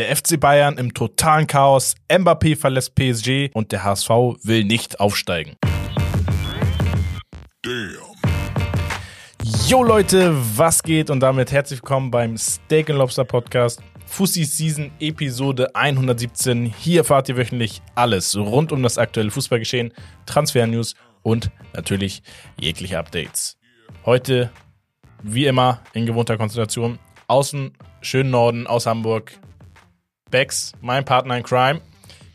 Der FC Bayern im totalen Chaos, Mbappé verlässt PSG und der HSV will nicht aufsteigen. Damn. Jo Leute, was geht? Und damit herzlich willkommen beim Steak Lobster Podcast. Fussi Season Episode 117. Hier erfahrt ihr wöchentlich alles rund um das aktuelle Fußballgeschehen, Transfer-News und natürlich jegliche Updates. Heute, wie immer, in gewohnter Konstellation, außen, schönen Norden, aus Hamburg, Bex, mein Partner in Crime.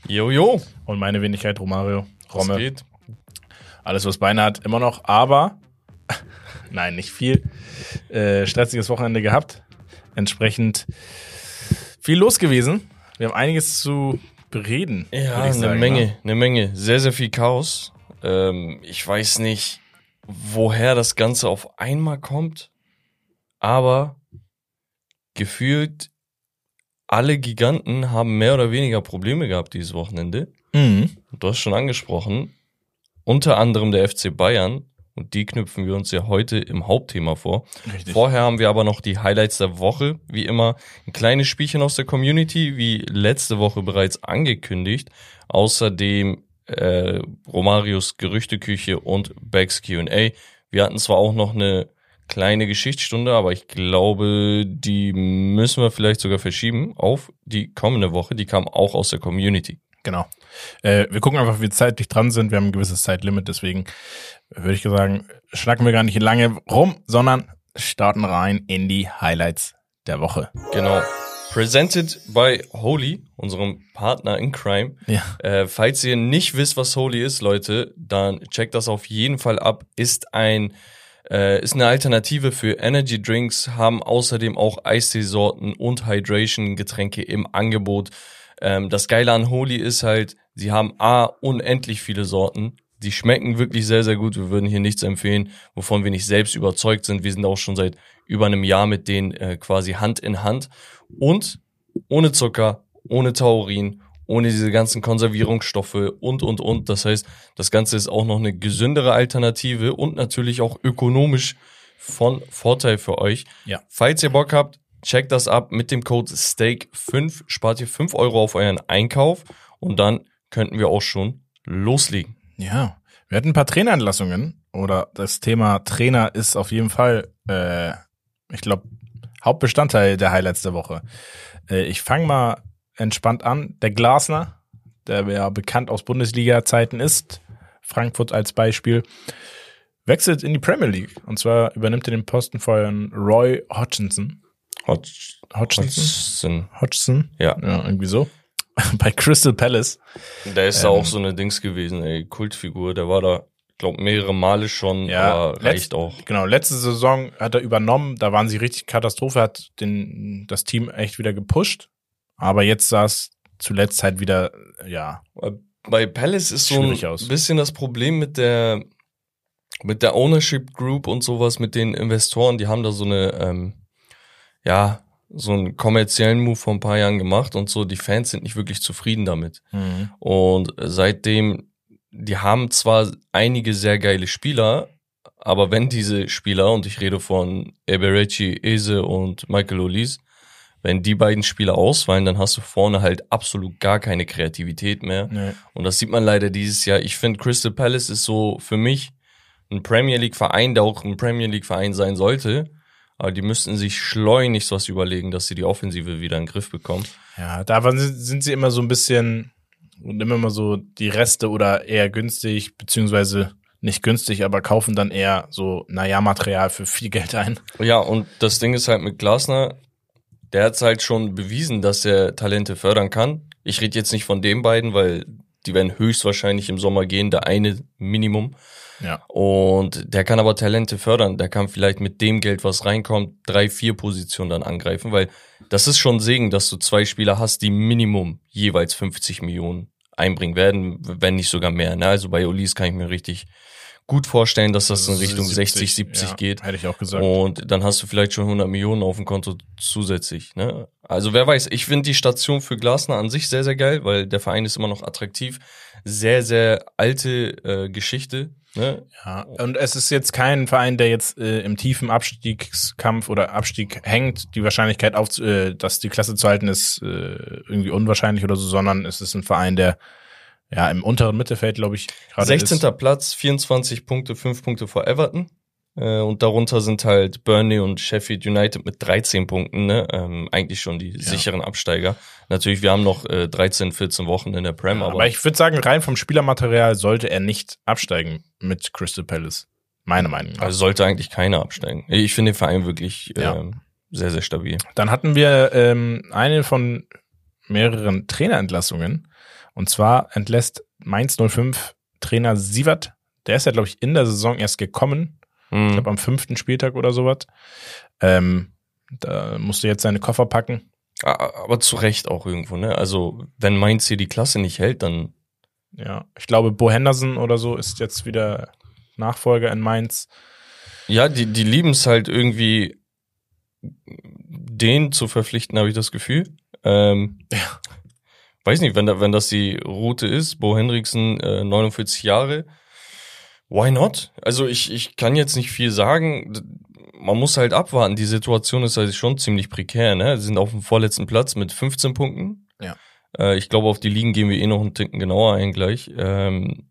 Jojo. Und meine Wenigkeit Romario. Romme. Was geht? Alles, was Beine hat, immer noch, aber nein, nicht viel. Äh, stressiges Wochenende gehabt. Entsprechend viel los gewesen. Wir haben einiges zu bereden. Ja, eine sagen, Menge, ne? eine Menge. Sehr, sehr viel Chaos. Ähm, ich weiß nicht, woher das Ganze auf einmal kommt, aber gefühlt alle Giganten haben mehr oder weniger Probleme gehabt dieses Wochenende. Mhm. Du hast schon angesprochen. Unter anderem der FC Bayern. Und die knüpfen wir uns ja heute im Hauptthema vor. Richtig. Vorher haben wir aber noch die Highlights der Woche. Wie immer ein kleines Spielchen aus der Community, wie letzte Woche bereits angekündigt. Außerdem äh, Romarios Gerüchteküche und Becks Q&A. Wir hatten zwar auch noch eine kleine Geschichtsstunde, aber ich glaube, die müssen wir vielleicht sogar verschieben auf die kommende Woche. Die kam auch aus der Community. Genau. Äh, wir gucken einfach, wie zeitlich dran sind. Wir haben ein gewisses Zeitlimit, deswegen würde ich sagen, schnacken wir gar nicht lange rum, sondern starten rein in die Highlights der Woche. Genau. Presented by Holy, unserem Partner in Crime. Ja. Äh, falls ihr nicht wisst, was Holy ist, Leute, dann checkt das auf jeden Fall ab. Ist ein äh, ist eine Alternative für Energy Drinks, haben außerdem auch Eistee-Sorten und Hydration-Getränke im Angebot. Ähm, das Geile an Holy ist halt, sie haben A, unendlich viele Sorten. Die schmecken wirklich sehr, sehr gut. Wir würden hier nichts empfehlen, wovon wir nicht selbst überzeugt sind. Wir sind auch schon seit über einem Jahr mit denen äh, quasi Hand in Hand. Und ohne Zucker, ohne Taurin ohne diese ganzen Konservierungsstoffe und, und, und. Das heißt, das Ganze ist auch noch eine gesündere Alternative und natürlich auch ökonomisch von Vorteil für euch. Ja. Falls ihr Bock habt, checkt das ab mit dem Code STEAK5, spart ihr 5 Euro auf euren Einkauf und dann könnten wir auch schon loslegen. Ja, wir hatten ein paar Trainerentlassungen oder das Thema Trainer ist auf jeden Fall, äh, ich glaube, Hauptbestandteil der Highlights der Woche. Äh, ich fange mal entspannt an. Der Glasner, der ja bekannt aus Bundesliga-Zeiten ist, Frankfurt als Beispiel, wechselt in die Premier League. Und zwar übernimmt er den Posten von Roy Hodgkinson. Hodg Hodgson. Hodgson. Ja. ja. Irgendwie so. Bei Crystal Palace. Der ist ähm, da auch so eine Dings gewesen, ey, Kultfigur. Der war da, glaube mehrere Male schon, ja, aber reicht auch. Genau, letzte Saison hat er übernommen, da waren sie richtig Katastrophe, hat den, das Team echt wieder gepusht. Aber jetzt sah es zuletzt halt wieder, ja. Bei Palace ist so ein aus. bisschen das Problem mit der, mit der Ownership Group und sowas, mit den Investoren, die haben da so eine, ähm, ja, so einen kommerziellen Move vor ein paar Jahren gemacht und so, die Fans sind nicht wirklich zufrieden damit. Mhm. Und seitdem, die haben zwar einige sehr geile Spieler, aber wenn diese Spieler, und ich rede von Eberechi, Eze und Michael Olis, wenn die beiden Spieler ausfallen, dann hast du vorne halt absolut gar keine Kreativität mehr. Nee. Und das sieht man leider dieses Jahr. Ich finde, Crystal Palace ist so für mich ein Premier League Verein, der auch ein Premier League Verein sein sollte. Aber die müssten sich schleunigst was überlegen, dass sie die Offensive wieder in den Griff bekommen. Ja, da sind sie immer so ein bisschen und immer mal so die Reste oder eher günstig, beziehungsweise nicht günstig, aber kaufen dann eher so, naja, Material für viel Geld ein. Ja, und das Ding ist halt mit Glasner, der hat halt schon bewiesen, dass er Talente fördern kann. Ich rede jetzt nicht von den beiden, weil die werden höchstwahrscheinlich im Sommer gehen, der eine Minimum. Ja. Und der kann aber Talente fördern. Der kann vielleicht mit dem Geld, was reinkommt, drei, vier Positionen dann angreifen, weil das ist schon Segen, dass du zwei Spieler hast, die Minimum jeweils 50 Millionen einbringen werden, wenn nicht sogar mehr. Ne? Also bei Ulis kann ich mir richtig gut vorstellen, dass das in Richtung 70, 60, 70 ja, geht. Hätte ich auch gesagt. Und dann hast du vielleicht schon 100 Millionen auf dem Konto zusätzlich. Ne? Also wer weiß, ich finde die Station für Glasner an sich sehr, sehr geil, weil der Verein ist immer noch attraktiv. Sehr, sehr alte äh, Geschichte. Ne? Ja, und es ist jetzt kein Verein, der jetzt äh, im tiefen Abstiegskampf oder Abstieg hängt. Die Wahrscheinlichkeit, auf, äh, dass die Klasse zu halten, ist äh, irgendwie unwahrscheinlich oder so, sondern es ist ein Verein, der ja im unteren Mittelfeld, glaube ich, gerade 16. Ist. Platz, 24 Punkte, 5 Punkte vor Everton. Äh, und darunter sind halt Burnley und Sheffield United mit 13 Punkten, ne? ähm, eigentlich schon die ja. sicheren Absteiger. Natürlich, wir haben noch äh, 13, 14 Wochen in der Prem. Ja, aber, aber ich würde sagen, rein vom Spielermaterial sollte er nicht absteigen mit Crystal Palace. Meine Meinung nach. Also sollte eigentlich keiner absteigen. Ich finde den Verein wirklich ja. äh, sehr, sehr stabil. Dann hatten wir ähm, eine von mehreren Trainerentlassungen. Und zwar entlässt Mainz 05 Trainer Sievert. Der ist ja, glaube ich, in der Saison erst gekommen Mhm. Ich glaube am fünften Spieltag oder sowas. Ähm, da musste jetzt seine Koffer packen. Aber zu Recht auch irgendwo, ne? Also, wenn Mainz hier die Klasse nicht hält, dann. Ja, ich glaube, Bo Henderson oder so ist jetzt wieder Nachfolger in Mainz. Ja, die, die lieben es halt irgendwie, den zu verpflichten, habe ich das Gefühl. Ähm, ja. Weiß nicht, wenn, da, wenn das die Route ist, Bo Hendrickson, äh, 49 Jahre, Why not? Also ich, ich kann jetzt nicht viel sagen. Man muss halt abwarten. Die Situation ist halt schon ziemlich prekär. Ne? Sie sind auf dem vorletzten Platz mit 15 Punkten. Ja. Äh, ich glaube, auf die Ligen gehen wir eh noch einen Ticken genauer ein gleich. Ähm,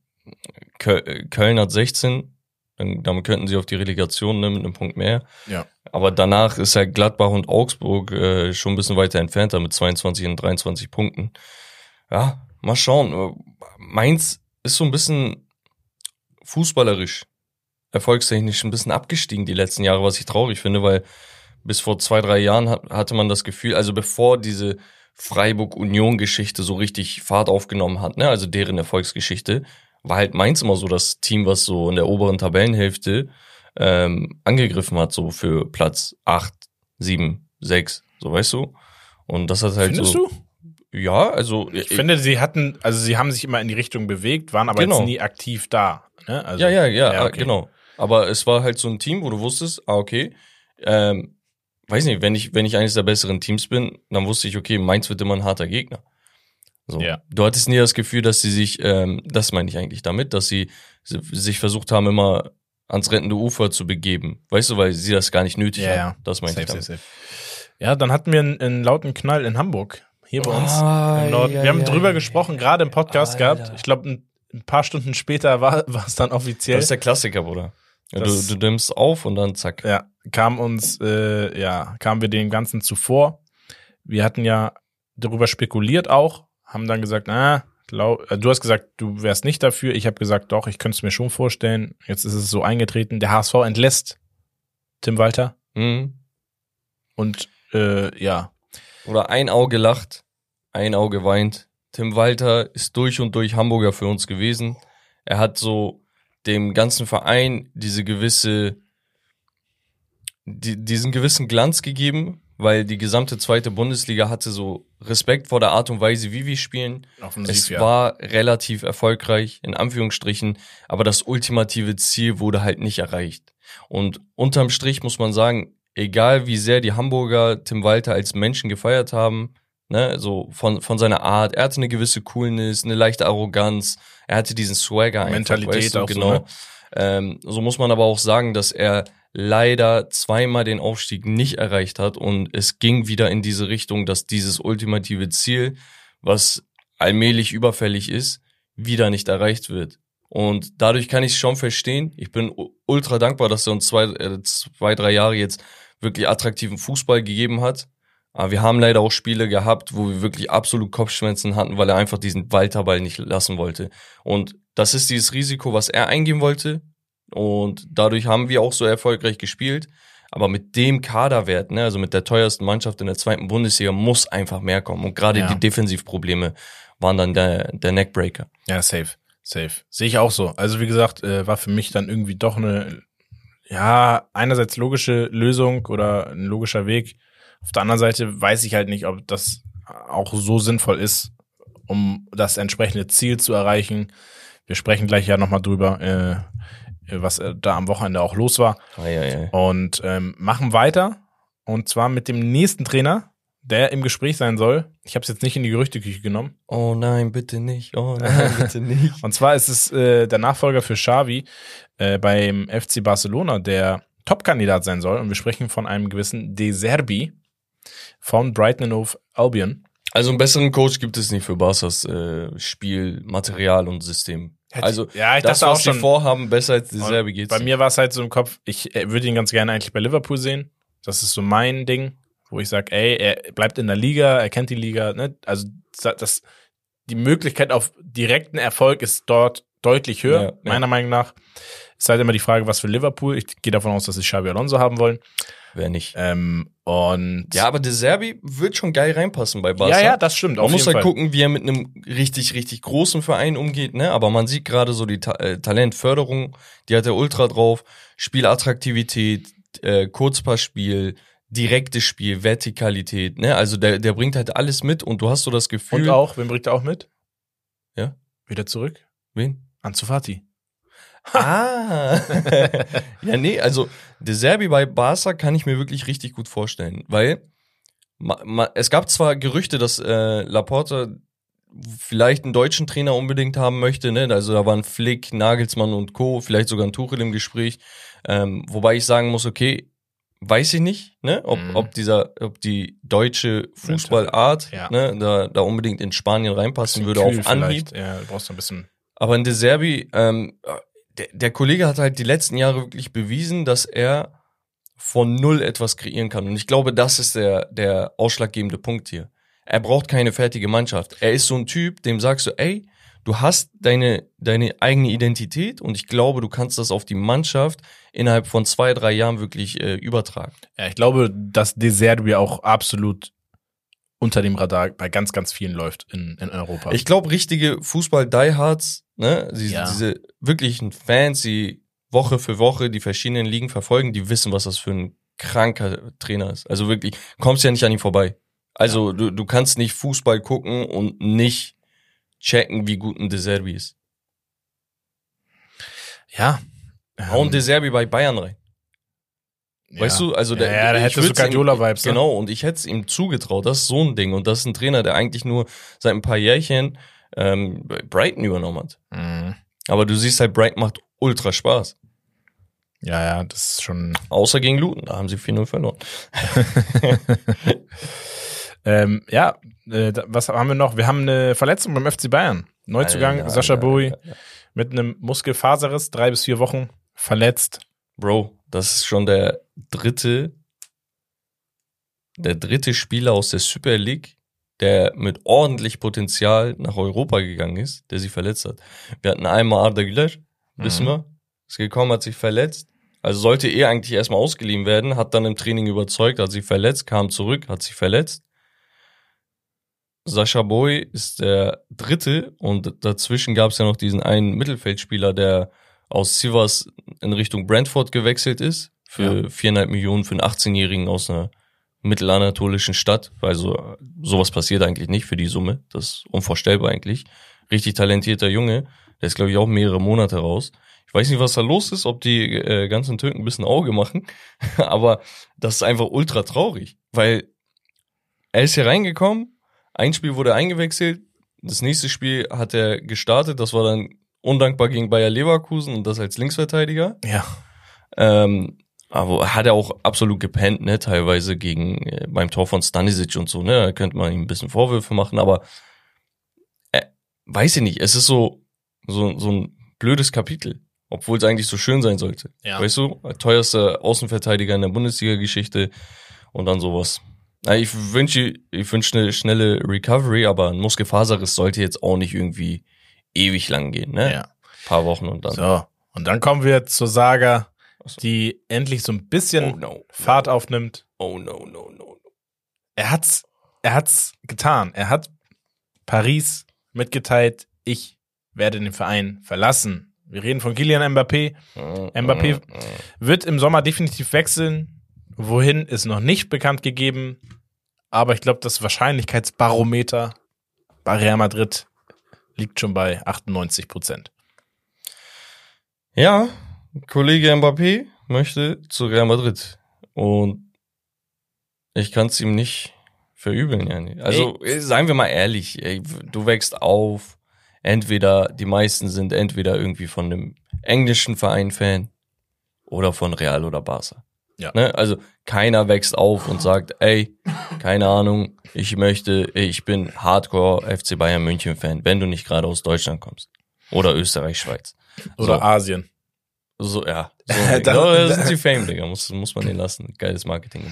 Köln hat 16. Dann, damit könnten sie auf die Relegation ne, mit einem Punkt mehr. Ja. Aber danach ist halt Gladbach und Augsburg äh, schon ein bisschen weiter entfernt, da mit 22 und 23 Punkten. Ja, mal schauen. Mainz ist so ein bisschen fußballerisch, erfolgstechnisch ein bisschen abgestiegen die letzten Jahre, was ich traurig finde, weil bis vor zwei, drei Jahren hat, hatte man das Gefühl, also bevor diese Freiburg-Union-Geschichte so richtig Fahrt aufgenommen hat, ne, also deren Erfolgsgeschichte, war halt Mainz immer so das Team, was so in der oberen Tabellenhälfte ähm, angegriffen hat, so für Platz acht, sieben, sechs, so weißt du. Und das hat halt Findest so. Du? Ja, also ich, ich finde, sie hatten, also sie haben sich immer in die Richtung bewegt, waren aber genau. jetzt nie aktiv da. Ne? Also, ja, ja, ja, ja okay. genau. Aber es war halt so ein Team, wo du wusstest, ah, okay, ähm, weiß nicht, wenn ich, wenn ich eines der besseren Teams bin, dann wusste ich, okay, Mainz wird immer ein harter Gegner. So. Ja. Du hattest nie das Gefühl, dass sie sich, ähm, das meine ich eigentlich damit, dass sie sich versucht haben, immer ans rettende Ufer zu begeben. Weißt du, weil sie das gar nicht nötig ja, haben. Ja. Das meine ich damit. Safe, safe. Ja, dann hatten wir einen, einen lauten Knall in Hamburg hier bei uns oh, im Norden. Ja, wir haben ja, drüber ja, gesprochen, gerade im Podcast gehabt. Ich glaube, ein, ein, paar Stunden später war, es dann offiziell. Das ist der Klassiker, Bruder. du, du nimmst auf und dann zack. Ja, kam uns, äh, ja, kamen wir dem Ganzen zuvor. Wir hatten ja darüber spekuliert auch, haben dann gesagt, na, glaub, äh, du hast gesagt, du wärst nicht dafür. Ich habe gesagt, doch, ich könnte es mir schon vorstellen. Jetzt ist es so eingetreten. Der HSV entlässt Tim Walter. Mhm. Und äh, ja, oder ein Auge lacht, ein Auge weint. Tim Walter ist durch und durch Hamburger für uns gewesen. Er hat so dem ganzen Verein diese gewisse, die, diesen gewissen Glanz gegeben, weil die gesamte zweite Bundesliga hatte so Respekt vor der Art und Weise, wie wir spielen. Offensiv, es ja. war relativ erfolgreich, in Anführungsstrichen, aber das ultimative Ziel wurde halt nicht erreicht. Und unterm Strich muss man sagen, egal wie sehr die Hamburger Tim Walter als Menschen gefeiert haben, ne, so von, von seiner Art, er hatte eine gewisse Coolness, eine leichte Arroganz, er hatte diesen Swagger einfach, Mentalität weißt du, auch genau. So, ne? ähm, so muss man aber auch sagen, dass er leider zweimal den Aufstieg nicht erreicht hat und es ging wieder in diese Richtung, dass dieses ultimative Ziel, was allmählich überfällig ist, wieder nicht erreicht wird. Und dadurch kann ich es schon verstehen. Ich bin ultra dankbar, dass er uns zwei, äh, zwei, drei Jahre jetzt wirklich attraktiven Fußball gegeben hat. Aber wir haben leider auch Spiele gehabt, wo wir wirklich absolut Kopfschmerzen hatten, weil er einfach diesen Walterball nicht lassen wollte. Und das ist dieses Risiko, was er eingehen wollte. Und dadurch haben wir auch so erfolgreich gespielt. Aber mit dem Kaderwert, ne, also mit der teuersten Mannschaft in der zweiten Bundesliga, muss einfach mehr kommen. Und gerade ja. die Defensivprobleme waren dann der, der Neckbreaker. Ja, safe. Safe. Sehe ich auch so. Also wie gesagt, äh, war für mich dann irgendwie doch eine ja, einerseits logische Lösung oder ein logischer Weg. Auf der anderen Seite weiß ich halt nicht, ob das auch so sinnvoll ist, um das entsprechende Ziel zu erreichen. Wir sprechen gleich ja nochmal drüber, äh, was da am Wochenende auch los war. Oh, ja, ja. Und ähm, machen weiter. Und zwar mit dem nächsten Trainer, der im Gespräch sein soll. Ich habe es jetzt nicht in die Gerüchteküche genommen. Oh nein, bitte nicht. Oh nein, bitte nicht. Und zwar ist es äh, der Nachfolger für Xavi äh, beim FC Barcelona, der Top-Kandidat sein soll. Und wir sprechen von einem gewissen De Serbi von Brighton of Albion. Also einen besseren Coach gibt es nicht für Barca's äh, Spiel, Material und System. Also ja, ich das, dachte was auch die schon. vorhaben, besser als De Serbi geht's. Bei mir war es halt so im Kopf, ich äh, würde ihn ganz gerne eigentlich bei Liverpool sehen. Das ist so mein Ding, wo ich sage, ey, er bleibt in der Liga, er kennt die Liga, ne? Also das, die Möglichkeit auf direkten Erfolg ist dort deutlich höher, Ja, ja. meiner Meinung nach. Ist halt immer die Frage, was für Liverpool. Ich gehe davon aus, dass sie Xabi Alonso haben wollen. Wer nicht. Ähm, und Ja, aber De Serbi wird schon geil reinpassen bei Barca. ja, ja, das stimmt. Man muss halt Fall. gucken, wie er mit einem richtig, richtig großen Verein umgeht, ne? Aber man sieht gerade so die Ta äh, Talentförderung, die hat er ultra drauf. Spielattraktivität, äh, Kurzpassspiel, direktes Spiel, Vertikalität, ne? Also der, der bringt halt alles mit und du hast so das Gefühl. Und auch, wen bringt er auch mit? Ja. Wieder zurück? Wen? Ansu Fati. Ah. ja, nee, also De Serbi bei Barca kann ich mir wirklich richtig gut vorstellen, weil ma, ma, es gab zwar Gerüchte, dass äh, Laporta vielleicht einen deutschen Trainer unbedingt haben möchte, ne? Also da waren Flick, Nagelsmann und Co., vielleicht sogar ein Tuchel im Gespräch, ähm, wobei ich sagen muss, okay, weiß ich nicht, ne? Ob, Mhm. ob dieser, ob die deutsche Fußballart, Ja. ne, da, da unbedingt in Spanien reinpassen würde auf Anhieb. Ja, du brauchst ein bisschen. Aber in De Serbi, ähm, der, der Kollege hat halt die letzten Jahre wirklich bewiesen, dass er von null etwas kreieren kann. Und ich glaube, das ist der, der ausschlaggebende Punkt hier. Er braucht keine fertige Mannschaft. Er ist so ein Typ, dem sagst du, ey, du hast deine, deine eigene Identität und ich glaube, du kannst das auf die Mannschaft innerhalb von zwei, drei Jahren wirklich äh, übertragen. Ja, ich glaube, dass Deserbi auch absolut unter dem Radar bei ganz, ganz vielen läuft in, in Europa. Ich glaube, richtige Fußball-Diehards, ne, diese, Ja. diese wirklichen Fans, die Woche für Woche die verschiedenen Ligen verfolgen, die wissen, was das für ein kranker Trainer ist. Also wirklich, kommst ja nicht an ihm vorbei. Also du, du kannst nicht Fußball gucken und nicht checken, wie gut ein De Serbi ist. ja. Hau ein De Serbi bei Bayern rein. Ja. Weißt du, also ja, ja, da würd's ihm- Guardiola-Vibes, ne? Genau, und ich hätte es ihm zugetraut. Das ist so ein Ding. Und das ist ein Trainer, der eigentlich nur seit ein paar Jährchen ähm, Brighton übernommen hat. Mhm. Aber du siehst halt, Brighton macht ultra Spaß. Ja, ja, das ist schon. Außer gegen Luton, da haben sie 4-0 verloren. Ähm, ja, äh, was haben wir noch? Wir haben eine Verletzung beim FC Bayern. Neuzugang, Alter, Sascha Bowie mit einem Muskelfaserriss, drei bis vier Wochen verletzt. Bro, das ist schon der dritte, der dritte Spieler aus der Super League, der mit ordentlich Potenzial nach Europa gegangen ist, der sich verletzt hat. Wir hatten einmal Arda Güler, wissen Mhm. wir, ist gekommen, hat sich verletzt. Also sollte er eigentlich erstmal ausgeliehen werden, hat dann im Training überzeugt, hat sich verletzt, kam zurück, hat sich verletzt. Sascha Boy ist der dritte und dazwischen gab es ja noch diesen einen Mittelfeldspieler, der aus Sivas in Richtung Brentford gewechselt ist für viereinhalb Millionen für einen 18-Jährigen aus einer mittelanatolischen Stadt. Also sowas passiert eigentlich nicht für die Summe. Das ist unvorstellbar eigentlich. Richtig talentierter Junge. Der ist, glaube ich, auch mehrere Monate raus. Ich weiß nicht, was da los ist, ob die äh, ganzen Türken ein bisschen Auge machen, aber das ist einfach ultra traurig, weil er ist hier reingekommen, ein Spiel wurde eingewechselt, das nächste Spiel hat er gestartet, das war dann undankbar gegen Bayer Leverkusen und das als Linksverteidiger. Ja. Ähm, aber hat er auch absolut gepennt, ne, teilweise gegen äh, beim Tor von Stanisic und so, ne, da könnte man ihm ein bisschen Vorwürfe machen, aber äh, weiß ich nicht, es ist so so so ein blödes Kapitel, obwohl es eigentlich so schön sein sollte. Ja. Weißt du, teuerster Außenverteidiger in der Bundesliga-Geschichte und dann sowas. Na, ich wünsche ich wünsche eine schnelle Recovery, aber ein Muskelfaserriss sollte jetzt auch nicht irgendwie ewig lang gehen, ne? Ja. paar Wochen und dann. So. Und dann kommen wir zur Saga, so. die endlich so ein bisschen Oh no. Fahrt aufnimmt. Oh no, no, no, no. Er hat's, er hat's getan. Er hat Paris mitgeteilt, ich werde den Verein verlassen. Wir reden von Kylian Mbappé. Mbappé wird im Sommer definitiv wechseln. Wohin ist noch nicht bekannt gegeben. Aber ich glaube, das Wahrscheinlichkeitsbarometer bei Real Madrid liegt schon bei 98 Prozent. Ja, Kollege Mbappé möchte zu Real Madrid. Und ich kann es ihm nicht verübeln ja nicht. Also, ey. seien wir mal ehrlich, ey, du wächst auf, entweder, die meisten sind entweder irgendwie von einem englischen Verein Fan oder von Real oder Barca. Ja. Ne? Also keiner wächst auf und sagt, ey, keine Ahnung, ich möchte, ich bin Hardcore FC Bayern München Fan, wenn du nicht gerade aus Deutschland kommst. Oder Österreich, Schweiz. Oder so. Asien. So, ja. So, da, da sind die Fame, Digga. Muss, muss man den lassen. Geiles Marketing.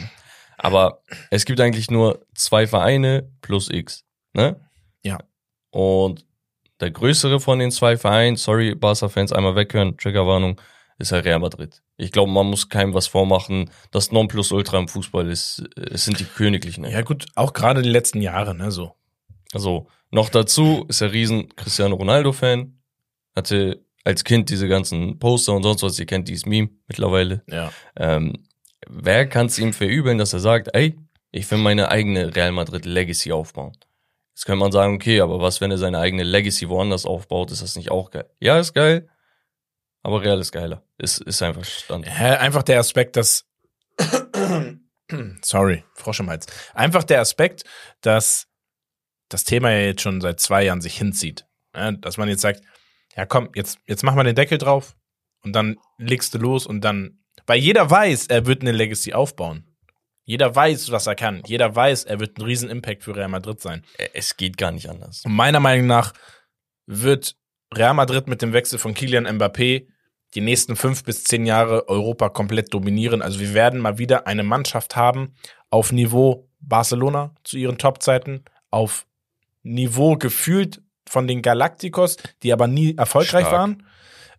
Aber es gibt eigentlich nur zwei Vereine plus X. Ne? Ja. Und der größere von den zwei Vereinen, sorry, Barca-Fans, einmal weghören, Triggerwarnung, ist halt Real Madrid. Ich glaube, man muss keinem was vormachen. Das Nonplusultra im Fußball ist, es sind die Königlichen. Ja gut, auch gerade die letzten Jahre, ne, so. Also, noch dazu ist er riesen Cristiano Ronaldo-Fan. Hatte als Kind diese ganzen Poster und sonst was, ihr kennt dieses Meme mittlerweile. Ja. Ähm, wer kann es ihm verübeln, dass er sagt, ey, ich will meine eigene Real Madrid Legacy aufbauen? Jetzt könnte man sagen, okay, aber was, wenn er seine eigene Legacy woanders aufbaut, ist das nicht auch geil? Ja, ist geil, aber Real ist geiler. Ist, ist einfach Stand. Einfach der Aspekt, dass sorry, Frosch im Hals. Einfach der Aspekt, dass das Thema ja jetzt schon seit zwei Jahren sich hinzieht. Ja, dass man jetzt sagt, ja komm, jetzt, jetzt mach mal den Deckel drauf und dann legst du los und dann, weil jeder weiß, er wird eine Legacy aufbauen. Jeder weiß, was er kann. Jeder weiß, er wird ein riesen Impact für Real Madrid sein. Es geht gar nicht anders. Und meiner Meinung nach wird Real Madrid mit dem Wechsel von Kylian Mbappé die nächsten fünf bis zehn Jahre Europa komplett dominieren. Also wir werden mal wieder eine Mannschaft haben auf Niveau Barcelona zu ihren Topzeiten, auf Niveau gefühlt von den Galacticos, die aber nie erfolgreich Stark. waren.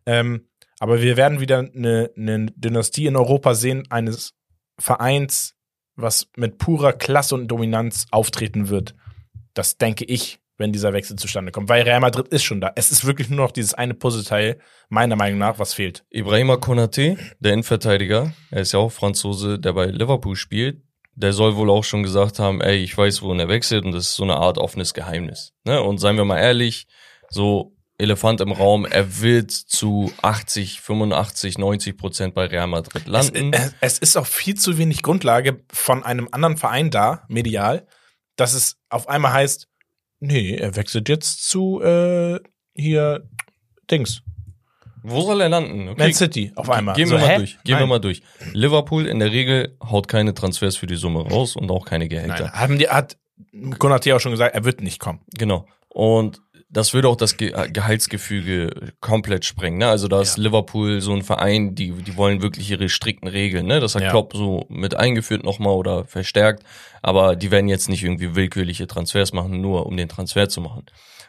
Ähm, aber wir werden wieder eine, eine Dynastie in Europa sehen, eines Vereins, was mit purer Klasse und Dominanz auftreten wird. Das denke ich, wenn dieser Wechsel zustande kommt. Weil Real Madrid ist schon da. Es ist wirklich nur noch dieses eine Puzzleteil, meiner Meinung nach, was fehlt. Ibrahima Konate, der Innenverteidiger, er ist ja auch Franzose, der bei Liverpool spielt, der soll wohl auch schon gesagt haben, ey, ich weiß, wohin er wechselt und das ist so eine Art offenes Geheimnis. Ne? Und seien wir mal ehrlich, so Elefant im Raum, er wird zu 80, 85, 90 Prozent bei Real Madrid landen. Es, es, ist auch viel zu wenig Grundlage von einem anderen Verein da, medial, dass es auf einmal heißt, nee, er wechselt jetzt zu äh, hier Dings. Wo soll er landen? Okay. Man City, auf einmal. Gehen wir so, mal hä? durch. Gehen Nein. wir mal durch. Liverpool in der Regel haut keine Transfers für die Summe raus und auch keine Gehälter. Nein, haben die, hat Konate auch schon gesagt, er wird nicht kommen. Genau. Und das würde auch das Ge Gehaltsgefüge komplett sprengen. Ne? Also da ist ja. Liverpool so ein Verein, die, die wollen wirklich ihre strikten Regeln. Ne? Das hat ja. Klopp so mit eingeführt nochmal oder verstärkt. Aber die werden jetzt nicht irgendwie willkürliche Transfers machen, nur um den Transfer zu machen.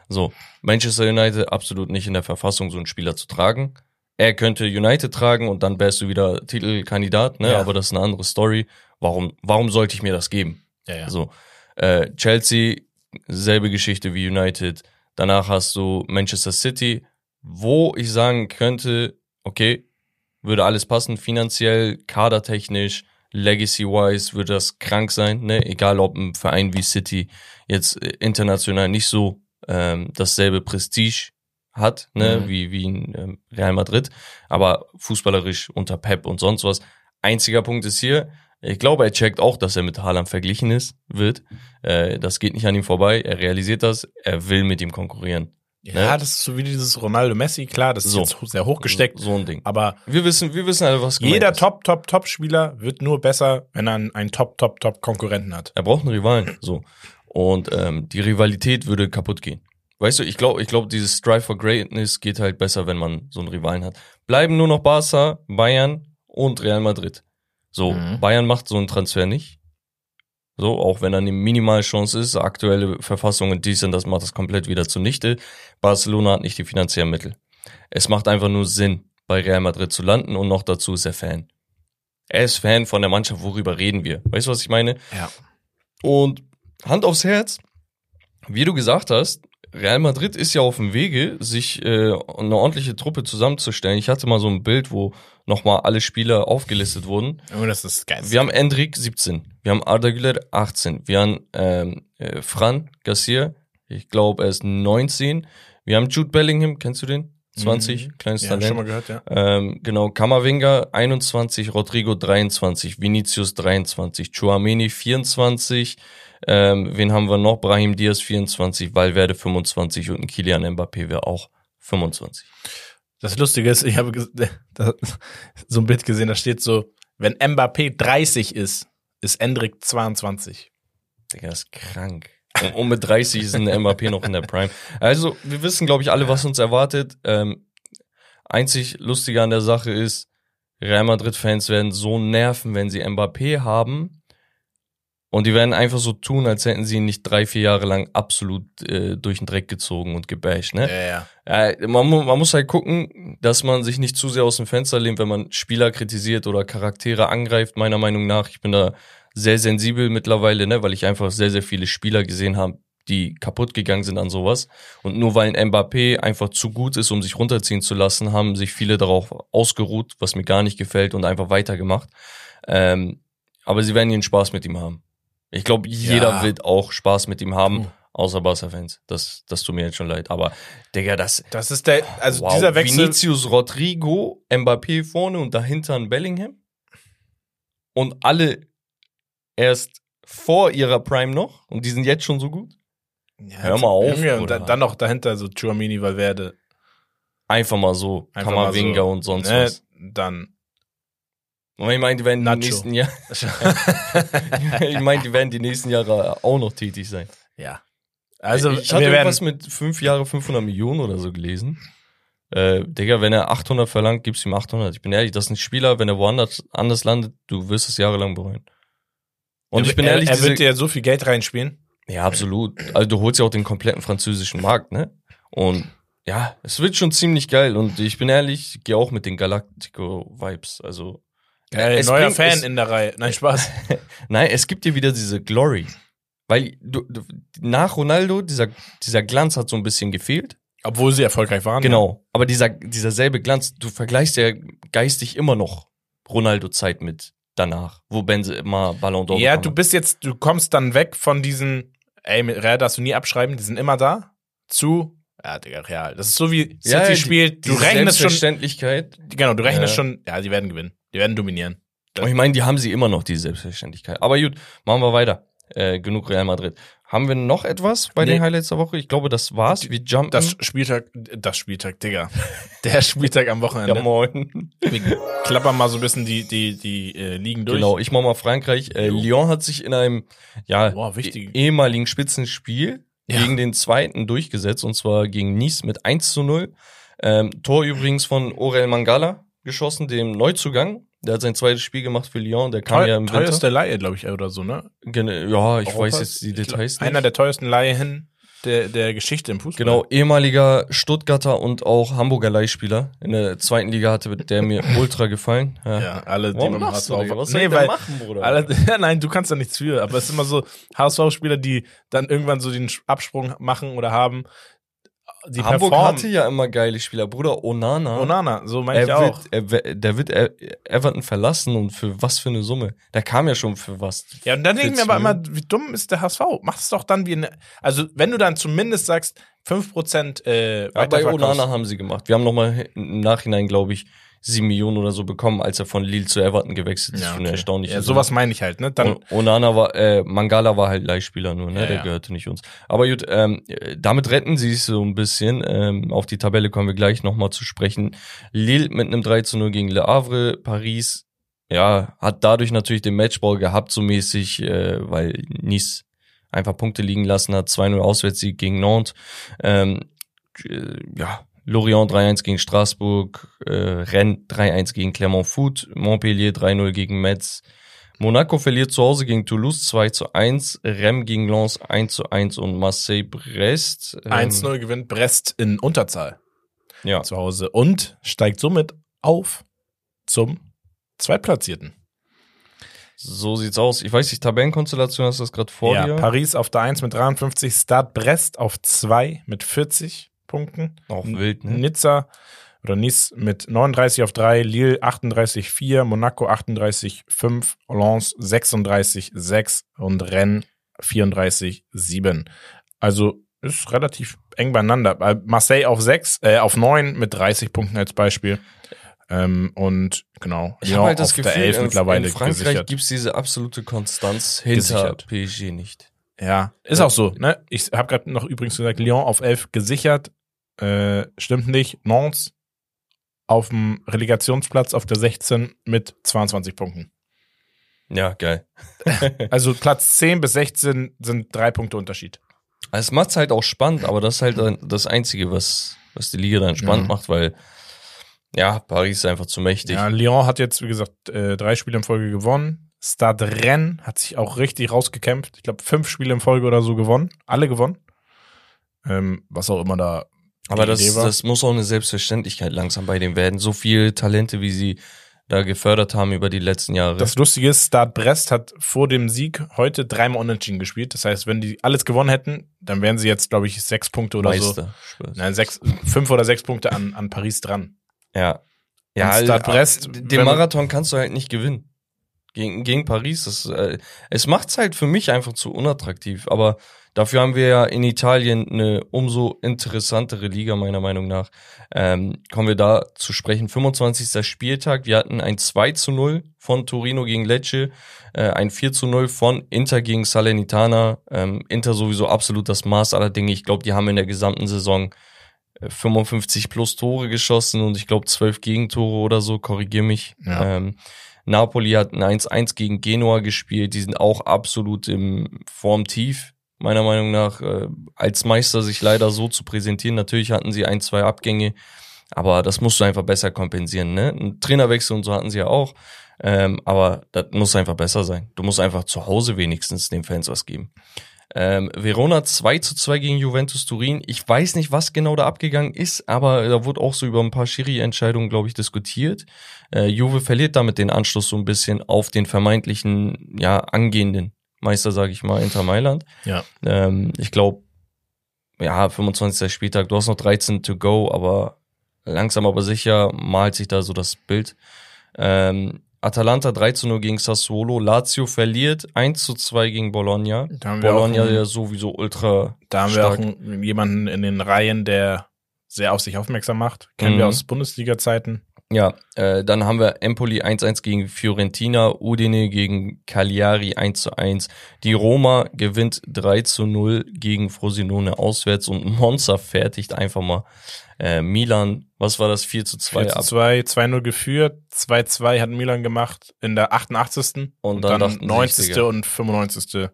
So, Manchester United absolut nicht in der Verfassung, so einen Spieler zu tragen. Er könnte United tragen und dann wärst du wieder Titelkandidat, ne? Ja. Aber das ist eine andere Story. Warum, warum sollte ich mir das geben? Ja, ja. So, äh, Chelsea, selbe Geschichte wie United. Danach hast du Manchester City, wo ich sagen könnte, okay, würde alles passen, finanziell, kadertechnisch, legacy-wise würde das krank sein, ne? Egal ob ein Verein wie City jetzt äh, international nicht so ähm, dasselbe Prestige hat, ne, mhm. wie, wie in ähm, Real Madrid, aber fußballerisch unter Pep und sonst was. Einziger Punkt ist hier, ich glaube, er checkt auch, dass er mit Haaland verglichen ist, wird. Äh, das geht nicht an ihm vorbei. Er realisiert das. Er will mit ihm konkurrieren. Ja, ne? das ist so wie dieses Ronaldo Messi, klar, das ist so. jetzt sehr hochgesteckt. So, so ein Ding. Aber wir wissen, wir wissen alle, was Jeder ist. Top, Top, Top-Spieler wird nur besser, wenn er einen Top, Top, Top Konkurrenten hat. Er braucht einen Rivalen. So. Und ähm, die Rivalität würde kaputt gehen. Weißt du, ich glaube, ich glaube, dieses Strive for Greatness geht halt besser, wenn man so einen Rivalen hat. Bleiben nur noch Barca, Bayern und Real Madrid. So, mhm. Bayern macht so einen Transfer nicht. So, auch wenn er eine Minimalchance ist, aktuelle Verfassung und dies und das macht das komplett wieder zunichte. Barcelona hat nicht die finanziellen Mittel. Es macht einfach nur Sinn, bei Real Madrid zu landen und noch dazu ist er Fan. Er ist Fan von der Mannschaft, worüber reden wir? Weißt du, was ich meine? Ja. Und Hand aufs Herz, wie du gesagt hast, Real Madrid ist ja auf dem Wege, sich äh, eine ordentliche Truppe zusammenzustellen. Ich hatte mal so ein Bild, wo nochmal alle Spieler aufgelistet wurden. Oh, das ist geil. Wir haben Endrik 17, wir haben Arda Güler 18, wir haben ähm, äh, Fran Garcia, ich glaube er ist 19, wir haben Jude Bellingham, kennst du den? 20, mhm. kleines ja, Talent. Schon mal gehört, ja. Ähm, genau, Kamavinga 21, Rodrigo 23, Vinicius 23, Chouameni 24, Ähm, wen haben wir noch? Brahim Diaz 24, Valverde 25 und ein Kilian Mbappé wäre auch 25. Das Lustige ist, ich habe so ein Bild gesehen, da steht so, wenn Mbappé 30 ist, ist Endrick 22. Digga, das ist krank. Und, und mit 30 ist ein Mbappé noch in der Prime. Also, wir wissen, glaube ich, alle, was uns erwartet. Ähm, einzig Lustige an der Sache ist, Real Madrid-Fans werden so nerven, wenn sie Mbappé haben. Und die werden einfach so tun, als hätten sie ihn nicht drei, vier Jahre lang absolut äh, durch den Dreck gezogen und gebasht, ne? Ja, ja. Äh, man, man muss halt gucken, dass man sich nicht zu sehr aus dem Fenster lehnt, wenn man Spieler kritisiert oder Charaktere angreift, meiner Meinung nach. Ich bin da sehr sensibel mittlerweile, ne, weil ich einfach sehr, sehr viele Spieler gesehen habe, die kaputt gegangen sind an sowas. Und nur weil ein Mbappé einfach zu gut ist, um sich runterziehen zu lassen, haben sich viele darauf ausgeruht, was mir gar nicht gefällt und einfach weitergemacht. Ähm, aber sie werden ihren Spaß mit ihm haben. Ich glaube, jeder Ja. wird auch Spaß mit ihm haben, Mhm. außer Barca-Fans. Das, das tut mir jetzt schon leid. Aber, Digga, das, Das ist der, also wow. dieser Wechsel. Vinicius Rodrigo, Mbappé vorne und dahinter ein Bellingham. Und alle erst vor ihrer Prime noch und die sind jetzt schon so gut. Ja, Hör mal auf, Junge, und dann noch dahinter so Chuamini, Valverde. Einfach mal so. Einfach Kamavinga so, und sonst ne, was. Dann. Und ich meine, die werden die Nacho. nächsten Jahre, ich meine, die werden die nächsten Jahre auch noch tätig sein. ja. Also, ich hatte irgendwas mit fünf Jahre 500 Millionen oder so gelesen. Äh, Digga, wenn er 800 verlangt, gibst ihm 800. Ich bin ehrlich, das ist ein Spieler, wenn er woanders anders landet, du wirst es jahrelang bereuen. Und ich bin er, ehrlich, er diese, wird dir so viel Geld reinspielen. ja, absolut. Also du holst ja auch den kompletten französischen Markt, ne? Und ja, es wird schon ziemlich geil. Und ich bin ehrlich, gehe auch mit den Galactico-Vibes. Also, Geil, es neuer bringt- Fan es- in der Reihe. Nein, Spaß. Nein, es gibt dir wieder diese Glory. Weil du, du, nach Ronaldo, dieser, dieser Glanz hat so ein bisschen gefehlt. Obwohl sie erfolgreich waren. Genau. Aber dieser, dieser selbe Glanz, du vergleichst ja geistig immer noch Ronaldo-Zeit mit danach, wo Benzema Ballon d'Or Ja, du bist jetzt, du kommst dann weg von diesen, ey, mit Real darfst du nie abschreiben, die sind immer da, zu, ja, Digga, Real. Das ist so wie City Ja, die- spielt, du rechnest schon, Selbstverständlichkeit. genau, du rechnest Ja. schon, ja, die werden gewinnen. Die werden dominieren. Und ich meine, die haben sie immer noch, die Selbstverständlichkeit. Aber gut, machen wir weiter. Äh, genug Real Madrid. Haben wir noch etwas bei Nee. den Highlights der Woche? Ich glaube, das war's. Wir jumpen. Das Spieltag, das Spieltag, Digga. Der Spieltag am Wochenende. ja, moin. Wir klappern mal so ein bisschen die, die, die äh, Ligen durch. Genau, ich mach mal Frankreich. Äh, Lyon hat sich in einem ja, Boah, eh- ehemaligen Spitzenspiel Ja. gegen den zweiten durchgesetzt, und zwar gegen Nice mit 1 zu 0. Ähm, Tor übrigens von Orel Mangala geschossen, dem Neuzugang. Der hat sein zweites Spiel gemacht für Lyon, der kam Teuer, ja im Winter. teuerste Laie, glaube ich, oder so, ne? Gene- Ja, ich Europas. weiß jetzt die Ich glaub, Details Einer nicht. der teuersten Laien der, der Geschichte im Fußball. Genau, ehemaliger Stuttgarter und auch Hamburger Leihspieler. In der zweiten Liga hatte der mir ultra gefallen. Ja. Ja, alle, die Warum beim machst du, HSV Digga? Was nee, weil, machen, Bruder? alle, ja, nein, du kannst da nichts für, aber es ist immer so HSV-Spieler, die dann irgendwann so den Absprung machen oder haben, die Hamburg performen. hatte ja immer geile Spieler. Bruder Onana. Onana, so meine ich er auch. wird, er, der wird Everton verlassen und für was für eine Summe? Der kam ja schon für was. Ja, und dann denke ich mir aber 40 immer, wie dumm ist der HSV? Mach es doch dann wie eine, also wenn du dann zumindest sagst, 5% äh, Ja, bei. Onana haben sie gemacht. Wir haben nochmal im Nachhinein, glaube ich, sieben Millionen oder so bekommen, als er von Lille zu Everton gewechselt ist. ja, okay. eine erstaunliche ja, sowas meine ich halt, ne? Dann, Und Onana war, äh, Mangala war halt Leihspieler nur, ne? Ja, der ja. gehörte nicht uns. Aber gut, ähm, äh, damit retten sie sich so ein bisschen. Ähm, auf die Tabelle kommen wir gleich nochmal zu sprechen. Lille mit einem 3 zu 0 gegen Le Havre, Paris, ja, hat dadurch natürlich den Matchball gehabt, so mäßig, äh, weil Nice einfach Punkte liegen lassen hat, 2-0 Auswärtssieg gegen Nantes. Ähm, äh, ja, Lorient 3-1 gegen Straßburg, äh, Rennes 3-1 gegen Clermont Foot, Montpellier 3-0 gegen Metz, Monaco verliert zu Hause gegen Toulouse 2 zu 1, Rennes gegen Lens 1 zu 1 und Marseille Brest. ähm, 1-0 gewinnt Brest in Unterzahl Ja. zu Hause und steigt somit auf zum Zweitplatzierten. So sieht's aus. Ich weiß nicht, Tabellenkonstellation hast du das gerade vor ja, dir? Paris auf der 1 mit 53, Stade Brest auf 2 mit 40 Punkten. Auch wild, ne? Nizza oder Nice mit 39 auf 3, Lille 38 4, Monaco 38 5, Lens 36 6 und Rennes 34 7. Also ist relativ eng beieinander. Bei Marseille auf 6, äh, auf 9 mit 30 Punkten als Beispiel. Ähm, und genau, Ich Lyon habe halt das auf Gefühl, der 11 in, mittlerweile in Frankreich gesichert. gibt's diese absolute Konstanz hinter Gesichert. PSG nicht. Ja, ist auch so. Ne? Ich habe gerade noch übrigens gesagt, Lyon auf 11 gesichert. Äh, stimmt nicht. Nantes auf dem Relegationsplatz auf der 16 mit 22 Punkten. Ja, geil. also Platz 10 bis 16 sind drei Punkte Unterschied. Es macht's halt auch spannend, aber das ist halt das Einzige, was, was die Liga dann spannend ja. macht, weil ja, Paris ist einfach zu mächtig. Ja, Lyon hat jetzt, wie gesagt, äh, drei Spiele in Folge gewonnen. Stade Rennes hat sich auch richtig rausgekämpft. Ich glaube, fünf Spiele in Folge oder so gewonnen. Alle gewonnen. Ähm, was auch immer da. Aber das, das muss auch eine Selbstverständlichkeit langsam bei dem werden. So viele Talente, wie sie da gefördert haben über die letzten Jahre. Das Lustige ist, Stade Brest hat vor dem Sieg heute dreimal unentschieden gespielt. Das heißt, wenn die alles gewonnen hätten, dann wären sie jetzt, glaube ich, sechs Punkte oder Meister. so. Nein, sechs, fünf oder sechs Punkte an, an Paris dran. Ja. Ja, Stade Brest. Den Marathon kannst du halt nicht gewinnen gegen, gegen Paris. Das, äh, es macht's halt für mich einfach zu unattraktiv. Aber dafür haben wir ja in Italien eine umso interessantere Liga, meiner Meinung nach. Ähm, kommen wir da zu sprechen. 25. Spieltag. Wir hatten ein 2 zu 0 von Torino gegen Lecce, äh, ein 4 zu 0 von Inter gegen Salernitana. Ähm, Inter sowieso absolut das Maß aller Dinge. Ich glaube, die haben in der gesamten Saison 55 äh, plus Tore geschossen und ich glaube 12 Gegentore oder so, korrigier mich. Ja. Ähm, Napoli hat ein 1-1 gegen Genua gespielt. Die sind auch absolut im Formtief, meiner Meinung nach, äh, als Meister sich leider so zu präsentieren. Natürlich hatten sie ein, zwei Abgänge, aber das musst du einfach besser kompensieren. Ne? Ein Trainerwechsel und so hatten sie ja auch. Ähm, aber das muss einfach besser sein. Du musst einfach zu Hause wenigstens den Fans was geben. Ähm, Verona 2 zu 2 gegen Juventus Turin. Ich weiß nicht, was genau da abgegangen ist, aber da wurde auch so über ein paar Schiri-Entscheidungen, glaube ich, diskutiert. Äh, Juve verliert damit den Anschluss so ein bisschen auf den vermeintlichen, ja, angehenden Meister, sage ich mal, Inter Mailand. Ja. Ähm, ich glaube, ja, 25. Spieltag, du hast noch 13 to go, aber langsam aber sicher malt sich da so das Bild. Ähm, Atalanta 3 zu 0 gegen Sassuolo. Lazio verliert 1 zu 2 gegen Bologna. Bologna einen, ja sowieso ultra. Da haben stark. wir auch jemanden in den Reihen, der sehr auf sich aufmerksam macht. Kennen mhm. wir aus Bundesliga-Zeiten. Ja, äh, dann haben wir Empoli 1-1 gegen Fiorentina, Udine gegen Cagliari 1 zu 1. Die Roma gewinnt 3 zu 0 gegen Frosinone auswärts und Monza fertigt einfach mal äh, Milan, was war das? 4 zu 2 4 zu 2, 2-0 geführt, 2-2 hat Milan gemacht in der 88. Und, und dann, dann 90. und 95.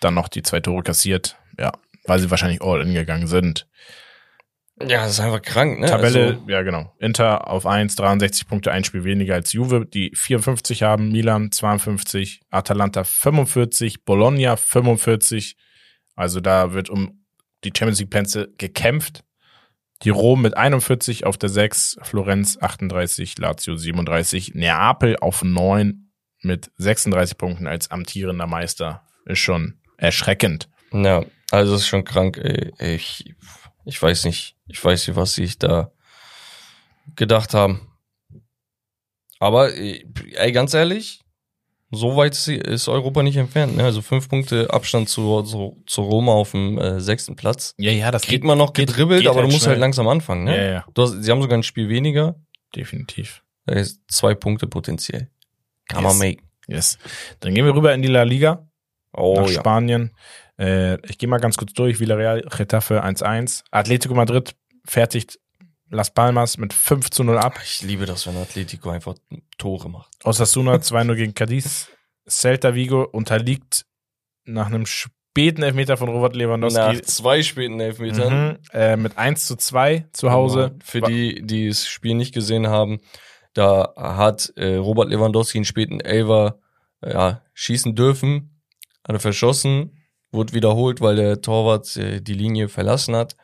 Dann noch die zwei Tore kassiert. Ja, weil sie wahrscheinlich all in gegangen sind. Ja, das ist einfach krank, ne? Tabelle, also, ja genau. Inter auf 1, 63 Punkte, ein Spiel weniger als Juve, die 54 haben, Milan 52, Atalanta 45, Bologna 45. Also da wird um die Champions League Plätze gekämpft. Die Rom mit 41 auf der 6, Florenz 38, Lazio 37, Neapel auf 9 mit 36 Punkten als amtierender Meister. Ist schon erschreckend. Ja, also ist schon krank. Ey. Ich, ich weiß nicht, ich weiß nicht, was sie da gedacht haben. Aber ey, ganz ehrlich, so weit ist Europa nicht entfernt. Ne? Also fünf Punkte Abstand zu, zu, zu Roma auf dem äh, sechsten Platz. Ja, ja, das kriegt man noch gedribbelt, geht aber halt du musst halt schnell. halt langsam anfangen. Ne? Ja, ja. Du hast, sie haben sogar ein Spiel weniger. Definitiv. Da ist zwei Punkte potenziell. Kann yes. man make. Yes. Dann gehen wir rüber in die La Liga. Oh, nach ja. Spanien. Äh, ich gehe mal ganz kurz durch. Villarreal, Getafe 1-1. Atletico Madrid fertigt Las Palmas mit 5 zu 0 ab. Ich liebe das, wenn Atletico einfach Tore macht. Osasuna 2-0 gegen Cadiz. Celta Vigo unterliegt nach einem späten Elfmeter von Robert Lewandowski. Nach zwei späten Elfmetern. Mhm, äh, mit 1 zu 2 zu Hause. Für die, die das Spiel nicht gesehen haben, da hat äh, Robert Lewandowski einen späten Elfer ja, schießen dürfen, hat er verschossen, wurde wiederholt, weil der Torwart äh, die Linie verlassen hat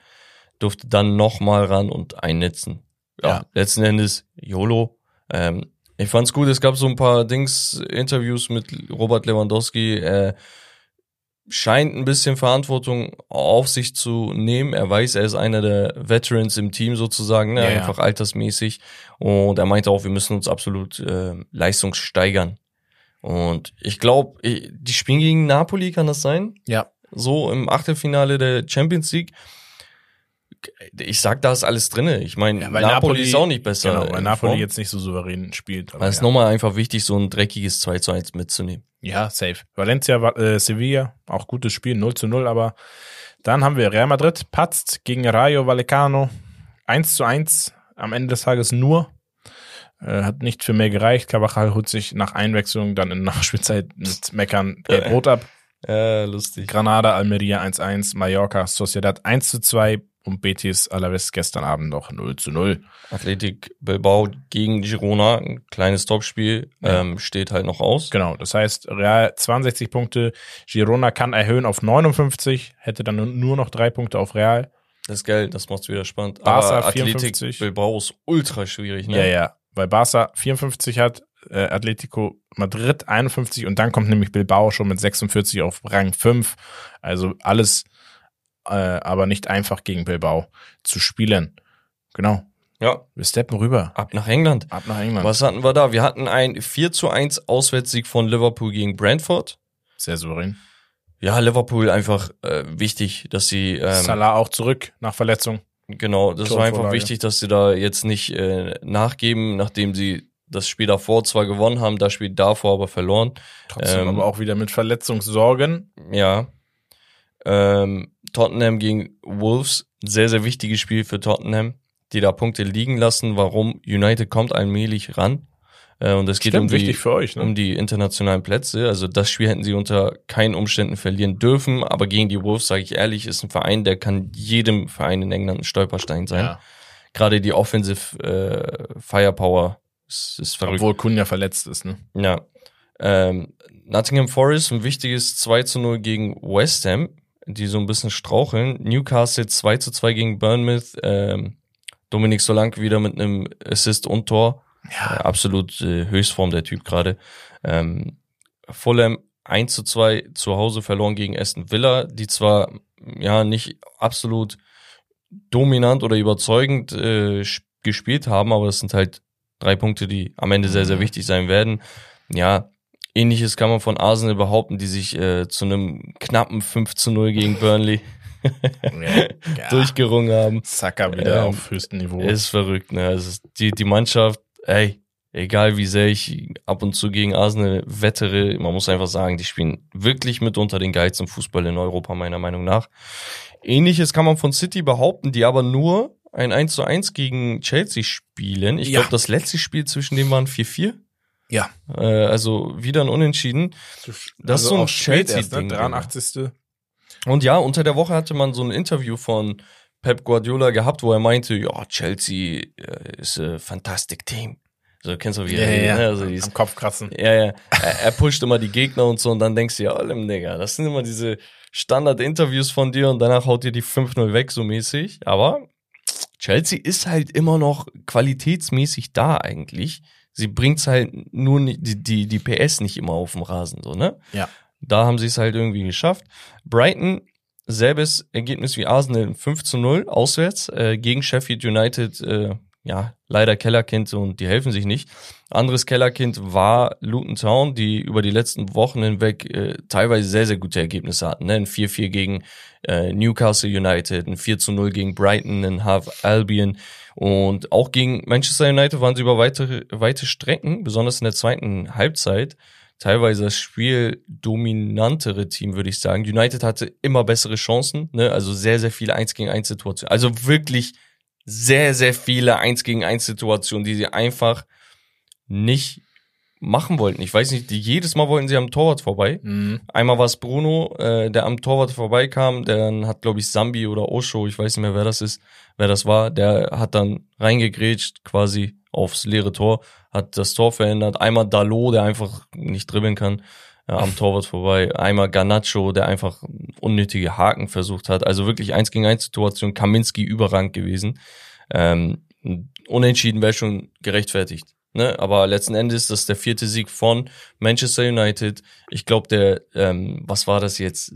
durfte dann nochmal ran und einnetzen. Ja, ja, letzten Endes YOLO. Ähm, ich fand's gut, es gab so ein paar Dings, Interviews mit Robert Lewandowski. Er scheint ein bisschen Verantwortung auf sich zu nehmen. Er weiß, er ist einer der Veterans im Team sozusagen, ne? Ja, einfach ja. altersmäßig. Und er meinte auch, wir müssen uns absolut äh, leistungssteigern. Und ich glaube, die spielen gegen Napoli, kann das sein? Ja. So im Achtelfinale der Champions League ich sag, da ist alles drinne. Ich meine, ja, Napoli, Napoli, ist auch nicht besser. Genau, weil Napoli Form. jetzt nicht so souverän spielt. Aber es ja. ist nochmal einfach wichtig, so ein dreckiges 2 zu 1 mitzunehmen. Ja, safe. Valencia, äh, Sevilla, auch gutes Spiel, 0 zu 0, aber dann haben wir Real Madrid, patzt gegen Rayo Vallecano, 1 zu 1, am Ende des Tages nur. Äh, hat nicht für mehr gereicht. Cavachal holt sich nach Einwechslung dann in Nachspielzeit mit Meckern gelb-rot ab. Ja, lustig. Granada, Almeria 1-1, Mallorca, Sociedad 1 zu 2 und Betis Alaves gestern Abend noch 0 zu 0. Athletik Bilbao gegen Girona, ein kleines Topspiel, ja. ähm, steht halt noch aus. Genau, das heißt Real 62 Punkte, Girona kann erhöhen auf 59, hätte dann nur noch drei Punkte auf Real. Das Geld, das macht's wieder spannend. Barca Aber Athletik 54. Bilbao ist ultra schwierig, ne? Ja, ja, weil Barca 54 hat, äh, Atletico Madrid 51 und dann kommt nämlich Bilbao schon mit 46 auf Rang 5. Also alles äh, aber nicht einfach gegen Bilbao zu spielen. Genau. Ja. Wir steppen rüber. Ab nach England. Ab nach England. Was hatten wir da? Wir hatten ein 4 zu 1 Auswärtssieg von Liverpool gegen Brentford. Sehr souverän. Ja, Liverpool einfach äh, wichtig, dass sie. Ähm, Salah auch zurück nach Verletzung. Genau, das war einfach wichtig, dass sie da jetzt nicht äh, nachgeben, nachdem sie das Spiel davor zwar gewonnen haben, das Spiel davor aber verloren. Trotzdem ähm, aber auch wieder mit Verletzungssorgen. Ja. Ähm, Tottenham gegen Wolves, sehr, sehr wichtiges Spiel für Tottenham, die da Punkte liegen lassen. Warum? United kommt allmählich ran. Äh, und es geht um die, euch, ne? um die internationalen Plätze. Also das Spiel hätten sie unter keinen Umständen verlieren dürfen. Aber gegen die Wolves, sage ich ehrlich, ist ein Verein, der kann jedem Verein in England ein Stolperstein sein. Ja. Gerade die Offensive äh, Firepower ist, ist verrückt. Obwohl Kunja verletzt ist, ne? Ja. Ähm, Nottingham Forest, ein wichtiges 2 zu 0 gegen West Ham die so ein bisschen straucheln. Newcastle 2 zu 2 gegen Bournemouth. Ähm, Dominik Solanke wieder mit einem Assist und Tor. Ja. Absolut äh, Höchstform der Typ gerade. Ähm, Fulham 1 zu 2 zu Hause verloren gegen Aston Villa, die zwar ja nicht absolut dominant oder überzeugend äh, gespielt haben, aber das sind halt drei Punkte, die am Ende sehr, sehr mhm. wichtig sein werden. Ja, Ähnliches kann man von Arsenal behaupten, die sich äh, zu einem knappen 5 zu 0 gegen Burnley ja, durchgerungen haben. Saka wieder ähm, auf höchstem Niveau. Ist verrückt, ne? Also die, die Mannschaft, ey, egal wie sehr ich ab und zu gegen Arsenal wettere, man muss einfach sagen, die spielen wirklich mitunter den geilsten Fußball in Europa, meiner Meinung nach. Ähnliches kann man von City behaupten, die aber nur ein 1 zu 1 gegen Chelsea spielen. Ich ja. glaube, das letzte Spiel zwischen denen waren 4-4. Ja. Äh, also wieder ein Unentschieden. Das also ist so ein Chelsea-Ding. Ne? 83. Und ja, unter der Woche hatte man so ein Interview von Pep Guardiola gehabt, wo er meinte, ja, Chelsea äh, ist ein fantastic Team. So kennst du wie ja, er ja, ne? also Am Kopf kratzen. Ja, ja. Er, er, pusht immer die Gegner und so und dann denkst du, ja, Olim, Digga, das sind immer diese Standard-Interviews von dir und danach haut dir die 5-0 weg, so mäßig. Aber Chelsea ist halt immer noch qualitätsmäßig da eigentlich sie bringt's halt nur nicht, die, die, die PS nicht immer auf dem Rasen, so, ne? Ja. Da haben sie es halt irgendwie geschafft. Brighton, selbes Ergebnis wie Arsenal, 5 zu 0 auswärts, äh, gegen Sheffield United, äh, ja, leider Kellerkind und die helfen sich nicht. Anderes Kellerkind war Luton Town, die über die letzten Wochen hinweg äh, teilweise sehr, sehr gute Ergebnisse hatten. Ne? Ein 4-4 gegen äh, Newcastle United, ein 4 zu 0 gegen Brighton, ein Half Albion. Und auch gegen Manchester United waren sie über weite, weite Strecken, besonders in der zweiten Halbzeit, teilweise das Spiel dominantere Team, würde ich sagen. United hatte immer bessere Chancen, ne? also sehr, sehr viele 1 gegen 1 Situationen. Also wirklich sehr, sehr viele 1 gegen 1 Situationen, die sie einfach nicht machen wollten. Ich weiß nicht, die, jedes Mal wollten sie am Torwart vorbei. Mhm. Einmal war es Bruno, äh, der am Torwart vorbeikam, dann hat, glaube ich, Sambi oder Osho, ich weiß nicht mehr, wer das ist, wer das war, der hat dann reingegrätscht, quasi aufs leere Tor, hat das Tor verändert. Einmal Dalo, der einfach nicht dribbeln kann, äh, am Torwart vorbei. Einmal Garnacho, der einfach unnötige Haken versucht hat. Also wirklich eins gegen eins Situation, Kaminski überrang gewesen. Ähm, unentschieden wäre schon gerechtfertigt. Ne, aber letzten Endes ist das der vierte Sieg von Manchester United. Ich glaube, der, ähm, was war das jetzt?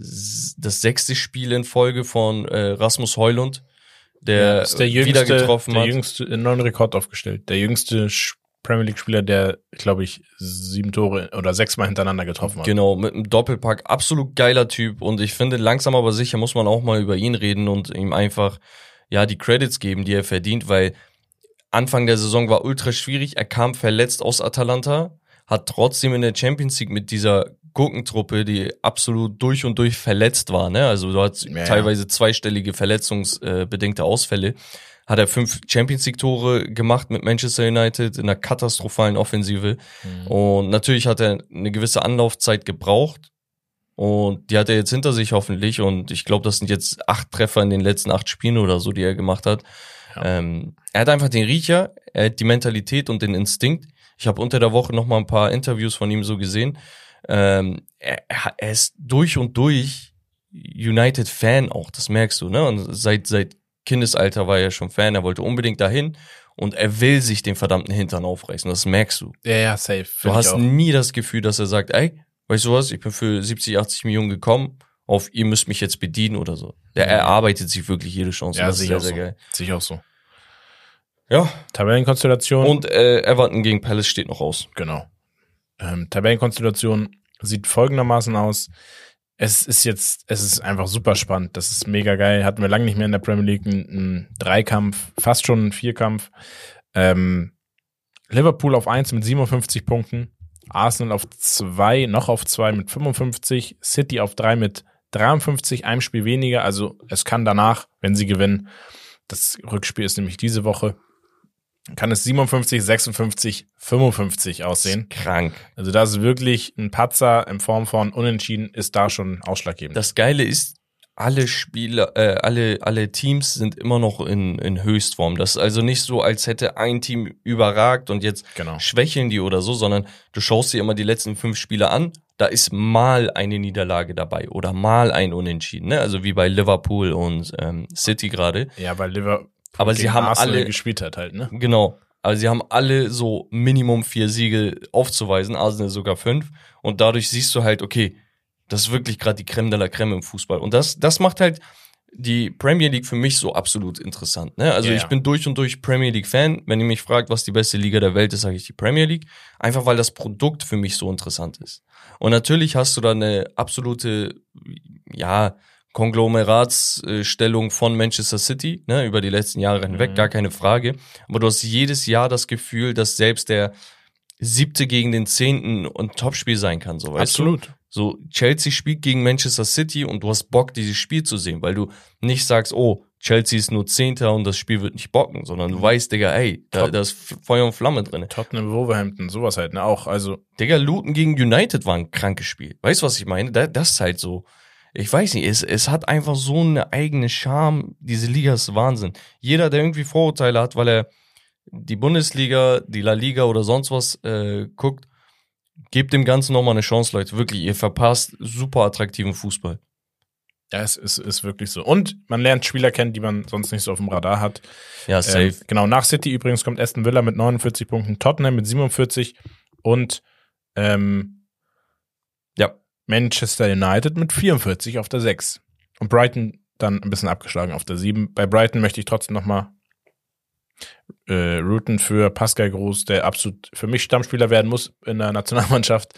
Das sechste Spiel in Folge von äh, Rasmus Heulund, der, ja, der jüngste, wieder getroffen der hat. Der jüngste, einen neuen Rekord aufgestellt. Der jüngste Premier League Spieler, der, glaube ich, sieben Tore oder sechsmal hintereinander getroffen hat. Genau, mit einem Doppelpack. Absolut geiler Typ. Und ich finde, langsam aber sicher muss man auch mal über ihn reden und ihm einfach, ja, die Credits geben, die er verdient, weil Anfang der Saison war ultra schwierig. Er kam verletzt aus Atalanta, hat trotzdem in der Champions League mit dieser Gurkentruppe, die absolut durch und durch verletzt war, ne? Also du hast ja, teilweise zweistellige verletzungsbedingte Ausfälle. Hat er fünf Champions League Tore gemacht mit Manchester United in einer katastrophalen Offensive. Mhm. Und natürlich hat er eine gewisse Anlaufzeit gebraucht. Und die hat er jetzt hinter sich hoffentlich. Und ich glaube, das sind jetzt acht Treffer in den letzten acht Spielen oder so, die er gemacht hat. Ja. Ähm, er hat einfach den Riecher, er hat die Mentalität und den Instinkt. Ich habe unter der Woche noch mal ein paar Interviews von ihm so gesehen. Ähm, er, er ist durch und durch United-Fan auch, das merkst du, ne? Und seit, seit Kindesalter war er schon Fan, er wollte unbedingt dahin und er will sich den verdammten Hintern aufreißen, das merkst du. Ja, ja, safe. Du hast nie das Gefühl, dass er sagt, ey, weißt du was, ich bin für 70, 80 Millionen gekommen, auf ihr müsst mich jetzt bedienen oder so. Der erarbeitet sich wirklich jede Chance. Ja, das ist sehr, sehr so. geil. Sehe ich auch so. Ja. Tabellenkonstellation. Und äh, Everton gegen Palace steht noch aus. Genau. Ähm, Tabellenkonstellation sieht folgendermaßen aus. Es ist jetzt, es ist einfach super spannend. Das ist mega geil. Hatten wir lange nicht mehr in der Premier League einen Dreikampf, fast schon einen Vierkampf. Ähm, Liverpool auf eins mit 57 Punkten. Arsenal auf zwei, noch auf zwei mit 55. City auf drei mit 53, einem Spiel weniger. Also es kann danach, wenn sie gewinnen, das Rückspiel ist nämlich diese Woche, kann es 57, 56, 55 aussehen. Krank. Also das ist wirklich ein Patzer in Form von Unentschieden ist da schon ausschlaggebend. Das Geile ist, alle Spieler, äh, alle, alle Teams sind immer noch in, in Höchstform. Das ist also nicht so, als hätte ein Team überragt und jetzt genau. schwächeln die oder so, sondern du schaust dir immer die letzten fünf Spiele an. Da ist mal eine Niederlage dabei oder mal ein Unentschieden, ne? Also wie bei Liverpool und ähm, City gerade. Ja, bei Liverpool aber sie haben Arsenal alle gespielt hat halt, ne? Genau. Also sie haben alle so Minimum vier Siege aufzuweisen, Arsenal sogar fünf. Und dadurch siehst du halt, okay, das ist wirklich gerade die Creme de la Creme im Fußball. Und das, das macht halt die Premier League für mich so absolut interessant. Ne? Also ja, ich bin durch und durch Premier League Fan. Wenn ihr mich fragt, was die beste Liga der Welt ist, sage ich die Premier League. Einfach weil das Produkt für mich so interessant ist. Und natürlich hast du da eine absolute, ja, Konglomeratsstellung von Manchester City, ne, über die letzten Jahre hinweg, mhm. gar keine Frage. Aber du hast jedes Jahr das Gefühl, dass selbst der siebte gegen den zehnten und Topspiel sein kann, so weißt Absolut. du? So, Chelsea spielt gegen Manchester City und du hast Bock, dieses Spiel zu sehen, weil du nicht sagst, oh, Chelsea ist nur Zehnter und das Spiel wird nicht bocken, sondern du mhm. weißt, Digga, ey, da, da ist Feuer und Flamme drin. Tottenham, Wolverhampton, sowas halt, ne, auch, also. Digga, Luton gegen United war ein krankes Spiel. Weißt du, was ich meine? Das ist halt so ich weiß nicht, es, es hat einfach so eine eigene Charme. Diese Liga ist Wahnsinn. Jeder, der irgendwie Vorurteile hat, weil er die Bundesliga, die La Liga oder sonst was äh, guckt, gebt dem Ganzen nochmal eine Chance, Leute. Wirklich, ihr verpasst super attraktiven Fußball. Ja, es ist, ist wirklich so. Und man lernt Spieler kennen, die man sonst nicht so auf dem Radar hat. Ja, safe. Ähm, genau, nach City übrigens kommt Aston Villa mit 49 Punkten, Tottenham mit 47 und ähm, Manchester United mit 44 auf der 6. Und Brighton dann ein bisschen abgeschlagen auf der 7. Bei Brighton möchte ich trotzdem nochmal äh, routen für Pascal Groß, der absolut für mich Stammspieler werden muss in der Nationalmannschaft.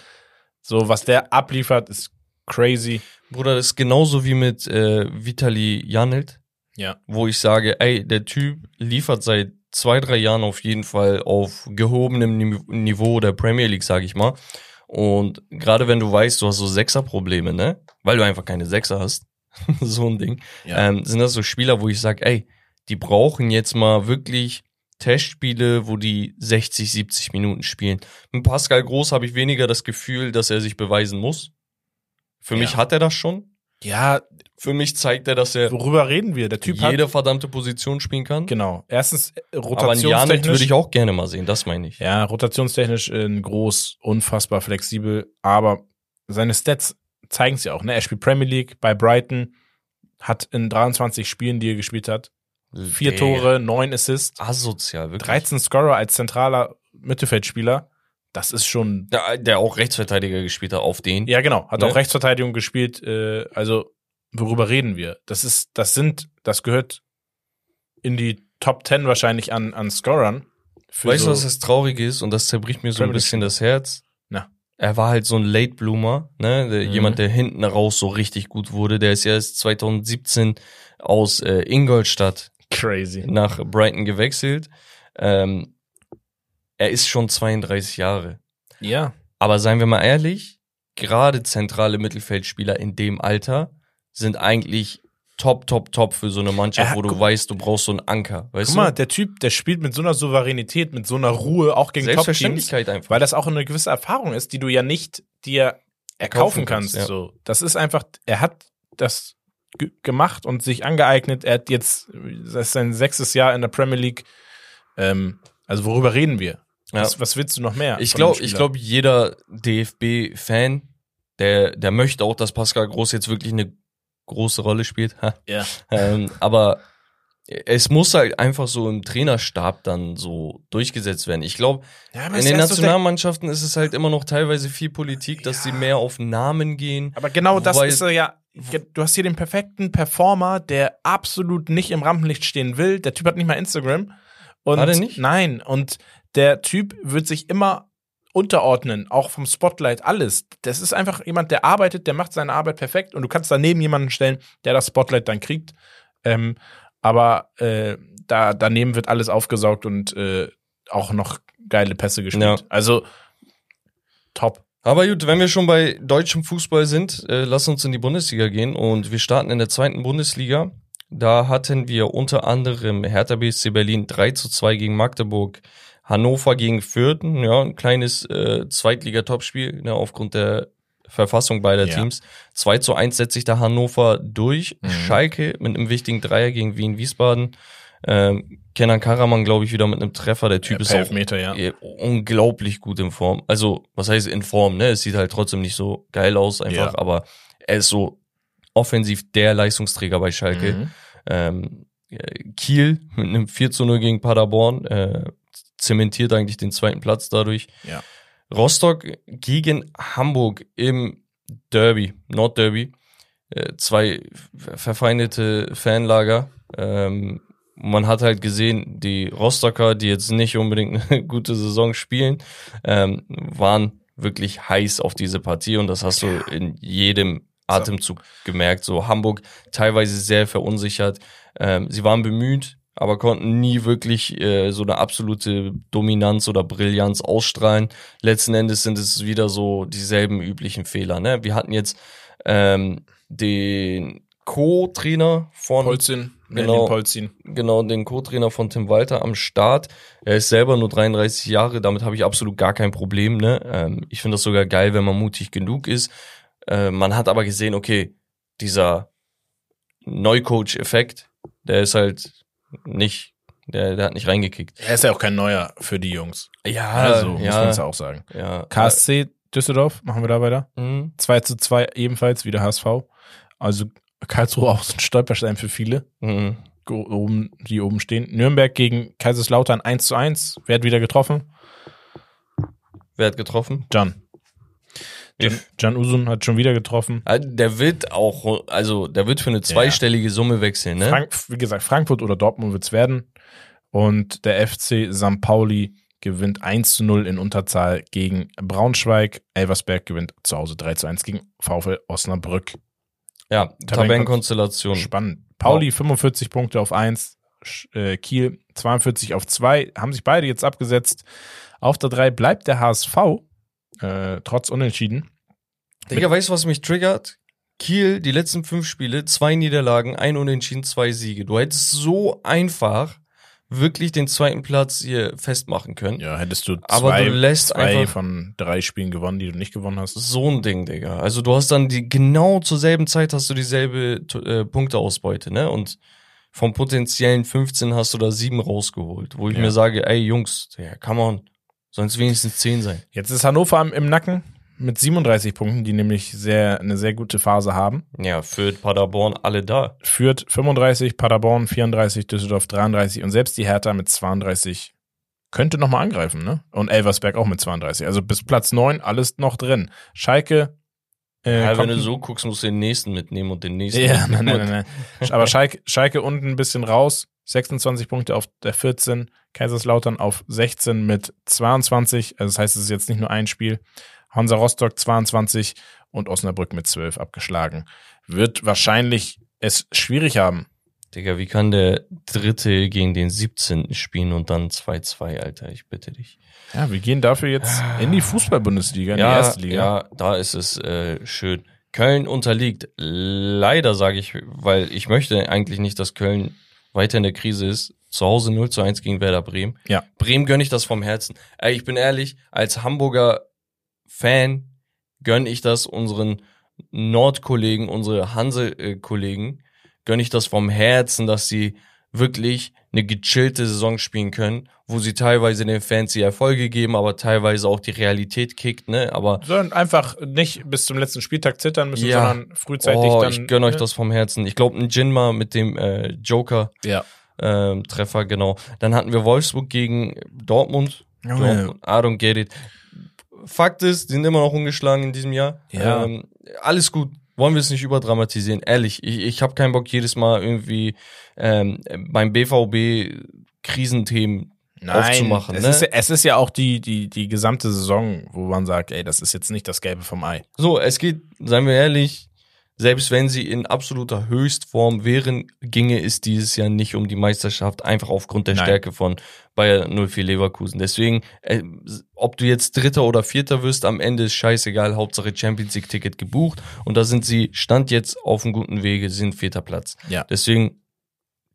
So, was der abliefert, ist crazy. Bruder, das ist genauso wie mit äh, Vitali Janelt. Ja. Wo ich sage, ey, der Typ liefert seit zwei, drei Jahren auf jeden Fall auf gehobenem Niveau der Premier League, sage ich mal. Und gerade wenn du weißt, du hast so Sechser-Probleme, ne? Weil du einfach keine Sechser hast, so ein Ding, ja. ähm, sind das so Spieler, wo ich sage, ey, die brauchen jetzt mal wirklich Testspiele, wo die 60, 70 Minuten spielen. Mit Pascal Groß habe ich weniger das Gefühl, dass er sich beweisen muss. Für ja. mich hat er das schon. Ja, für mich zeigt er, dass er. Worüber reden wir? Der Typ jede hat, verdammte Position spielen kann. Genau. Erstens rotationstechnisch. Aber einen würde ich auch gerne mal sehen. Das meine ich. Ja, rotationstechnisch äh, groß, unfassbar flexibel. Aber seine Stats zeigen es ja auch. Ne? Er spielt Premier League bei Brighton, hat in 23 Spielen, die er gespielt hat, vier Damn. Tore, neun Assists, asozial, wirklich. 13 Scorer als zentraler Mittelfeldspieler. Das ist schon. Der, der auch Rechtsverteidiger gespielt hat auf den. Ja, genau. Hat ne? auch Rechtsverteidigung gespielt. Äh, also, worüber reden wir? Das ist, das sind, das gehört in die Top 10 wahrscheinlich an, an Scorern. Weißt du, was das Traurige ist? Und das zerbricht mir so ein bisschen das Herz. Na. Er war halt so ein Late Bloomer, ne? Der, mhm. Jemand, der hinten raus so richtig gut wurde. Der ist ja erst 2017 aus äh, Ingolstadt Crazy. nach Brighton gewechselt. Ähm, er ist schon 32 Jahre. Ja. Aber seien wir mal ehrlich, gerade zentrale Mittelfeldspieler in dem Alter sind eigentlich top, top, top für so eine Mannschaft, Er- wo du weißt, du brauchst so einen Anker. Weißt Guck mal, du? der Typ, der spielt mit so einer Souveränität, mit so einer Ruhe, auch gegen Top-Teams, Selbstverständlichkeit einfach. weil das auch eine gewisse Erfahrung ist, die du ja nicht dir erkaufen kannst. kannst, ja. So, das ist einfach, er hat das ge- gemacht und sich angeeignet. Er hat jetzt, das ist sein sechstes Jahr in der Premier League. Ähm, also worüber reden wir? Ja. Was, was willst du noch mehr? Ich glaube, ich glaube, jeder DFB-Fan, der, der möchte auch, dass Pascal Groß jetzt wirklich eine große Rolle spielt. Ja. ähm, aber es muss halt einfach so im Trainerstab dann so durchgesetzt werden. Ich glaube, Ja, in den der- Nationalmannschaften ist es halt immer noch teilweise viel Politik, dass sie mehr auf Namen gehen. Aber genau das ist ja. Du hast hier den perfekten Performer, der absolut nicht im Rampenlicht stehen will. Der Typ hat nicht mal Instagram. Und Hat er nicht? Nein. Und der Typ wird sich immer unterordnen, auch vom Spotlight, alles. Das ist einfach jemand, der arbeitet, der macht seine Arbeit perfekt und du kannst daneben jemanden stellen, der das Spotlight dann kriegt. Ähm, aber äh, da daneben wird alles aufgesaugt und äh, auch noch geile Pässe gespielt. Ja. Also top. Aber gut, wenn wir schon bei deutschem Fußball sind, äh, lass uns in die Bundesliga gehen und wir starten in der zweiten Bundesliga. Da hatten wir unter anderem Hertha BSC Berlin 3 zu 2 gegen Magdeburg, Hannover gegen Fürth, ja, ein kleines äh, Zweitliga-Topspiel, ne, aufgrund der Verfassung beider Ja. Teams. 2 zu 1 setzt sich da Hannover durch. Mhm. Schalke mit einem wichtigen Dreier gegen Wien-Wiesbaden. Ähm, Kenan Karaman, glaube ich, wieder mit einem Treffer. Der Typ Ja, ist auch Elfmeter, ja. eh unglaublich gut in Form. Also, was heißt in Form, ne? Es sieht halt trotzdem nicht so geil aus einfach, Ja. aber er ist so offensiv der Leistungsträger bei Schalke. Mhm. Ähm, äh, Kiel mit einem 4 zu 0 gegen Paderborn äh, zementiert eigentlich den zweiten Platz dadurch. Ja. Rostock gegen Hamburg im Derby, Nordderby. Äh, zwei verfeindete Fanlager. Ähm, man hat halt gesehen, die Rostocker, die jetzt nicht unbedingt eine gute Saison spielen, ähm, waren wirklich heiß auf diese Partie und das hast du in jedem Atemzug gemerkt. So Hamburg teilweise sehr verunsichert. Ähm, sie waren bemüht, aber konnten nie wirklich äh, so eine absolute Dominanz oder Brillanz ausstrahlen. Letzten Endes sind es wieder so dieselben üblichen Fehler. Ne? Wir hatten jetzt ähm, den Co-Trainer von Polzin, Genau. Polzin. genau den Co-Trainer von Tim Walter am Start. Er ist selber nur 33 Jahre, damit habe ich absolut gar kein Problem. Ne? Ähm, ich finde das sogar geil, wenn man mutig genug ist. Äh, man hat aber gesehen, okay, dieser Neucoach-Effekt, der ist halt nicht, der, der hat nicht reingekickt. Er ist ja auch kein Neuer für die Jungs. Ja, Also, muss man ja, es ja auch sagen. ja. KSC Düsseldorf, machen wir da weiter. Mhm. 2 zu 2 ebenfalls, wie der HSV. Also Karlsruhe auch so ein Stolperstein für viele, Mhm. oben, die oben stehen. Nürnberg gegen Kaiserslautern 1 zu 1. Wer hat wieder getroffen? Wer hat getroffen? Can. Can Usun hat schon wieder getroffen. Ah, Der wird auch, also der wird für eine zweistellige Summe wechseln, ne? Frank, wie gesagt, Frankfurt oder Dortmund wird's werden. Und der FC St. Pauli gewinnt 1 zu 0 in Unterzahl gegen Braunschweig. Elversberg gewinnt zu Hause 3 zu 1 gegen VfL Osnabrück. Ja, Tabellenkonstellation. Spannend. Pauli 45 Punkte auf 1, Sch- äh, Kiel 42 auf 2, haben sich beide jetzt abgesetzt. Auf der 3 bleibt der HSV, äh, trotz Unentschieden. Digga, weißt du, was mich triggert? Kiel, die letzten fünf Spiele, zwei Niederlagen, ein Unentschieden, zwei Siege. Du hättest so einfach wirklich den zweiten Platz hier festmachen können. Ja, hättest du Aber zwei, du lässt zwei von drei Spielen gewonnen, die du nicht gewonnen hast. So ein Ding, Digga. Also du hast dann die, genau zur selben Zeit hast du dieselbe äh, Punkteausbeute, ne? Und vom potenziellen 15 hast du da sieben rausgeholt, wo ich Ja. mir sage, ey Jungs, ja, come on, sollen es wenigstens 10 sein. Jetzt ist Hannover im, Nacken mit 37 Punkten, die nämlich sehr, eine sehr gute Phase haben. Ja, Fürth, Paderborn, alle da. Führt 35, Paderborn 34, Düsseldorf 33 und selbst die Hertha mit 32 könnte nochmal angreifen, ne? Und Elversberg auch mit 32. Also bis Platz 9 alles noch drin. Schalke. Äh, Ja, wenn du so guckst, musst du den nächsten mitnehmen und den nächsten. Ja, nein, nein, nein, nein. Aber Schalke, Schalke unten ein bisschen raus. 26 Punkte auf der 14. Kaiserslautern auf 16 mit 22. Also das heißt, es ist jetzt nicht nur ein Spiel. Hansa Rostock 22 und Osnabrück mit 12 abgeschlagen. Wird wahrscheinlich es schwierig haben. Digga, wie kann der Dritte gegen den 17. spielen und dann 2-2, Alter? Ich bitte dich. Ja, wir gehen dafür jetzt in die Fußball-Bundesliga, in ja, die erste Liga. Ja, da ist es äh, schön. Köln unterliegt. Leider sage ich, weil ich möchte eigentlich nicht, dass Köln weiter in der Krise ist. Zu Hause 0 zu 1 gegen Werder Bremen. Ja. Bremen gönne ich das vom Herzen. Ich bin ehrlich, als Hamburger Fan gönne ich das unseren Nordkollegen, unsere Hanse-Kollegen, gönne ich das vom Herzen, dass sie wirklich eine gechillte Saison spielen können, wo sie teilweise den Fans die Erfolge geben, aber teilweise auch die Realität kickt, ne? Aber Sondern einfach nicht bis zum letzten Spieltag zittern müssen, Ja. sondern frühzeitig oh, dann. ich gönne euch ne? das vom Herzen. Ich glaube, ein Jinma mit dem äh, Joker Ja. Ähm, Treffer, genau. Dann hatten wir Wolfsburg gegen Dortmund. Junge. Dortmund. I don't get it. Fakt ist, die sind immer noch ungeschlagen in diesem Jahr. Ja. Ähm, alles gut. Wollen wir es nicht überdramatisieren? Ehrlich, ich, ich habe keinen Bock, jedes Mal irgendwie ähm, beim BVB Krisenthemen aufzumachen. Es, ne? ist, ja- es ist ja auch die, die, die gesamte Saison, wo man sagt, ey, das ist jetzt nicht das Gelbe vom Ei. So, es geht, seien wir ehrlich, selbst wenn sie in absoluter Höchstform wären, ginge es dieses Jahr nicht um die Meisterschaft, einfach aufgrund der Nein. Stärke von Bayer 04 Leverkusen. Deswegen, äh, ob du jetzt Dritter oder Vierter wirst, am Ende ist scheißegal, Hauptsache Champions League Ticket gebucht und da sind sie, stand jetzt auf einem guten Wege, sind vierter Platz. Ja. Deswegen,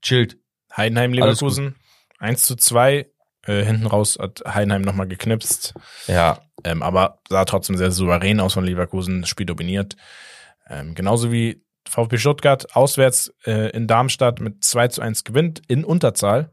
chillt. Heidenheim, Leverkusen, 1 zu 2. Äh, hinten raus hat Heidenheim nochmal geknipst. Ja, Ähm, aber sah trotzdem sehr souverän aus von Leverkusen, Spiel dominiert. Ähm, genauso wie VfB Stuttgart auswärts äh, in Darmstadt mit 2 zu 1 gewinnt in Unterzahl.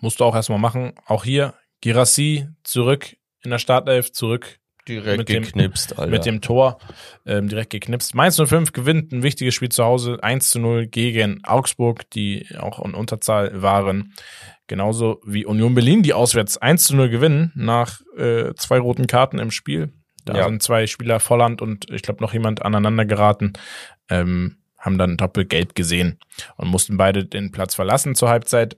Musst du auch erstmal machen. Auch hier Girassi zurück in der Startelf, zurück direkt Mit dem- geknipst, Alter. mit dem Tor ähm, direkt geknipst. Mainz 05 gewinnt ein wichtiges Spiel zu Hause, 1 zu 0 gegen Augsburg, die auch in Unterzahl waren. Genauso wie Union Berlin, die auswärts 1 zu 0 gewinnen nach äh, zwei roten Karten im Spiel. Da Ja. sind zwei Spieler Volland und ich glaube noch jemand aneinander geraten, ähm, haben dann doppelgelb gesehen und mussten beide den Platz verlassen zur Halbzeit.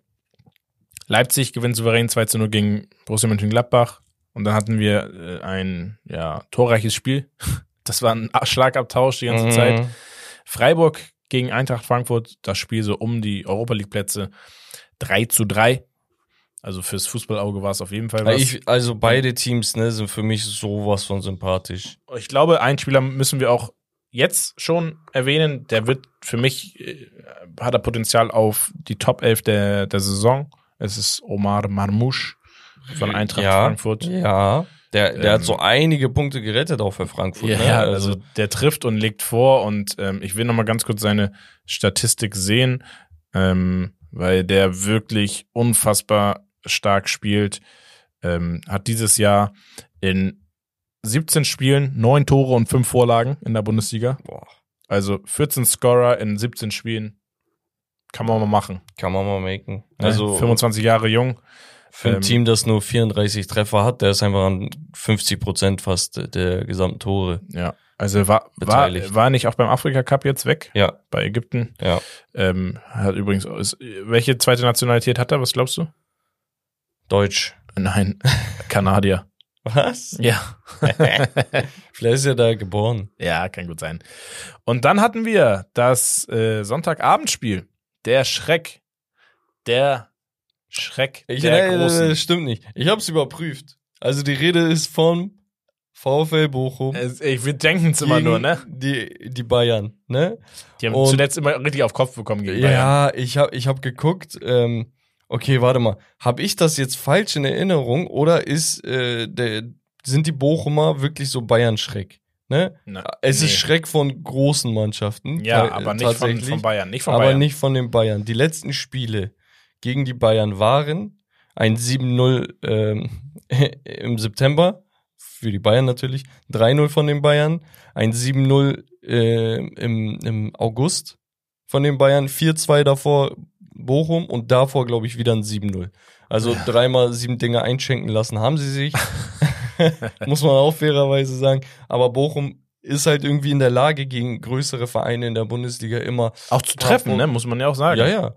Leipzig gewinnt souverän 2 zu 0 gegen Borussia Mönchengladbach. Und dann hatten wir äh, ein ja, torreiches Spiel. Das war ein Schlagabtausch die ganze Mhm. Zeit. Freiburg gegen Eintracht Frankfurt, das Spiel so um die Europa League Plätze 3 zu 3. Also fürs Fußballauge war es auf jeden Fall was. Ich, Ich, also beide Teams ne, sind für mich sowas von sympathisch. glaube, einen Spieler müssen wir auch jetzt schon erwähnen. Der wird für mich, äh, hat er Potenzial auf die Top 11 der, der Saison. Es ist Omar Marmouche von Eintracht ja, Frankfurt. Ja, der, der Ähm, hat so einige Punkte gerettet auch für Frankfurt. Ja, ne? also der trifft und legt vor und ähm, ich will noch mal ganz kurz seine Statistik sehen, ähm, weil der wirklich unfassbar stark spielt. Ähm, hat dieses Jahr in 17 Spielen neun Tore und fünf Vorlagen in der Bundesliga. boah, Also 14 Scorer in 17 Spielen kann man mal machen. kann man mal machen. Also Also 25 Jahre jung. für ein ähm, Team, das nur 34 Treffer hat, der ist einfach an 50 Prozent fast der gesamten Tore. Ja, also war, war, war nicht auch beim Afrika Cup jetzt weg Ja, bei Ägypten. ja. Ähm, hat übrigens, ist, welche zweite Nationalität hat er? Was glaubst du? Deutsch. Nein, Kanadier. Was? Ja. Vielleicht ist er da geboren. ja, kann gut sein. Und dann hatten wir das äh, Sonntagabendspiel. Der Schreck. Der Schreck Ich, der nein, Großen. das stimmt nicht. Ich habe es überprüft. Also die Rede ist von VfL Bochum. Ich, wir denken es immer nur, ne? Die, die Bayern, ne? Die haben Und- zuletzt immer richtig auf Kopf bekommen gegen Bayern. Ja, ich habe ich hab geguckt. Ähm, okay, warte mal. Habe ich das jetzt falsch in Erinnerung oder ist äh, der, sind die Bochumer wirklich so Bayern-Schreck? Ne? Na, Es nee. ist Schreck von großen Mannschaften. Ja, ta- aber nicht von, von Bayern. Nicht von aber Bayern. nicht von den Bayern. Die letzten Spiele gegen die Bayern waren ein 7-0 ähm, im September, für die Bayern natürlich, 3-0 von den Bayern, ein 7-0 äh, im, im August von den Bayern, 4-2 davor Bochum und davor, glaube ich, wieder ein 7-0. Also dreimal sieben Dinge einschenken lassen haben sie sich. Muss man auch fairerweise sagen. Aber Bochum ist halt irgendwie in der Lage, gegen größere Vereine in der Bundesliga immer Auch zu treffen, ne? Muss man ja auch sagen. ja, ja.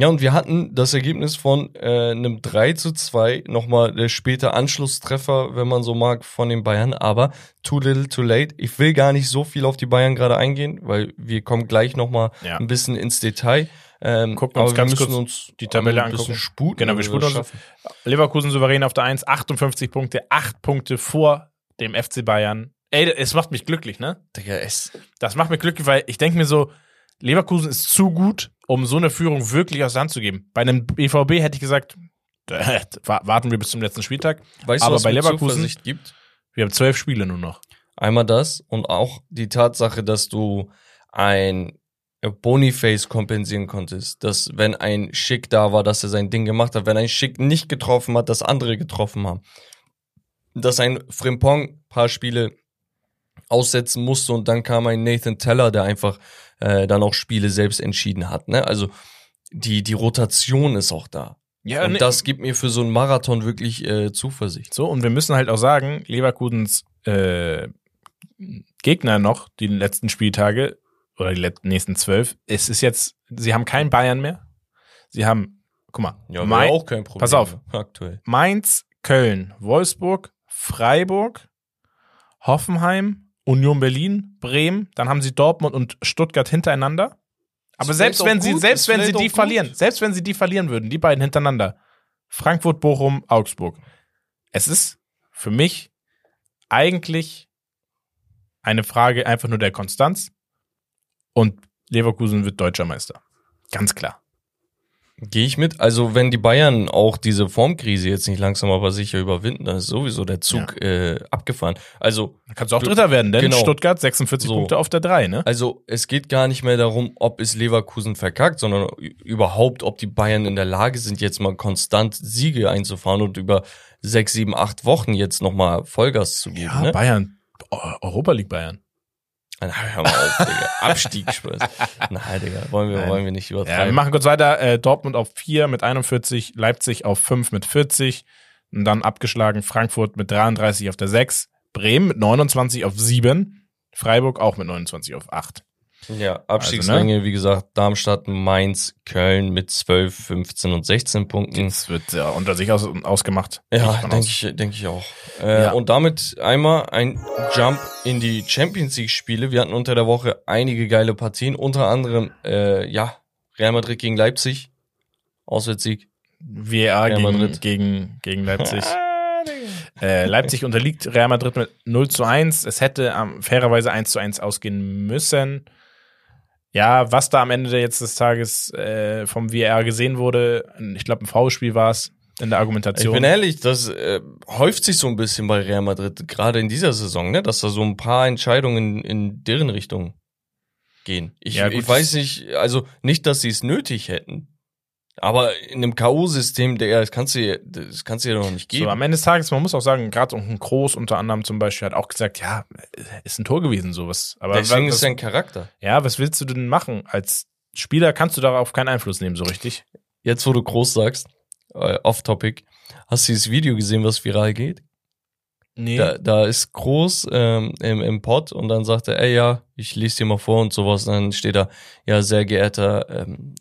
Ja, und wir hatten das Ergebnis von äh, einem 3 zu 2, nochmal der späte Anschlusstreffer, wenn man so mag, von den Bayern, aber too little too late. Ich will gar nicht so viel auf die Bayern gerade eingehen, weil wir kommen gleich nochmal Ja. ein bisschen ins Detail. Ähm, Gucken uns aber ganz wir kurz uns die Tabelle ein bisschen angucken. sputen. Genau, wir sputen uns. Leverkusen souverän auf der 1, 58 Punkte, 8 Punkte vor dem FC Bayern. Ey, es macht mich glücklich, ne? Digga, es, Das macht mich glücklich, weil ich denke mir so, Leverkusen ist zu gut, um so eine Führung wirklich aus der Hand zu geben. Bei einem BVB hätte ich gesagt, wa- warten wir bis zum letzten Spieltag. weißt Aber du, was bei Leverkusen- Zuversicht gibt? Wir haben zwölf Spiele nur noch. Einmal das und auch die Tatsache, dass du ein Boniface kompensieren konntest. Dass wenn ein Schick da war, dass er sein Ding gemacht hat. Wenn ein Schick nicht getroffen hat, dass andere getroffen haben. Dass ein Frimpong paar Spiele aussetzen musste und dann kam ein Nathan Teller, der einfach äh, dann auch Spiele selbst entschieden hat. Ne? Also die, die Rotation ist auch da. Ja, und ne- das gibt mir für so einen Marathon wirklich äh, Zuversicht. So, und wir müssen halt auch sagen, Leverkusens äh, Gegner noch, die letzten Spieltage oder die nächsten zwölf, es ist jetzt, sie haben kein Bayern mehr. Sie haben, guck mal, Ja, Mai- wäre auch kein Problem. Pass auf. Aktuell. Mainz, Köln, Wolfsburg, Freiburg, Hoffenheim, Union Berlin, Bremen, dann haben sie Dortmund und Stuttgart hintereinander. Aber Ist selbst wenn sie, gut, selbst wenn sie die verlieren, selbst wenn sie die verlieren würden, die beiden hintereinander, Frankfurt, Bochum, Augsburg. Es ist für mich eigentlich eine Frage einfach nur der Konstanz und Leverkusen wird deutscher Meister. Ganz klar. Gehe ich mit. Also wenn die Bayern auch diese Formkrise jetzt nicht langsam aber sicher überwinden, dann ist sowieso der Zug äh, abgefahren. Also, Dann kannst du auch Dritter werden, denn genau. Stuttgart 46 So. Punkte auf der 3, ne? also es geht gar nicht mehr darum, ob es Leverkusen verkackt, sondern überhaupt, ob die Bayern in der Lage sind, jetzt mal konstant Siege einzufahren und über sechs, sieben, acht Wochen jetzt nochmal Vollgas zu geben. Ja, ne? Bayern. Eu- Europa League Bayern. Na, hör mal auf, Digga. Abstieg, Spaß. Nein, Digga, wollen wir, Nein. wollen wir nicht Ja, wir übertreiben. machen kurz weiter. Äh, Dortmund auf 4 mit 41, Leipzig auf 5 mit 40 und dann abgeschlagen Frankfurt mit 33 auf der 6, Bremen mit 29 auf 7, Freiburg auch mit 29 auf 8. Ja, Abstiegsränge, wie gesagt, Darmstadt, Mainz, Köln mit 12, 15 und 16 Punkten. Das wird ja unter sich aus, ausgemacht. Ja, denke aus. ich, denk ich auch. Äh, Ja. Und damit einmal ein Jump in die Champions League-Spiele. Wir hatten unter der Woche einige geile Partien, unter anderem, äh, ja, Real Madrid gegen Leipzig, Auswärtssieg. VAR gegen, Madrid. gegen, gegen Leipzig. äh, Leipzig unterliegt Real Madrid mit 0 zu 1. Es hätte ähm, fairerweise 1 zu 1 ausgehen müssen. Ja, was da am Ende jetzt des Tages äh, vom VAR gesehen wurde, ich glaube, ein Foulspiel war es in der Ich Argumentation. bin ehrlich, das äh, häuft sich so ein bisschen bei Real Madrid, gerade in dieser Saison, ne, dass da so ein paar Entscheidungen in deren Richtung gehen. Ich, Ja, gut, ich weiß nicht, also nicht, dass sie es nötig hätten. Aber in einem K.O.-System, der, das kannst du, das kannst du dir doch nicht geben. so, am Ende des Tages, man muss auch sagen, gerade ein Groß unter anderem zum Beispiel hat auch gesagt, ja, ist ein Tor gewesen, sowas. Aber Deswegen was, ist sein Charakter. ja, was willst du denn machen? Als Spieler kannst du darauf keinen Einfluss nehmen, so richtig. Jetzt, wo du groß sagst, äh, off-topic, hast du dieses Video gesehen, was viral geht? Nee. Da, da ist groß ähm, im, im Pod und dann sagt er, ey ja, ich lese dir mal vor und sowas. Und dann steht da, ja, sehr geehrter, ähm,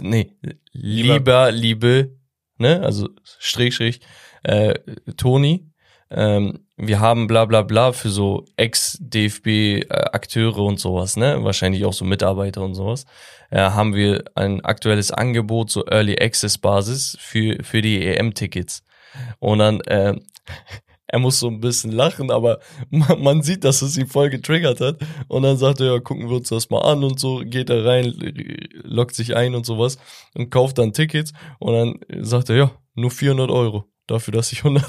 nee, lieber, liebe, ne, also Strich, Strich, äh, Toni, ähm, wir haben bla bla bla für so Ex-DFB-Akteure und sowas, ne, wahrscheinlich auch so Mitarbeiter und sowas, äh, haben wir ein aktuelles Angebot, so Early Access Basis für, für die EM-Tickets. Und dann, äh, er muss so ein bisschen lachen, aber man, man sieht, dass es ihn voll getriggert hat. Und dann sagt er, ja, gucken wir uns das mal an und so, geht er rein, lockt sich ein und sowas und kauft dann Tickets. Und dann sagt er, ja, nur 400 Euro dafür, dass ich 100,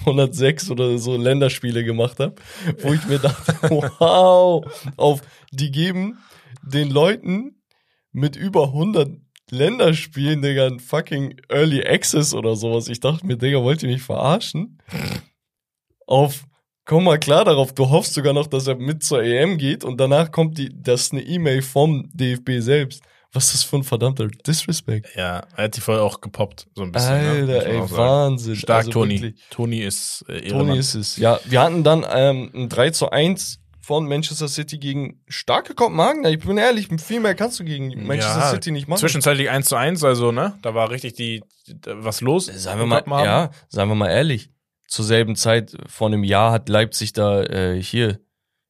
106 oder so Länderspiele gemacht habe. Wo ich mir dachte, wow, auf, die geben den Leuten mit über 100 Länderspielen, Digga, ein fucking Early Access oder sowas. Ich dachte mir, Digga, wollt ihr mich verarschen? Auf, komm mal klar darauf, du hoffst sogar noch, dass er mit zur EM geht und danach kommt die, das ist eine E-Mail vom DFB selbst. Was ist das für ein verdammter Disrespect? Ja, er hat die voll auch gepoppt, so ein bisschen. ne? Alter, man ey. Wahnsinn. Stark, Also Toni. Toni ist äh, Toni ist es. Ja, wir hatten dann ähm, ein 3 zu 1 von Manchester City gegen starke Kopenhagen. Ich bin ehrlich, viel mehr kannst du gegen Manchester Ja, City nicht machen. Zwischenzeitlich 1 zu 1, also, ne? Da war richtig die, was los. Sagen wir mal, Kopenhagen. ja, sagen wir mal ehrlich. Zur selben Zeit vor einem Jahr hat Leipzig da äh, hier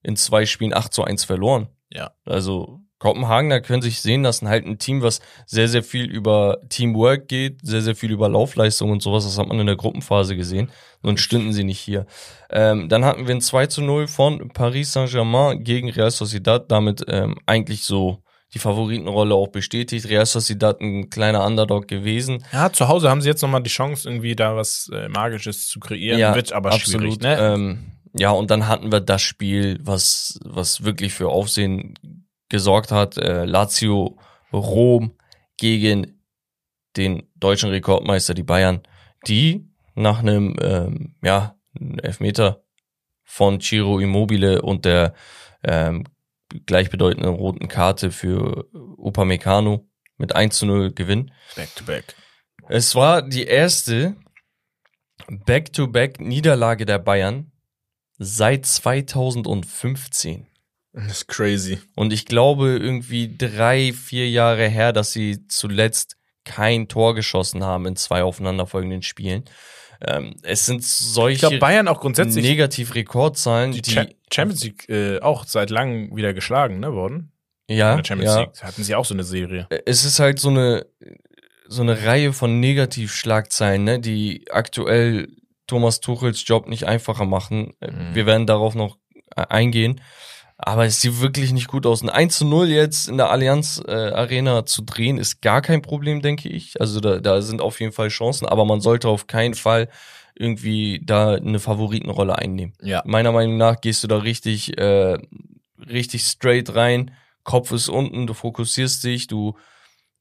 in zwei Spielen 8 zu 1 verloren. Ja. Also Kopenhagen, da können sich sehen lassen, halt ein Team, was sehr, sehr viel über Teamwork geht, sehr, sehr viel über Laufleistung und sowas. Das hat man in der Gruppenphase gesehen. Sonst stünden sie nicht hier. Ähm, dann hatten wir ein 2 zu 0 von Paris Saint-Germain gegen Real Sociedad. Damit ähm, eigentlich so die Favoritenrolle auch bestätigt. Real Sociedad ein kleiner Underdog gewesen. Ja, zu Hause haben sie jetzt nochmal die Chance, irgendwie da was äh, Magisches zu kreieren. Ja, Wird aber absolut. schwierig, ne? Ähm, ja, und dann hatten wir das Spiel, was, was wirklich für Aufsehen gesorgt hat. Äh, Lazio Rom gegen den deutschen Rekordmeister, die Bayern, die nach einem ähm, ja, Elfmeter von Ciro Immobile und der ähm, gleichbedeutenden roten Karte für Upamecano mit 1 zu 0 gewinnen. Back to back. Es war die erste Back-to-Back-Niederlage der Bayern seit 2015. Das ist crazy. Und ich glaube, irgendwie drei, vier Jahre her, dass sie zuletzt kein Tor geschossen haben in zwei aufeinanderfolgenden Spielen. Ähm, es sind solche Ich glaube, Bayern auch grundsätzlich Negativ-Rekordzahlen, die die, Cha Champions League äh, auch seit langem wieder geschlagen, ne, worden? ja, In der Champions ja, League hatten sie auch so eine Serie. es ist halt so eine so eine Reihe von Negativschlagzeilen, ne, die aktuell Thomas Tuchels Job nicht einfacher machen. Äh, Mhm. Wir werden darauf noch äh, eingehen. Aber es sieht wirklich nicht gut aus. Ein 1 zu 0 jetzt in der Allianz äh, Arena zu drehen, ist gar kein Problem, denke ich. Also da, da sind auf jeden Fall Chancen, aber man sollte auf keinen Fall irgendwie da eine Favoritenrolle einnehmen. Ja. Meiner Meinung nach gehst du da richtig, äh, richtig straight rein. Kopf ist unten, du fokussierst dich, du,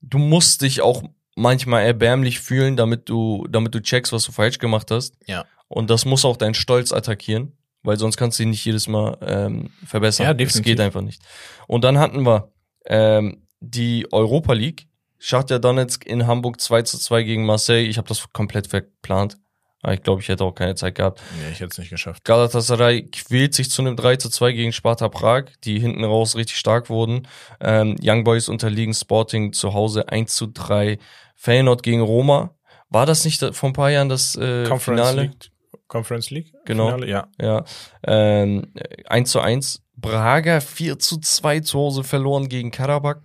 du musst dich auch manchmal erbärmlich fühlen, damit du, damit du checkst, was du falsch gemacht hast. Ja. Und das muss auch dein Stolz attackieren, weil sonst kannst du ihn nicht jedes Mal ähm, verbessern. Ja, Das definitiv. geht einfach nicht. Und dann hatten wir ähm, die Europa League. Schachtja Donetsk in Hamburg 2 zu 2 gegen Marseille. Ich habe das komplett verplant. Aber ich glaube, ich hätte auch keine Zeit gehabt. Nee, ich hätte es nicht geschafft. Galatasaray quält sich zu einem 3 zu 2 gegen Sparta Prag, die hinten raus richtig stark wurden. Ähm, Young Boys unterliegen Sporting zu Hause 1 zu 3. Feyenoord gegen Roma. War das nicht vor ein paar Jahren das äh, Conference Finale? League. Conference League? Genau. Finale? Ja. Ja. Ähm, 1 zu 1. Braga 4 zu 2 zu Hause verloren gegen Karabakh.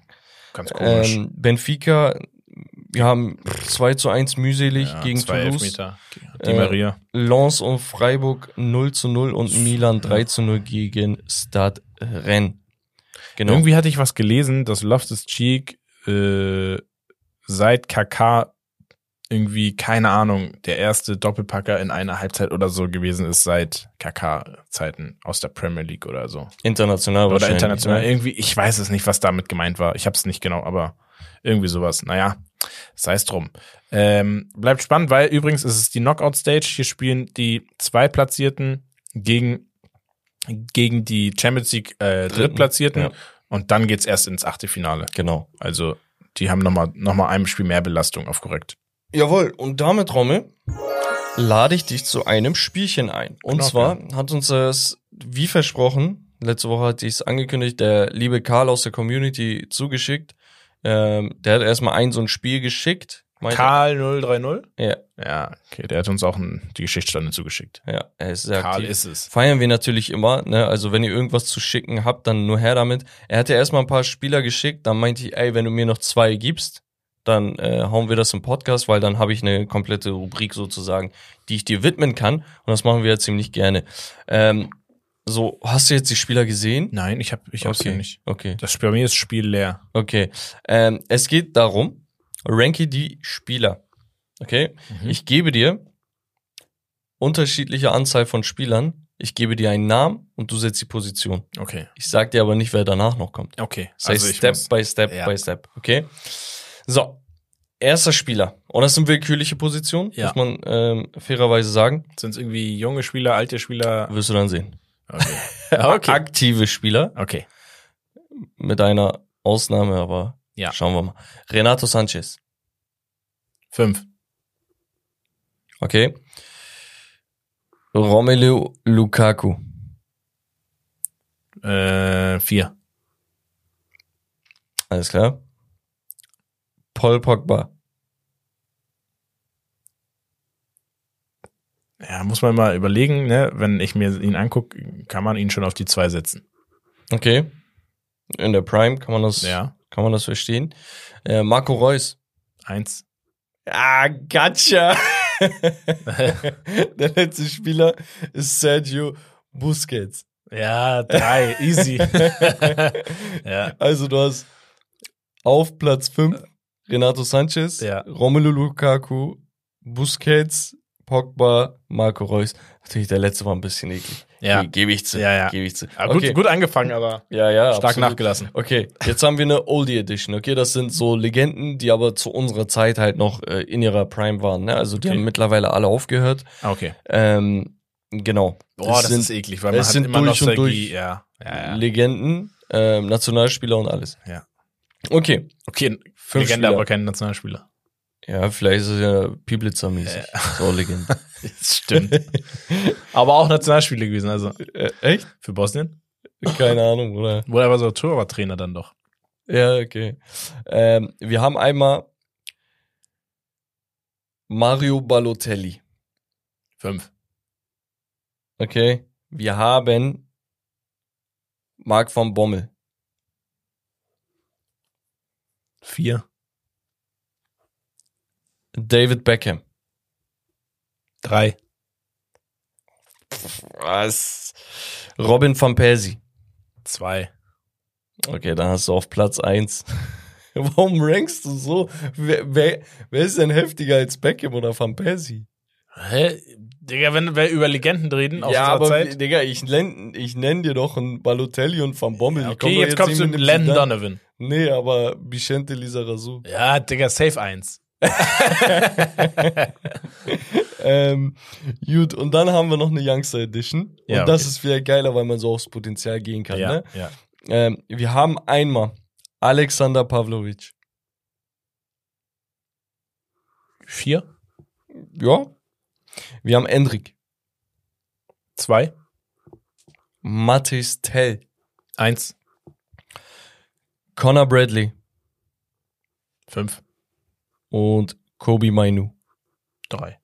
Ganz komisch. Ähm, Benfica, wir haben 2 zu 1 mühselig ja, gegen zwei Toulouse. Elfmeter. Die Äh, Maria. Lens und Freiburg 0 zu 0 und Milan 3 zu 0 gegen Stade Rennes. Genau. Irgendwie hatte ich was gelesen, dass Loftus Cheek äh, seit KK irgendwie, keine Ahnung, der erste Doppelpacker in einer Halbzeit oder so gewesen ist seit KK-Zeiten aus der Premier League oder so. international Oder international. ne? Irgendwie, ich weiß es nicht, was damit gemeint war. Ich habe es nicht genau, aber irgendwie sowas. Naja, sei es drum. Ähm, bleibt spannend, weil übrigens ist es die Knockout-Stage. Hier spielen die Zweitplatzierten gegen, gegen die Champions League äh, Drittplatzierten. ja. Und dann geht's erst ins Achtelfinale. Genau. Also die haben nochmal noch mal ein Spiel mehr Belastung auf korrekt. Jawohl, und damit, Rommel, lade ich dich zu einem Spielchen ein. Und Genau, zwar hat uns das, wie versprochen, letzte Woche hatte ich es angekündigt, der liebe Karl aus der Community zugeschickt. Ähm, der hat erstmal ein so ein Spiel geschickt. Karl 030? Ja, Ja, okay, der hat uns auch ein, die Geschichtsstunde zugeschickt. ja, er ist sehr Karl aktiv. ist es. Feiern wir natürlich immer, ne? Also wenn ihr irgendwas zu schicken habt, dann nur her damit. Er hat ja erstmal ein paar Spieler geschickt, dann meinte ich, ey, wenn du mir noch zwei gibst, dann äh, hauen wir das im Podcast, weil dann habe ich eine komplette Rubrik sozusagen, die ich dir widmen kann. Und das machen wir ja ziemlich gerne. Ähm, so, hast du jetzt die Spieler gesehen? Nein, ich habe ich hab's okay. hier nicht. Okay, Das Spiel, bei mir ist Spiel leer. okay. Ähm, es geht darum, ranke die Spieler. Okay? Mhm. Ich gebe dir unterschiedliche Anzahl von Spielern. Ich gebe dir einen Namen und du setzt die Position. Okay. Ich sag dir aber nicht, wer danach noch kommt. Okay. Heißt ich Step by Step Ja. by Step. Okay? So. Erster Spieler. Und das sind willkürliche Positionen, Ja. muss man ähm, fairerweise sagen. Sind es irgendwie junge Spieler, alte Spieler? Wirst du dann sehen. Okay. okay. Aktive Spieler Okay. mit einer Ausnahme, aber Ja. schauen wir mal. Renato Sanchez. Fünf. Okay. Romelu Lukaku. Äh, vier. Alles klar. Paul Pogba. Ja, muss man mal überlegen, ne? Wenn ich mir ihn angucke, kann man ihn schon auf die zwei setzen. Okay. In der Prime kann man das, Ja. kann man das verstehen. Äh, Marco Reus. Eins. Ah, gotcha. der letzte Spieler ist Sergio Busquets. Ja, drei. Easy. ja. Also du hast auf Platz 5 Renato Sanchez, Ja. Romelu Lukaku, Busquets, Pogba, Marco Reus. Natürlich der letzte war ein bisschen eklig. Ja. Ge- Gebe ich zu. Ja, ja. Gebe ich zu. Gut, okay. gut angefangen, aber Ja, ja. stark absolut. nachgelassen. Okay, jetzt haben wir eine Oldie Edition. Okay, das sind so Legenden, die aber zu unserer Zeit halt noch äh, in ihrer Prime waren. Ne? Also die Okay. haben mittlerweile alle aufgehört. Ah, Okay. Ähm, genau. Boah, das, sind ist eklig, weil man es hat sind immer durch und durch Ja. Ja, ja. Legenden, ähm, Nationalspieler und alles. Ja. Okay. Okay, Fünf Legende, Spieler. aber kein Nationalspieler. Ja, vielleicht ist es ja Piblitzer-mäßig. So Legende. Das stimmt. aber auch Nationalspieler gewesen, also äh, echt? für Bosnien. Keine Ahnung, oder? Wurde aber so Torwarttrainer dann doch. Ja, okay. Ähm, wir haben einmal Mario Balotelli. Fünf. Okay. Wir haben Marc van Bommel. Vier. David Beckham. Drei. Was? Robin van Persie. Zwei. Okay, dann hast du auf Platz eins. Warum rankst du so? Wer, wer, wer ist denn heftiger als Beckham oder Van Persie? Hä? Digga, wenn wir über Legenden reden aus ja, aber Zeit. Digga, ich nenn, ich nenn dir doch einen Balotelli und Van Bommel. Komm Okay, jetzt kommst du mit Len. Donovan. Nee, aber Vicente Lizarazu. Ja, Digga, safe eins. ähm, gut, und dann haben wir noch eine Youngster Edition. Ja, und das okay. ist wieder geiler, weil man so aufs Potenzial gehen kann. Ja, Ne? ja. Ähm, wir haben einmal Alexander Pavlovic. Vier. Ja. Wir haben Endrik. Zwei. Mattis Tell. Eins. Connor Bradley. Fünf. Und Kobe Mainu. Drei.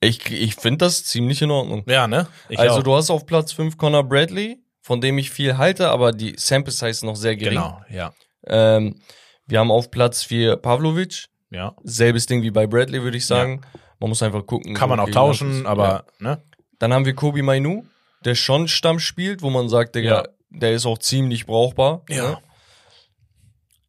Ich, ich finde das ziemlich in Ordnung. Ja, ne? Ich also auch. du hast auf Platz 5 Connor Bradley, von dem ich viel halte, aber die Sample Size ist noch sehr gering. Genau, ja. Ähm, wir haben auf Platz 4 Pavlovic. Ja. Selbes Ding wie bei Bradley, würde ich sagen. Man muss einfach gucken. Kann man auch tauschen, aber, Ja. ne? Dann haben wir Kobe Mainu, der schon Stamm spielt, wo man sagt, Digga, Ja. Der ist auch ziemlich brauchbar. Ja. Ne?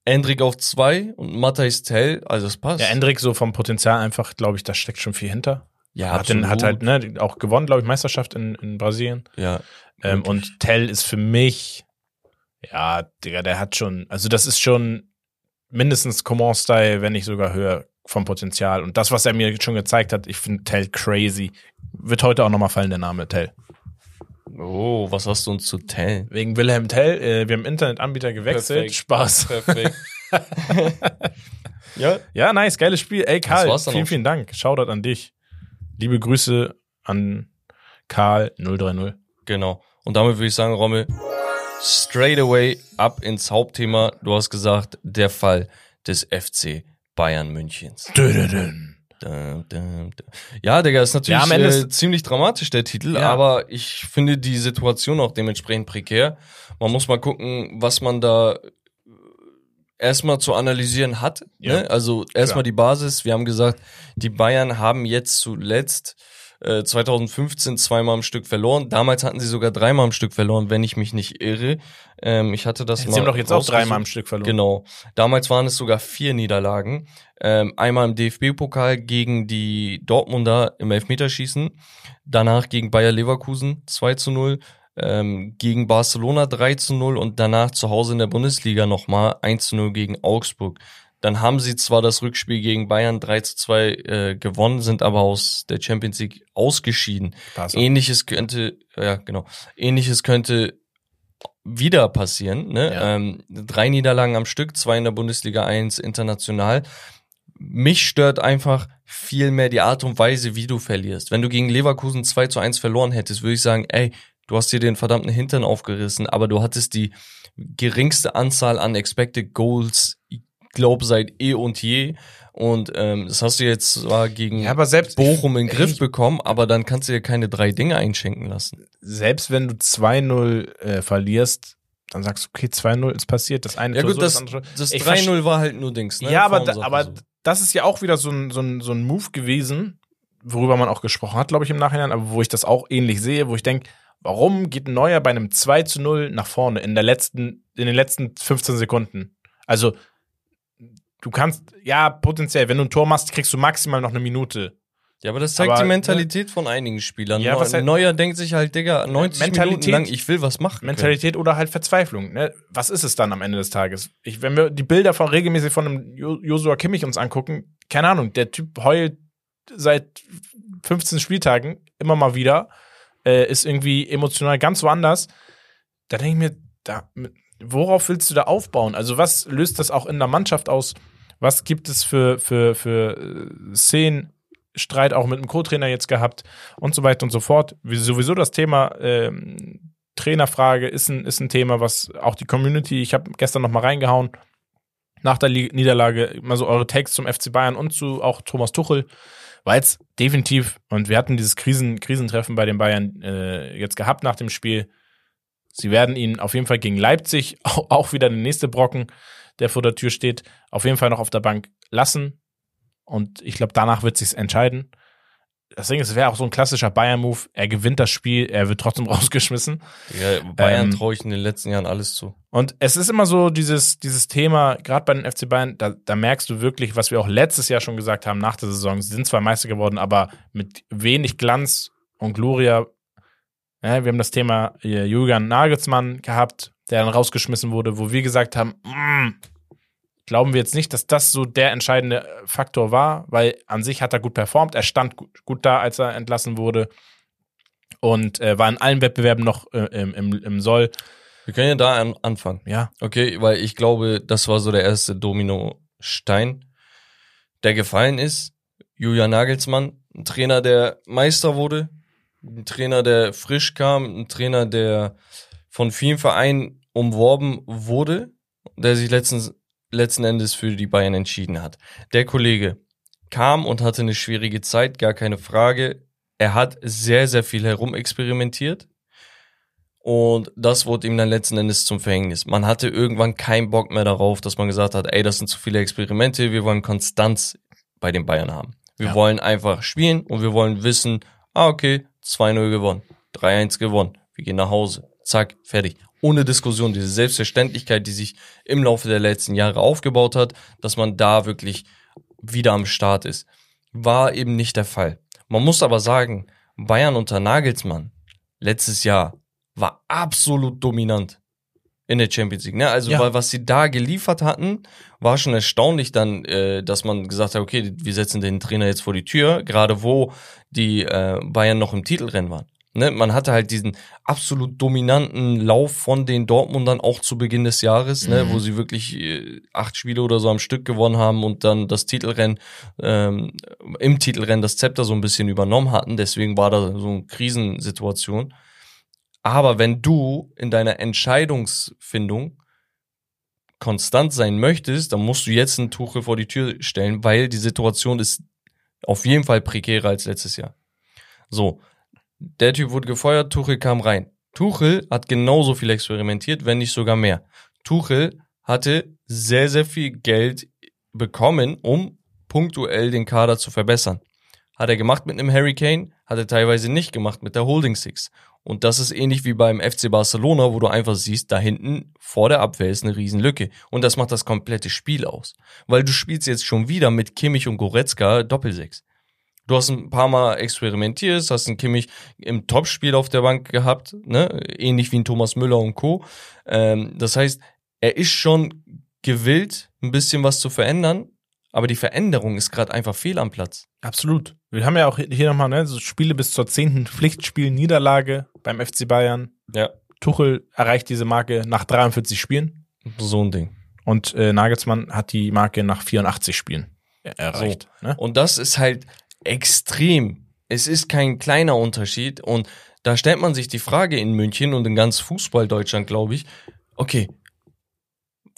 Endrick auf 2 und Matthijs Tell, also das passt. Ja, Endrick so vom Potenzial einfach, glaube ich, da steckt schon viel hinter. ja hat, den, hat halt, ne, auch gewonnen, glaube ich, Meisterschaft in, in Brasilien. Ja. Ähm, und Tell ist für mich, ja, Digga, der hat schon, also das ist schon mindestens Coman-Style, wenn nicht sogar höher vom Potenzial. Und das, was er mir schon gezeigt hat, ich finde Tell crazy. Wird heute auch nochmal fallen, der Name Tell. Oh, was hast du uns zu tellen? Wegen Wilhelm Tell, äh, wir haben Internetanbieter gewechselt. Perfekt. Spaß. Perfekt. ja, Ja, nice, geiles Spiel. Ey, Karl, vielen, auch vielen Dank. Shoutout an dich. Liebe Grüße an Karl 030. genau. Und damit würde ich sagen, Rommel, straight away ab ins Hauptthema. Du hast gesagt, der Fall des FC Bayern Münchens. Dö-dö-dö. Dum, dum, dum. Ja, Digga, ist natürlich Ja, am Ende äh, ziemlich dramatisch, der Titel, Ja. aber ich finde die Situation auch dementsprechend prekär. Man muss mal gucken, was man da äh, erstmal zu analysieren hat. Ja. Ne? Also erstmal die Basis. Wir haben gesagt, die Bayern haben jetzt zuletzt äh, 2015 zweimal am Stück verloren. Damals hatten sie sogar dreimal am Stück verloren, wenn ich mich nicht irre. Ähm, ich hatte das Sie mal haben doch jetzt auch dreimal am Stück verloren. Genau. Damals waren es sogar vier Niederlagen. Ähm, einmal im DFB-Pokal gegen die Dortmunder im Elfmeterschießen. Danach gegen Bayer Leverkusen 2 zu 0. Ähm, gegen Barcelona 3 zu 0 und danach zu Hause in der Bundesliga nochmal 1 zu 0 gegen Augsburg. Dann haben sie zwar das Rückspiel gegen Bayern 3 zu 2 äh, gewonnen, sind aber aus der Champions League ausgeschieden. Barca. Ähnliches könnte, ja genau, ähnliches könnte wieder passieren. Ne? Ja. Ähm, drei Niederlagen am Stück, zwei in der Bundesliga, eins international. Mich stört einfach viel mehr die Art und Weise, wie du verlierst. Wenn du gegen Leverkusen 2 zu 1 verloren hättest, würde ich sagen, ey, du hast dir den verdammten Hintern aufgerissen, aber du hattest die geringste Anzahl an Expected Goals, glaube, seit eh und je. Und ähm, das hast du jetzt zwar gegen ja, aber selbst, Bochum in den Griff ich, bekommen, aber dann kannst du dir keine drei Dinge einschenken lassen. Selbst wenn du 2-0 äh, verlierst, dann sagst du, okay, 2-0 ist passiert, das eine ja, gut, so, das, das, das 3-0 war halt nur Dings, ne? Ja, aber, da, aber so. das ist ja auch wieder so ein, so, ein, so ein Move gewesen, worüber man auch gesprochen hat, glaube ich, im Nachhinein, aber wo ich das auch ähnlich sehe, wo ich denke, warum geht ein Neuer bei einem 2 zu 0 nach vorne in der letzten, in den letzten 15 Sekunden? Also, du kannst, ja, potenziell, wenn du ein Tor machst, kriegst du maximal noch eine Minute. Ja, aber das zeigt aber, die ne Mentalität ne? von einigen Spielern. Ja, was halt, Neuer denkt sich halt, Digga, 90 Mentalität, Minuten lang, ich will was machen. Mentalität können. oder halt Verzweiflung. Ne? Was ist es dann am Ende des Tages? Ich, wenn wir die Bilder von regelmäßig von einem Josua Kimmich uns angucken, keine Ahnung, der Typ heult seit 15 Spieltagen immer mal wieder, äh, ist irgendwie emotional ganz woanders. Da denke ich mir, da, worauf willst du da aufbauen? Also was löst das auch in der Mannschaft aus? Was gibt es für, für, für äh, Szenen? Streit auch mit dem Co-Trainer jetzt gehabt und so weiter und so fort. Wie sowieso das Thema ähm, Trainerfrage ist ein, ist ein Thema, was auch die Community, ich habe gestern noch mal reingehauen, nach der Niederlage mal so eure Takes zum FC Bayern und zu auch Thomas Tuchel, weil es definitiv, und wir hatten dieses Krisen, Krisentreffen bei den Bayern äh, jetzt gehabt nach dem Spiel, sie werden ihn auf jeden Fall gegen Leipzig, auch, wieder der nächste Brocken, der vor der Tür steht, auf jeden Fall noch auf der Bank lassen. Und ich glaube, danach wird sich's entscheiden. Deswegen, es wäre auch so ein klassischer Bayern-Move. Er gewinnt das Spiel, er wird trotzdem rausgeschmissen. Ja, Bayern ähm, traue ich in den letzten Jahren alles zu. Und es ist immer so dieses, dieses Thema, gerade bei den FC Bayern, da, da merkst du wirklich, was wir auch letztes Jahr schon gesagt haben nach der Saison. Sie sind zwar Meister geworden, aber mit wenig Glanz und Gloria. Ja, wir haben das Thema äh, Julian Nagelsmann gehabt, der dann rausgeschmissen wurde, wo wir gesagt haben, mm, glauben wir jetzt nicht, dass das so der entscheidende Faktor war, weil an sich hat er gut performt. Er stand gut, gut da, als er entlassen wurde und äh, war in allen Wettbewerben noch äh, im, im, im Soll. Wir können ja da an, anfangen. Ja. Okay, weil ich glaube, das war so der erste Domino-Stein, der gefallen ist. Julian Nagelsmann, ein Trainer, der Meister wurde, ein Trainer, der frisch kam, ein Trainer, der von vielen Vereinen umworben wurde, der sich letztens letzten Endes für die Bayern entschieden hat. Der Kollege kam und hatte eine schwierige Zeit, gar keine Frage. Er hat sehr, sehr viel herumexperimentiert. Und das wurde ihm dann letzten Endes zum Verhängnis. Man hatte irgendwann keinen Bock mehr darauf, dass man gesagt hat, ey, das sind zu viele Experimente, wir wollen Konstanz bei den Bayern haben. Wir ja. wollen einfach spielen und wir wollen wissen, ah, okay, 2-0 gewonnen, 3-1 gewonnen, wir gehen nach Hause, zack, fertig ohne Diskussion, diese Selbstverständlichkeit, die sich im Laufe der letzten Jahre aufgebaut hat, dass man da wirklich wieder am Start ist. War eben nicht der Fall. Man muss aber sagen, Bayern unter Nagelsmann letztes Jahr war absolut dominant in der Champions League. Ne? Also, ja. weil was sie da geliefert hatten, war schon erstaunlich dann, äh, dass man gesagt hat, okay, wir setzen den Trainer jetzt vor die Tür, gerade wo die äh, Bayern noch im Titelrennen waren. Ne, man hatte halt diesen absolut dominanten Lauf von den Dortmundern auch zu Beginn des Jahres, mhm. ne, wo sie wirklich äh, acht Spiele oder so am Stück gewonnen haben und dann das Titelrennen, ähm, im Titelrennen das Zepter so ein bisschen übernommen hatten. Deswegen war da so eine Krisensituation. Aber wenn du in deiner Entscheidungsfindung konstant sein möchtest, dann musst du jetzt einen Tuchel vor die Tür stellen, weil die Situation ist auf jeden Fall prekärer als letztes Jahr. So, der Typ wurde gefeuert, Tuchel kam rein. Tuchel hat genauso viel experimentiert, wenn nicht sogar mehr. Tuchel hatte sehr, sehr viel Geld bekommen, um punktuell den Kader zu verbessern. Hat er gemacht mit einem Hurricane, hat er teilweise nicht gemacht mit der Holding Six. Und das ist ähnlich wie beim FC Barcelona, wo du einfach siehst, da hinten vor der Abwehr ist eine Riesenlücke. Und das macht das komplette Spiel aus. Weil du spielst jetzt schon wieder mit Kimmich und Goretzka Doppelsechs. Du hast ein paar Mal experimentiert, hast einen Kimmich im Topspiel auf der Bank gehabt, ne? ähnlich wie ein Thomas Müller und Co. Ähm, das heißt, er ist schon gewillt, ein bisschen was zu verändern, aber die Veränderung ist gerade einfach fehl am Platz. Absolut. Wir haben ja auch hier nochmal ne, so Spiele bis zur zehnten Pflichtspiel-Niederlage beim FC Bayern. Ja. Tuchel erreicht diese Marke nach 43 Spielen. So ein Ding. Und äh, Nagelsmann hat die Marke nach 84 Spielen erreicht. So. Ne? Und das ist halt, extrem. Es ist kein kleiner Unterschied und da stellt man sich die Frage in München und in ganz Fußball Deutschland, glaube ich, okay,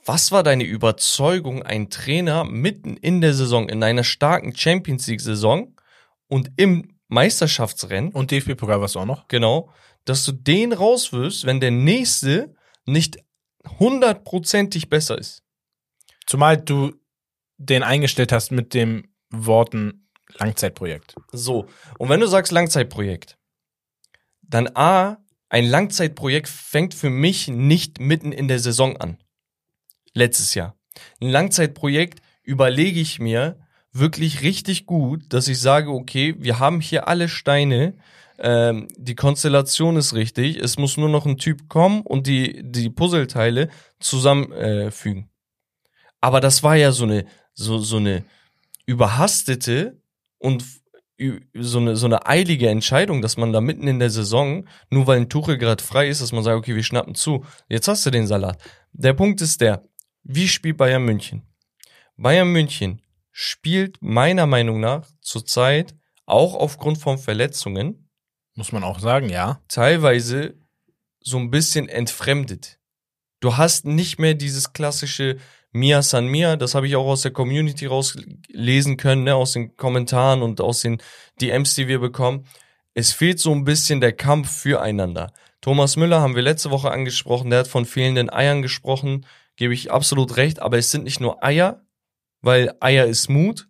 was war deine Überzeugung, ein Trainer mitten in der Saison, in einer starken Champions League-Saison und im Meisterschaftsrennen. Und DFB-Pokal war es auch noch. Genau. Dass du den rauswirfst, wenn der nächste nicht hundertprozentig besser ist. Zumal du den eingestellt hast mit dem Worten Langzeitprojekt. So. Und wenn du sagst Langzeitprojekt, dann A, ein Langzeitprojekt fängt für mich nicht mitten in der Saison an. Letztes Jahr. Ein Langzeitprojekt überlege ich mir wirklich richtig gut, dass ich sage, okay, wir haben hier alle Steine, ähm, die Konstellation ist richtig, es muss nur noch ein Typ kommen und die, die Puzzleteile zusammenfügen. Äh, Aber das war ja so eine, so, so eine überhastete und so eine, so eine eilige Entscheidung, dass man da mitten in der Saison, nur weil ein Tuchel gerade frei ist, dass man sagt, okay, wir schnappen zu. Jetzt hast du den Salat. Der Punkt ist der, wie spielt Bayern München? Bayern München spielt meiner Meinung nach zurzeit auch aufgrund von Verletzungen. Muss man auch sagen, ja. Teilweise so ein bisschen entfremdet. Du hast nicht mehr dieses klassische Mia San Mia, das habe ich auch aus der Community rauslesen können, ne, aus den Kommentaren und aus den DMs, die wir bekommen. Es fehlt so ein bisschen der Kampf füreinander. Thomas Müller haben wir letzte Woche angesprochen, der hat von fehlenden Eiern gesprochen, gebe ich absolut recht, aber es sind nicht nur Eier, weil Eier ist Mut.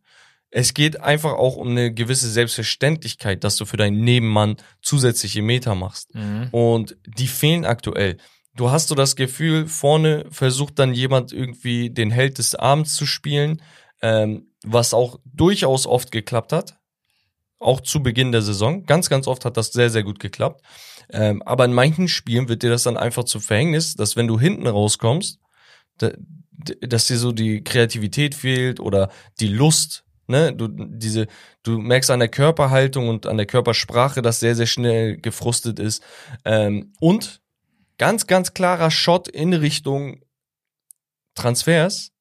Es geht einfach auch um eine gewisse Selbstverständlichkeit, dass du für deinen Nebenmann zusätzliche Meter machst. Mhm. Und die fehlen aktuell du hast so das Gefühl, vorne versucht dann jemand irgendwie den Held des Abends zu spielen, ähm, was auch durchaus oft geklappt hat. Auch zu Beginn der Saison. Ganz, ganz oft hat das sehr, sehr gut geklappt. Ähm, aber in manchen Spielen wird dir das dann einfach zu Verhängnis, dass wenn du hinten rauskommst, da, dass dir so die Kreativität fehlt oder die Lust, ne, du diese du merkst an der Körperhaltung und an der Körpersprache, dass sehr sehr schnell gefrustet ist ähm, und ganz, ganz klarer Shot in Richtung Transfers.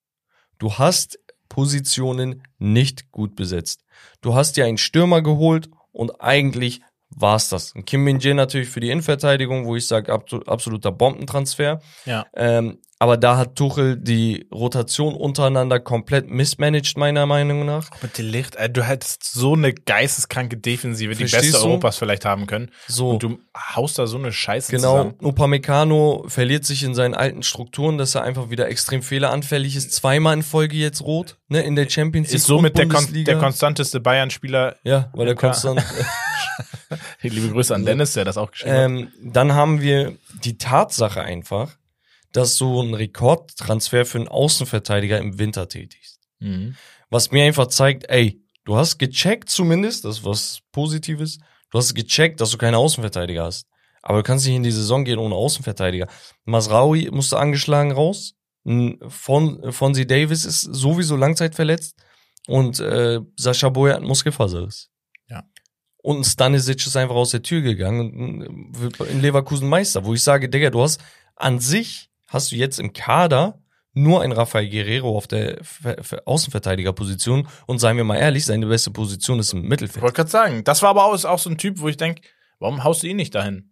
Du hast Positionen nicht gut besetzt. Du hast dir einen Stürmer geholt und eigentlich war's das. Kim Min-jae natürlich für die Innenverteidigung, wo ich sage, absoluter Bombentransfer. Ja. Ähm, aber da hat Tuchel die Rotation untereinander komplett mismanaged, meiner Meinung nach. Aber die Licht, äh, du hättest so eine geisteskranke Defensive, die beste du? Europas vielleicht haben können. So. Und du haust da so eine Scheiße genau. zusammen. Genau. Upamecano verliert sich in seinen alten Strukturen, dass er einfach wieder extrem fehleranfällig ist. Zweimal in Folge jetzt rot, ne, in der Champions League. Ist somit der, kon der konstanteste Bayern-Spieler. Ja, weil er konstant. Liebe Grüße an Dennis, der das auch geschrieben ähm, hat. Dann haben wir die Tatsache einfach, dass du einen Rekordtransfer für einen Außenverteidiger im Winter tätigst. Mhm. Was mir einfach zeigt, ey, du hast gecheckt zumindest, das ist was Positives, du hast gecheckt, dass du keine Außenverteidiger hast. Aber du kannst nicht in die Saison gehen ohne Außenverteidiger. Masraui musste angeschlagen raus. Von Fonzie Davis ist sowieso langzeitverletzt. Und äh, Sascha Boy hat Muskelfaserriss. Ja. Und Stanisic ist einfach aus der Tür gegangen und wird in Leverkusen Meister, wo ich sage, Digga, du hast an sich hast du jetzt im Kader nur ein Rafael Guerrero auf der Außenverteidigerposition und seien wir mal ehrlich, seine beste Position ist im Mittelfeld. Ich wollte gerade sagen, das war aber auch, auch so ein Typ, wo ich denke, warum haust du ihn nicht dahin?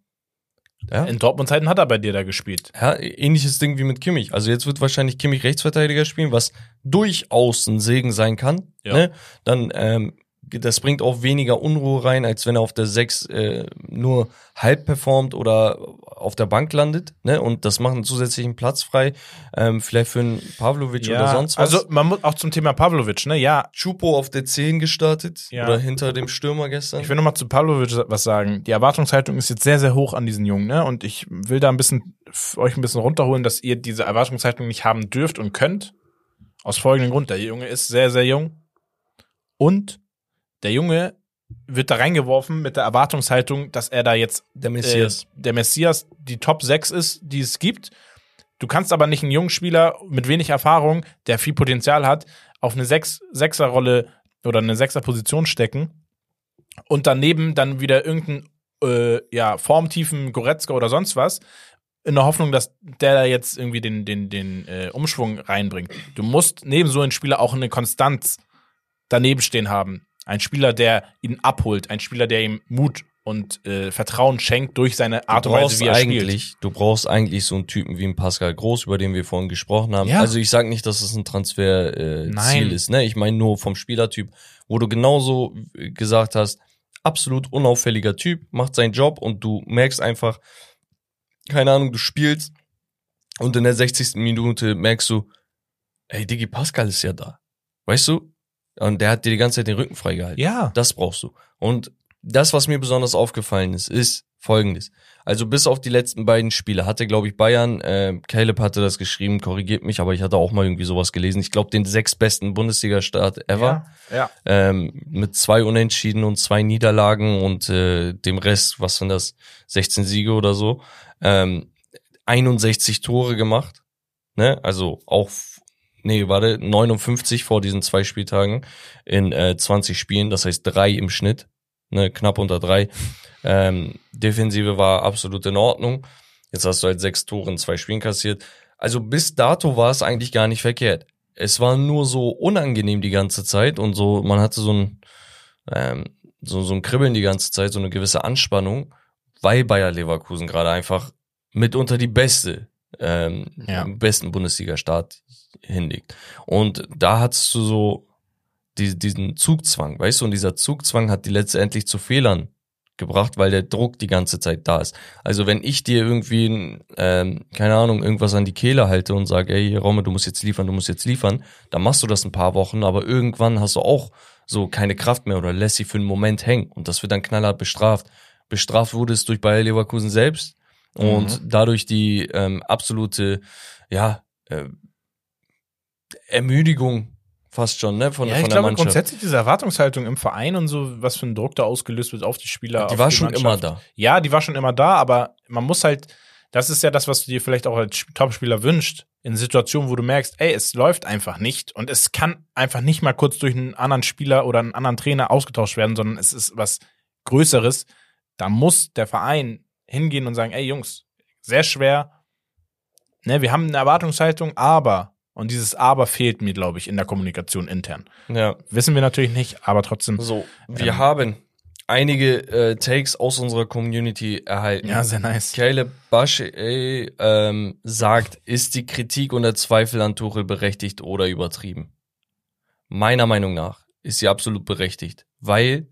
Ja. In Dortmund-Zeiten hat er bei dir da gespielt. Ja, ähnliches Ding wie mit Kimmich. Also jetzt wird wahrscheinlich Kimmich Rechtsverteidiger spielen, was durchaus ein Segen sein kann. Ja. Ne? Dann ähm, das bringt auch weniger Unruhe rein, als wenn er auf der 6 äh, nur halb performt oder auf der Bank landet, ne? Und das macht einen zusätzlichen Platz frei, ähm, vielleicht für einen Pavlovic ja, oder sonst was. Also man muss auch zum Thema Pavlovic, ne? Ja. Chupo auf der 10 gestartet ja. oder hinter dem Stürmer gestern. Ich will nochmal zu Pavlovic was sagen. Die Erwartungshaltung ist jetzt sehr, sehr hoch an diesen Jungen, ne? Und ich will da ein bisschen euch ein bisschen runterholen, dass ihr diese Erwartungshaltung nicht haben dürft und könnt. Aus folgendem Grund. Der Junge ist sehr, sehr jung. Und der Junge wird da reingeworfen mit der Erwartungshaltung, dass er da jetzt der Messias, äh, der Messias die Top 6 ist, die es gibt. Du kannst aber nicht einen jungen Spieler mit wenig Erfahrung, der viel Potenzial hat, auf eine 6 er Rolle oder eine 6er Position stecken und daneben dann wieder irgendeinen äh, ja, formtiefen Goretzka oder sonst was in der Hoffnung, dass der da jetzt irgendwie den, den, den äh, Umschwung reinbringt. Du musst neben so einem Spieler auch eine Konstanz daneben stehen haben. Ein Spieler, der ihn abholt, ein Spieler, der ihm Mut und äh, Vertrauen schenkt durch seine Art und Weise, wie er eigentlich, spielt. Du brauchst eigentlich so einen Typen wie einen Pascal Groß, über den wir vorhin gesprochen haben. Ja. Also ich sage nicht, dass es ein Transferziel äh, ist. Ne? Ich meine nur vom Spielertyp, wo du genauso gesagt hast, absolut unauffälliger Typ, macht seinen Job und du merkst einfach, keine Ahnung, du spielst und in der 60. Minute merkst du, ey, Digi Pascal ist ja da. Weißt du? Und der hat dir die ganze Zeit den Rücken freigehalten. Ja. Das brauchst du. Und das, was mir besonders aufgefallen ist, ist folgendes. Also bis auf die letzten beiden Spiele hatte, glaube ich, Bayern, äh, Caleb hatte das geschrieben, korrigiert mich, aber ich hatte auch mal irgendwie sowas gelesen. Ich glaube, den sechs besten Bundesliga-Start ever. Ja, ja. Ähm, mit zwei Unentschieden und zwei Niederlagen und äh, dem Rest, was sind das, 16 Siege oder so. Ähm, 61 Tore gemacht. Ne? Also auch nee, warte, 59 vor diesen zwei Spieltagen in äh, 20 Spielen, das heißt drei im Schnitt, ne, knapp unter drei. Ähm, Defensive war absolut in Ordnung. Jetzt hast du halt sechs Tore in zwei Spielen kassiert. Also bis dato war es eigentlich gar nicht verkehrt. Es war nur so unangenehm die ganze Zeit und so, man hatte so ein, ähm, so, so ein Kribbeln die ganze Zeit, so eine gewisse Anspannung, weil Bayer Leverkusen gerade einfach mitunter die beste, ähm, ja. besten Bundesliga-Start hinlegt. Und da hattest du so die, diesen Zugzwang, weißt du, und dieser Zugzwang hat die letztendlich zu Fehlern gebracht, weil der Druck die ganze Zeit da ist. Also wenn ich dir irgendwie, ähm, keine Ahnung, irgendwas an die Kehle halte und sage, ey, Raume, du musst jetzt liefern, du musst jetzt liefern, dann machst du das ein paar Wochen, aber irgendwann hast du auch so keine Kraft mehr oder lässt sie für einen Moment hängen und das wird dann knallhart bestraft. Bestraft wurde es durch Bayer Leverkusen selbst und mhm. dadurch die ähm, absolute, ja, äh, Ermüdigung fast schon, ne, von, ja, von ich der glaube, Mannschaft. grundsätzlich diese Erwartungshaltung im Verein und so, was für ein Druck da ausgelöst wird auf die Spieler. Die war die schon immer da. Ja, die war schon immer da, aber man muss halt, das ist ja das, was du dir vielleicht auch als Topspieler wünscht, in Situationen, wo du merkst, ey, es läuft einfach nicht und es kann einfach nicht mal kurz durch einen anderen Spieler oder einen anderen Trainer ausgetauscht werden, sondern es ist was Größeres. Da muss der Verein hingehen und sagen, ey Jungs, sehr schwer, ne, wir haben eine Erwartungshaltung, aber und dieses Aber fehlt mir, glaube ich, in der Kommunikation intern. Ja. Wissen wir natürlich nicht, aber trotzdem. So, wir ähm, haben einige äh, Takes aus unserer Community erhalten. Ja, sehr nice. Caleb Basch ähm, sagt, ist die Kritik und der Zweifel an Tuchel berechtigt oder übertrieben? Meiner Meinung nach ist sie absolut berechtigt, weil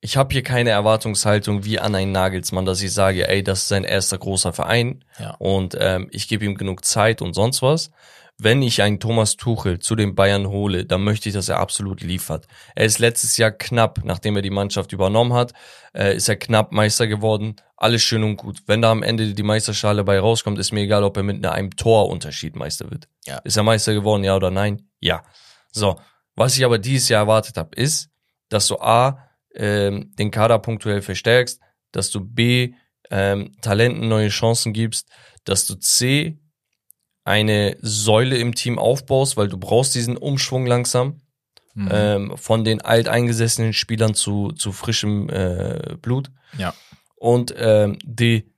ich habe hier keine Erwartungshaltung wie an einen Nagelsmann, dass ich sage, ey, das ist sein erster großer Verein ja. und ähm, ich gebe ihm genug Zeit und sonst was wenn ich einen Thomas Tuchel zu den Bayern hole, dann möchte ich, dass er absolut liefert. Er ist letztes Jahr knapp, nachdem er die Mannschaft übernommen hat, äh, ist er knapp Meister geworden. Alles schön und gut. Wenn da am Ende die Meisterschale bei rauskommt, ist mir egal, ob er mit einem Torunterschied Meister wird. Ja. Ist er Meister geworden, ja oder nein? Ja. So. Was ich aber dieses Jahr erwartet habe, ist, dass du A, ähm, den Kader punktuell verstärkst, dass du B, ähm, Talenten neue Chancen gibst, dass du C, eine Säule im Team aufbaust, weil du brauchst diesen Umschwung langsam mhm. ähm, von den alteingesessenen Spielern zu, zu frischem äh, Blut. Ja. Und ähm, die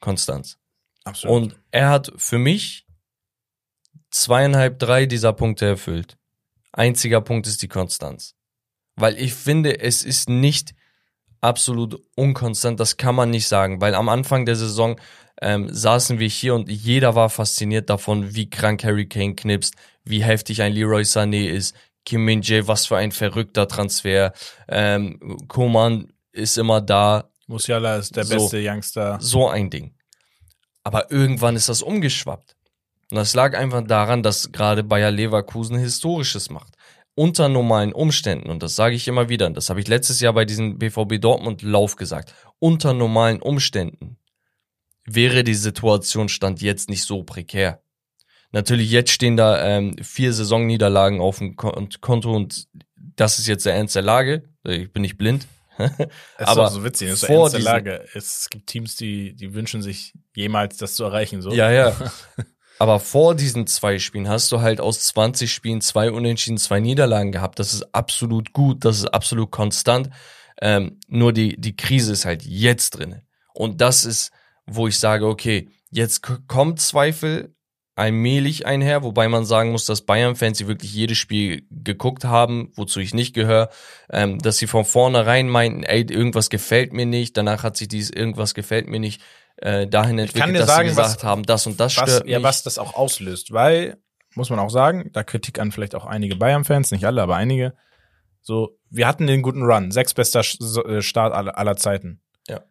Konstanz. Absolut. Und er hat für mich zweieinhalb, drei dieser Punkte erfüllt. Einziger Punkt ist die Konstanz. Weil ich finde, es ist nicht absolut unkonstant, das kann man nicht sagen, weil am Anfang der Saison ähm, saßen wir hier und jeder war fasziniert davon, wie krank Harry Kane knipst, wie heftig ein Leroy Sané ist, Kim Min Jae, was für ein verrückter Transfer, ähm, Koman ist immer da. Musiala ist der so, beste Youngster. So ein Ding. Aber irgendwann ist das umgeschwappt. Und das lag einfach daran, dass gerade Bayer Leverkusen Historisches macht. Unter normalen Umständen, und das sage ich immer wieder, und das habe ich letztes Jahr bei diesem BVB Dortmund Lauf gesagt, unter normalen Umständen wäre die Situation Stand jetzt nicht so prekär. Natürlich, jetzt stehen da ähm, vier Saisonniederlagen auf dem Konto und das ist jetzt der Ernst der Lage. Ich bin nicht blind. Es aber ist so witzig, das ist vor der Lage. Es gibt Teams, die, die wünschen sich jemals das zu erreichen. So. Ja, ja. aber vor diesen zwei Spielen hast du halt aus 20 Spielen zwei Unentschieden, zwei Niederlagen gehabt. Das ist absolut gut, das ist absolut konstant. Ähm, nur die, die Krise ist halt jetzt drinne. Und das ist, wo ich sage, okay, jetzt kommt Zweifel allmählich einher, wobei man sagen muss, dass Bayern-Fans, die wirklich jedes Spiel geguckt haben, wozu ich nicht gehöre, ähm, dass sie von vornherein meinten, ey, irgendwas gefällt mir nicht, danach hat sich dieses irgendwas gefällt mir nicht äh, dahin entwickelt, dass sagen, sie gesagt was, haben, das und das was, stört ja, mich. was das auch auslöst, weil, muss man auch sagen, da Kritik an vielleicht auch einige Bayern-Fans, nicht alle, aber einige, so, wir hatten den guten Run, sechs bester äh, Start aller, aller Zeiten. Ja.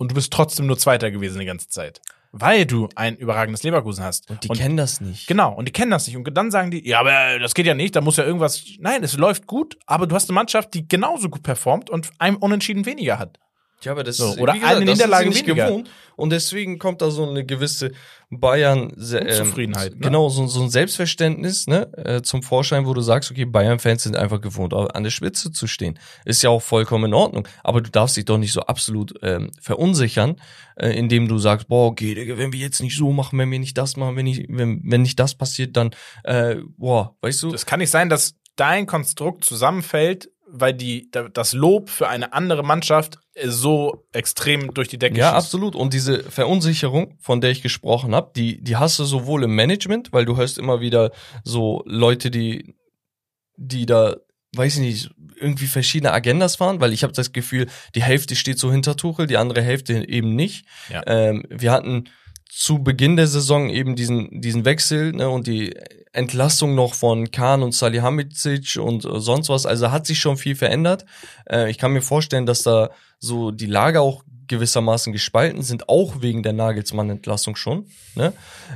Und du bist trotzdem nur Zweiter gewesen die ganze Zeit weil du ein überragendes Leverkusen hast. Und die und, kennen das nicht. Genau, und die kennen das nicht. Und dann sagen die, ja, aber das geht ja nicht, da muss ja irgendwas. Nein, es läuft gut, aber du hast eine Mannschaft, die genauso gut performt und einem Unentschieden weniger hat. Ja, aber das so, oder gesagt, eine Niederlage nicht weniger. gewohnt und deswegen kommt da so eine gewisse Bayern ähm, Zufriedenheit, ne? genau so, so ein Selbstverständnis ne äh, zum Vorschein, wo du sagst, okay, Bayern Fans sind einfach gewohnt, an der Spitze zu stehen, ist ja auch vollkommen in Ordnung, aber du darfst dich doch nicht so absolut ähm, verunsichern, äh, indem du sagst, boah, okay, Digga, wenn wir jetzt nicht so machen, wenn wir nicht das machen, wenn nicht wenn wenn nicht das passiert, dann äh, boah, weißt du? Das kann nicht sein, dass dein Konstrukt zusammenfällt weil die, das Lob für eine andere Mannschaft so extrem durch die Decke Ja, schießt. absolut. Und diese Verunsicherung, von der ich gesprochen habe, die, die hast du sowohl im Management, weil du hörst immer wieder so Leute, die, die da, weiß ich nicht, irgendwie verschiedene Agendas fahren, weil ich habe das Gefühl, die Hälfte steht so hinter Tuchel, die andere Hälfte eben nicht. Ja. Ähm, wir hatten zu Beginn der Saison eben diesen, diesen Wechsel ne, und die Entlassung noch von Kahn und Salihamidzic und äh, sonst was. Also hat sich schon viel verändert. Äh, ich kann mir vorstellen, dass da so die Lager auch gewissermaßen gespalten sind, auch wegen der Nagelsmann-Entlassung schon. Ne?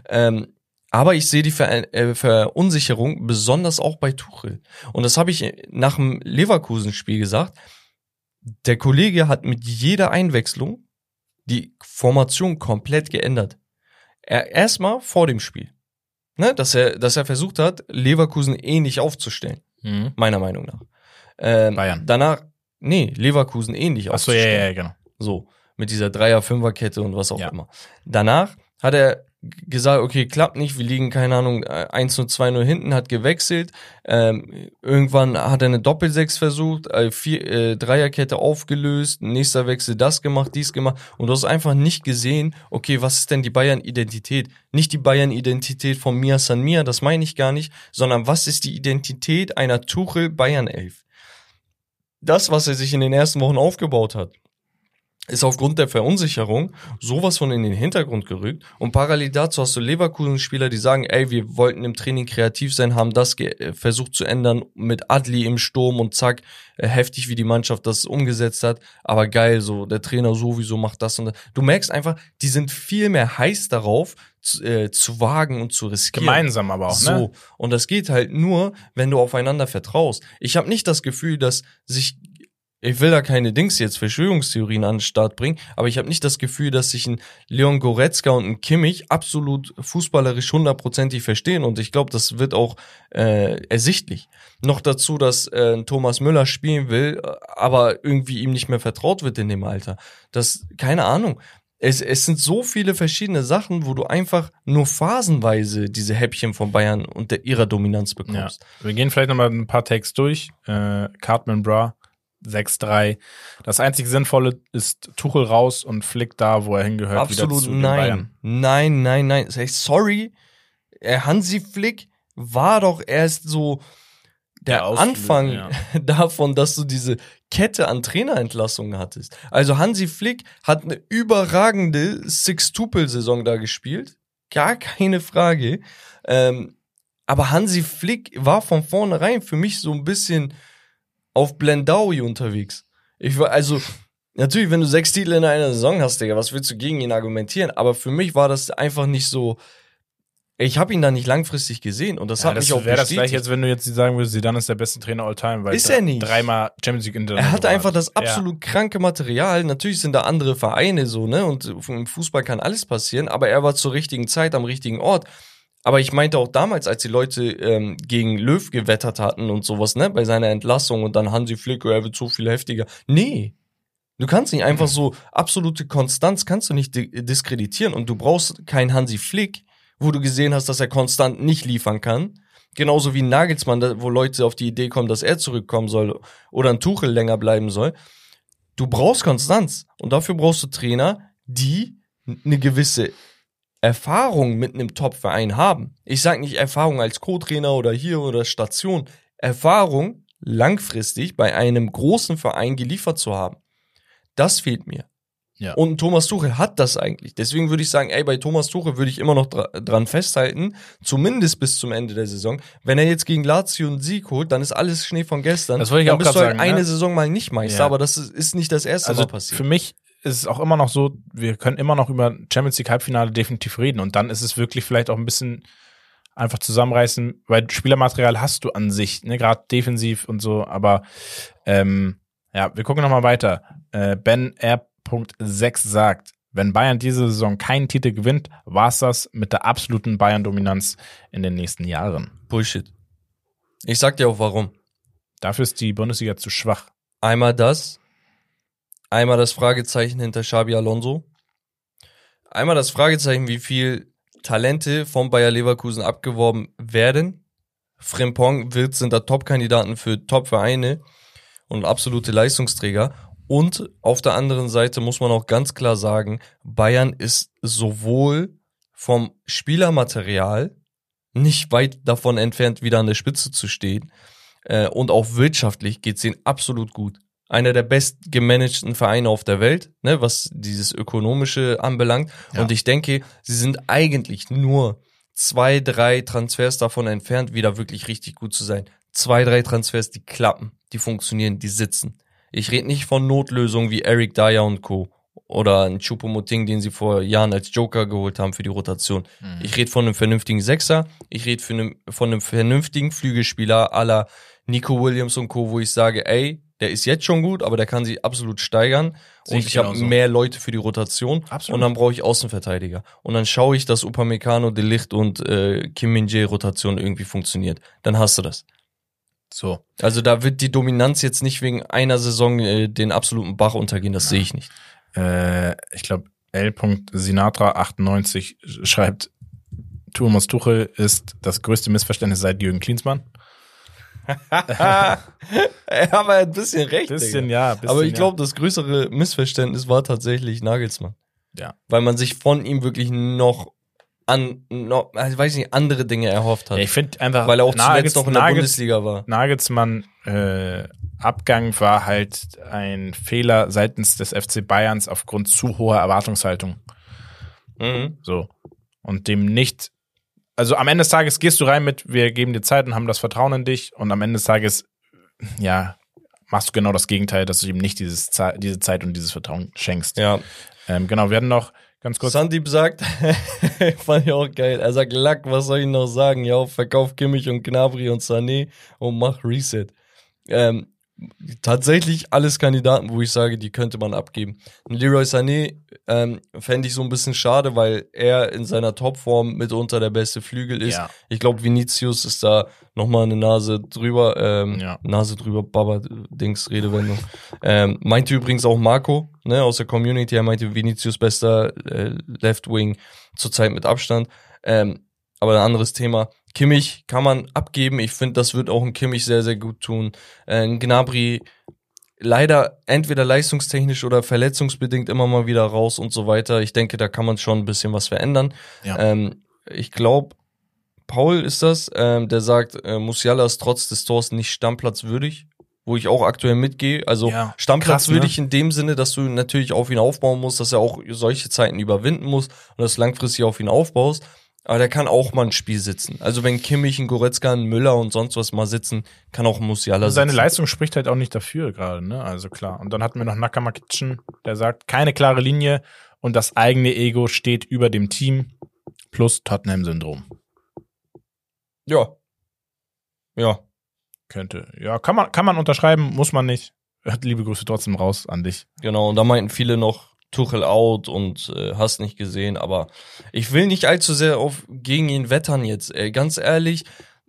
Ähm, aber ich sehe die Ver äh, Verunsicherung besonders auch bei Tuchel. Und das habe ich nach dem Leverkusen-Spiel gesagt. Der Kollege hat mit jeder Einwechslung die Formation komplett geändert. Er erstmal vor dem Spiel. Ne, dass er, dass er versucht hat, Leverkusen ähnlich aufzustellen. Mhm. Meiner Meinung nach. Ähm, Bayern. Danach, nee, Leverkusen ähnlich Ach so, aufzustellen. Ja, ja, genau. So, mit dieser Dreier-Fünfer-Kette und was auch ja. immer. Danach hat er gesagt, okay, klappt nicht, wir liegen, keine Ahnung, 1 0 2 0 hinten, hat gewechselt. Ähm, irgendwann hat er eine Doppelsechs versucht, äh, vier, äh, Dreierkette aufgelöst, nächster Wechsel das gemacht, dies gemacht. Und du hast einfach nicht gesehen, okay, was ist denn die Bayern-Identität? Nicht die Bayern-Identität von Mia San Mia, das meine ich gar nicht, sondern was ist die Identität einer Tuchel-Bayern-Elf? Das, was er sich in den ersten Wochen aufgebaut hat ist aufgrund der Verunsicherung sowas von in den Hintergrund gerückt und parallel dazu hast du Leverkusen-Spieler, die sagen, ey, wir wollten im Training kreativ sein, haben das äh, versucht zu ändern mit Adli im Sturm und zack, äh, heftig wie die Mannschaft das umgesetzt hat, aber geil, so der Trainer sowieso macht das und das. Du merkst einfach, die sind viel mehr heiß darauf, zu, äh, zu wagen und zu riskieren. Gemeinsam aber auch, ne? So. Und das geht halt nur, wenn du aufeinander vertraust. Ich habe nicht das Gefühl, dass sich ich will da keine Dings jetzt Verschwörungstheorien an den Start bringen, aber ich habe nicht das Gefühl, dass sich ein Leon Goretzka und ein Kimmich absolut fußballerisch hundertprozentig verstehen und ich glaube, das wird auch äh, ersichtlich. Noch dazu, dass äh, Thomas Müller spielen will, aber irgendwie ihm nicht mehr vertraut wird in dem Alter. Das, keine Ahnung. Es, es sind so viele verschiedene Sachen, wo du einfach nur phasenweise diese Häppchen von Bayern und der, ihrer Dominanz bekommst. Ja. Wir gehen vielleicht nochmal ein paar Takes durch. Äh, Cartman Bra 6-3. Das einzige Sinnvolle ist Tuchel raus und Flick da, wo er hingehört, Absolut wieder zu nein. Bayern. Nein, nein, nein. Sorry, Hansi Flick war doch erst so der, der Anfang ja. davon, dass du diese Kette an Trainerentlassungen hattest. Also Hansi Flick hat eine überragende Six-Tupel-Saison da gespielt. Gar keine Frage. Ähm, aber Hansi Flick war von vornherein für mich so ein bisschen auf Blendaui unterwegs. Ich war, also, natürlich, wenn du sechs Titel in einer Saison hast, Digga, was willst du gegen ihn argumentieren? Aber für mich war das einfach nicht so. Ich habe ihn da nicht langfristig gesehen und das ja, hat das mich auch wäre das gleich jetzt, wenn du jetzt sagen würdest, Zidane ist der beste Trainer all time, weil ist er nicht. dreimal Champions League Er hatte einfach das absolut ja. kranke Material. Natürlich sind da andere Vereine so, ne? Und im Fußball kann alles passieren, aber er war zur richtigen Zeit am richtigen Ort. Aber ich meinte auch damals, als die Leute ähm, gegen Löw gewettert hatten und sowas, ne, bei seiner Entlassung und dann Hansi Flick, er wird so viel heftiger. Nee. Du kannst nicht einfach so absolute Konstanz kannst du nicht diskreditieren und du brauchst keinen Hansi Flick, wo du gesehen hast, dass er konstant nicht liefern kann. Genauso wie Nagelsmann, wo Leute auf die Idee kommen, dass er zurückkommen soll oder ein Tuchel länger bleiben soll. Du brauchst Konstanz und dafür brauchst du Trainer, die eine gewisse Erfahrung mit einem Top-Verein haben. Ich sage nicht Erfahrung als Co-Trainer oder hier oder Station. Erfahrung langfristig bei einem großen Verein geliefert zu haben. Das fehlt mir. Ja. Und Thomas Tuchel hat das eigentlich. Deswegen würde ich sagen, ey, bei Thomas Tuchel würde ich immer noch dra dran festhalten, zumindest bis zum Ende der Saison. Wenn er jetzt gegen Lazio einen Sieg holt, dann ist alles Schnee von gestern. Das wollte ich dann auch bist du halt sagen, eine ne? Saison mal nicht Meister, Ja. aber das ist, ist nicht das erste Also Mal passiert. für mich ist es auch immer noch so, wir können immer noch über Champions League Halbfinale definitiv reden und dann ist es wirklich vielleicht auch ein bisschen einfach zusammenreißen, weil Spielermaterial hast du an sich, ne, gerade defensiv und so, aber ähm, ja, wir gucken nochmal weiter. Äh, ben R.6 sagt, wenn Bayern diese Saison keinen Titel gewinnt, war's das mit der absoluten Bayern-Dominanz in den nächsten Jahren. Bullshit. Ich sag dir auch warum. Dafür ist die Bundesliga zu schwach. Einmal das, einmal das Fragezeichen hinter Xabi Alonso, einmal das Fragezeichen, wie viel Talente von Bayer Leverkusen abgeworben werden. Frimpong, Wirt sind da Top-Kandidaten für Top-Vereine und absolute Leistungsträger. Und auf der anderen Seite muss man auch ganz klar sagen, Bayern ist sowohl vom Spielermaterial nicht weit davon entfernt, wieder an der Spitze zu stehen. Äh, und auch wirtschaftlich geht's ihnen absolut gut. Einer der bestgemanagten Vereine auf der Welt, ne, was dieses Ökonomische anbelangt. Ja. Und ich denke, sie sind eigentlich nur zwei, drei Transfers davon entfernt, wieder wirklich richtig gut zu sein. Zwei, drei Transfers, die klappen, die funktionieren, die sitzen. Ich rede nicht von Notlösungen wie Eric Dyer und Co. Oder ein Choupo-Moting, den sie vor Jahren als Joker geholt haben für die Rotation. Ich rede von einem vernünftigen Sechser. Ich rede von einem, von einem vernünftigen Flügelspieler aller Nico Williams und Co., wo ich sage, ey, der ist jetzt schon gut, aber der kann sich absolut steigern. Sehe und ich ich habe mehr Leute für die Rotation. Absolut. Und dann brauche ich Außenverteidiger. Und dann schaue ich, dass Upamecano, De Licht und äh, Kim Min-jae-Rotation irgendwie funktioniert. Dann hast du das. So. Also da wird die Dominanz jetzt nicht wegen einer Saison äh, den absoluten Bach untergehen, das sehe ich nicht. Äh, ich glaube, L.Sinatra98 schreibt, Thomas Tuchel ist das größte Missverständnis seit Jürgen Klinsmann. ja, aber er hat ein bisschen recht. Bisschen, Digga. ja. Bisschen, aber ich ja. glaube, das größere Missverständnis war tatsächlich Nagelsmann. Ja. Weil man sich von ihm wirklich noch an, noch, also weiß ich nicht, andere Dinge erhofft hat. Ja, ich finde einfach, weil er auch Nagels- zuletzt noch in der Nagels- Bundesliga war. Nagelsmann äh, Abgang war halt ein Fehler seitens des FC Bayerns aufgrund zu hoher Erwartungshaltung. Mhm. So. Und dem nicht, also am Ende des Tages gehst du rein mit, wir geben dir Zeit und haben das Vertrauen in dich und am Ende des Tages, ja, machst du genau das Gegenteil, dass du ihm nicht dieses diese Zeit und dieses Vertrauen schenkst. Ja. Ähm, genau, wir hatten noch ganz kurz. Sandip sagt, fand ich auch geil. Er sagt, Lack, was soll ich noch sagen? Ja, verkauf Kimmich und Gnabry und Sané und mach Reset. Ähm, tatsächlich alles Kandidaten, wo ich sage, die könnte man abgeben. Leroy Sané ähm, fände ich so ein bisschen schade, weil er in seiner Topform mitunter der beste Flügel ist. Ja. Ich glaube, Vinicius ist da nochmal eine Nase drüber, ähm, Ja. Nase drüber, Baba, Dings, Redewendung. ähm, meinte übrigens auch Marco, ne, aus der Community, er meinte Vinicius bester äh, Left Wing zurzeit mit Abstand. Ähm, aber ein anderes Thema. Kimmich kann man abgeben. Ich finde, das wird auch ein Kimmich sehr, sehr gut tun. Äh, ein Gnabry leider entweder leistungstechnisch oder verletzungsbedingt immer mal wieder raus und so weiter. Ich denke, da kann man schon ein bisschen was verändern. Ja. Ähm, ich glaube, Paul ist das, ähm, der sagt, äh, Musiala ist trotz des Tors nicht stammplatzwürdig, wo ich auch aktuell mitgehe. Also Ja, stammplatzwürdig krass, ne? in dem Sinne, dass du natürlich auf ihn aufbauen musst, dass er auch solche Zeiten überwinden muss und dass du langfristig auf ihn aufbaust. Aber der kann auch mal ein Spiel sitzen. Also wenn Kimmich, ein Goretzka, ein Müller und sonst was mal sitzen, kann auch ein Musiala Seine sitzen. Leistung spricht halt auch nicht dafür gerade, ne? Also klar. Und dann hatten wir noch Nakamakitschen, der sagt, keine klare Linie und das eigene Ego steht über dem Team plus Tottenham-Syndrom. Ja. Ja. Könnte. Ja, kann man, kann man unterschreiben, muss man nicht. Liebe Grüße trotzdem raus an dich. Genau, und da meinten viele noch Tuchel out und äh, hast nicht gesehen, aber ich will nicht allzu sehr auf gegen ihn wettern jetzt. Ey. Ganz ehrlich,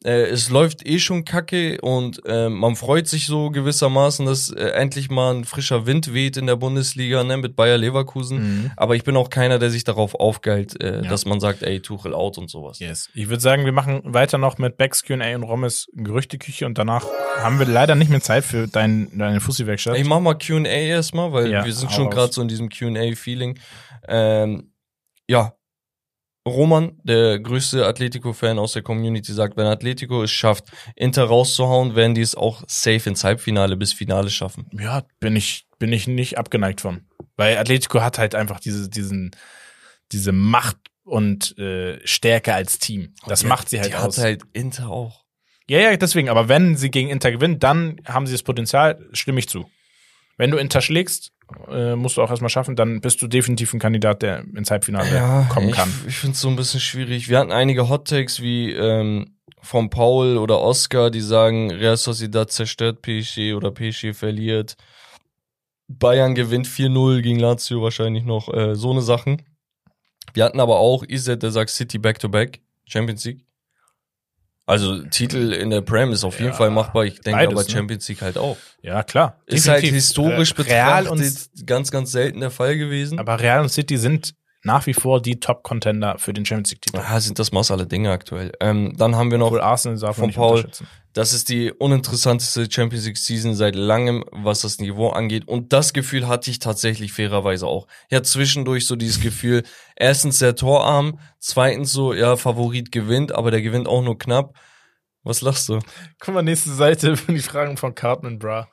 äh, es läuft eh schon kacke und äh, man freut sich so gewissermaßen, dass äh, endlich mal ein frischer Wind weht in der Bundesliga ne, mit Bayer Leverkusen. Mhm. Aber ich bin auch keiner, der sich darauf aufgeilt, äh, Ja. dass man sagt, ey, Tuchel out und sowas. Yes. Ich würde sagen, wir machen weiter noch mit Becks Q&A und Rommes Gerüchteküche und danach haben wir leider nicht mehr Zeit für dein, deine Fussi-Werkstatt. Ich mach mal Q&A erstmal, weil Ja, wir sind schon gerade so in diesem Q&A-Feeling. Ähm, ja, Roman, der größte Atletico-Fan aus der Community, sagt, wenn Atletico es schafft, Inter rauszuhauen, werden die es auch safe ins Halbfinale bis Finale schaffen. Ja, bin ich, bin ich nicht abgeneigt von. Weil Atletico hat halt einfach diese, diesen, diese Macht und äh, Stärke als Team. Das die, macht sie halt die aus. Hat halt Inter auch. Ja, ja, deswegen. Aber wenn sie gegen Inter gewinnen, dann haben sie das Potenzial, stimme ich zu. Wenn du Inter schlägst, äh, musst du auch erstmal schaffen, dann bist du definitiv ein Kandidat, der ins Halbfinale ja, kommen kann. Ich, ich finde es so ein bisschen schwierig. Wir hatten einige Hot Takes wie ähm, von Paul oder Oscar, die sagen, Real Sociedad zerstört PSG oder PSG verliert. Bayern gewinnt 4-0 gegen Lazio wahrscheinlich noch, äh, so eine Sachen. Wir hatten aber auch Iset, der sagt City back-to-back, Champions League. Also Titel in der Prem ist auf jeden ja, Fall machbar. Ich denke aber ne? Champions League halt auch. Ja, klar. Ist halt historisch Real betrachtet und, ganz, ganz selten der Fall gewesen. Aber Real und City sind nach wie vor die Top-Contender für den Champions League-Titel. Ja, sind das Maß alle Dinge aktuell. Ähm, dann haben wir noch Arsenal von Paul. Das ist die uninteressanteste Champions League Season seit langem, was das Niveau angeht. Und das Gefühl hatte ich tatsächlich fairerweise auch. Ja, zwischendurch so dieses Gefühl, erstens sehr torarm, zweitens so, ja, Favorit gewinnt, aber der gewinnt auch nur knapp. Was lachst du? Guck mal, nächste Seite, die Fragen von Cartman Bra.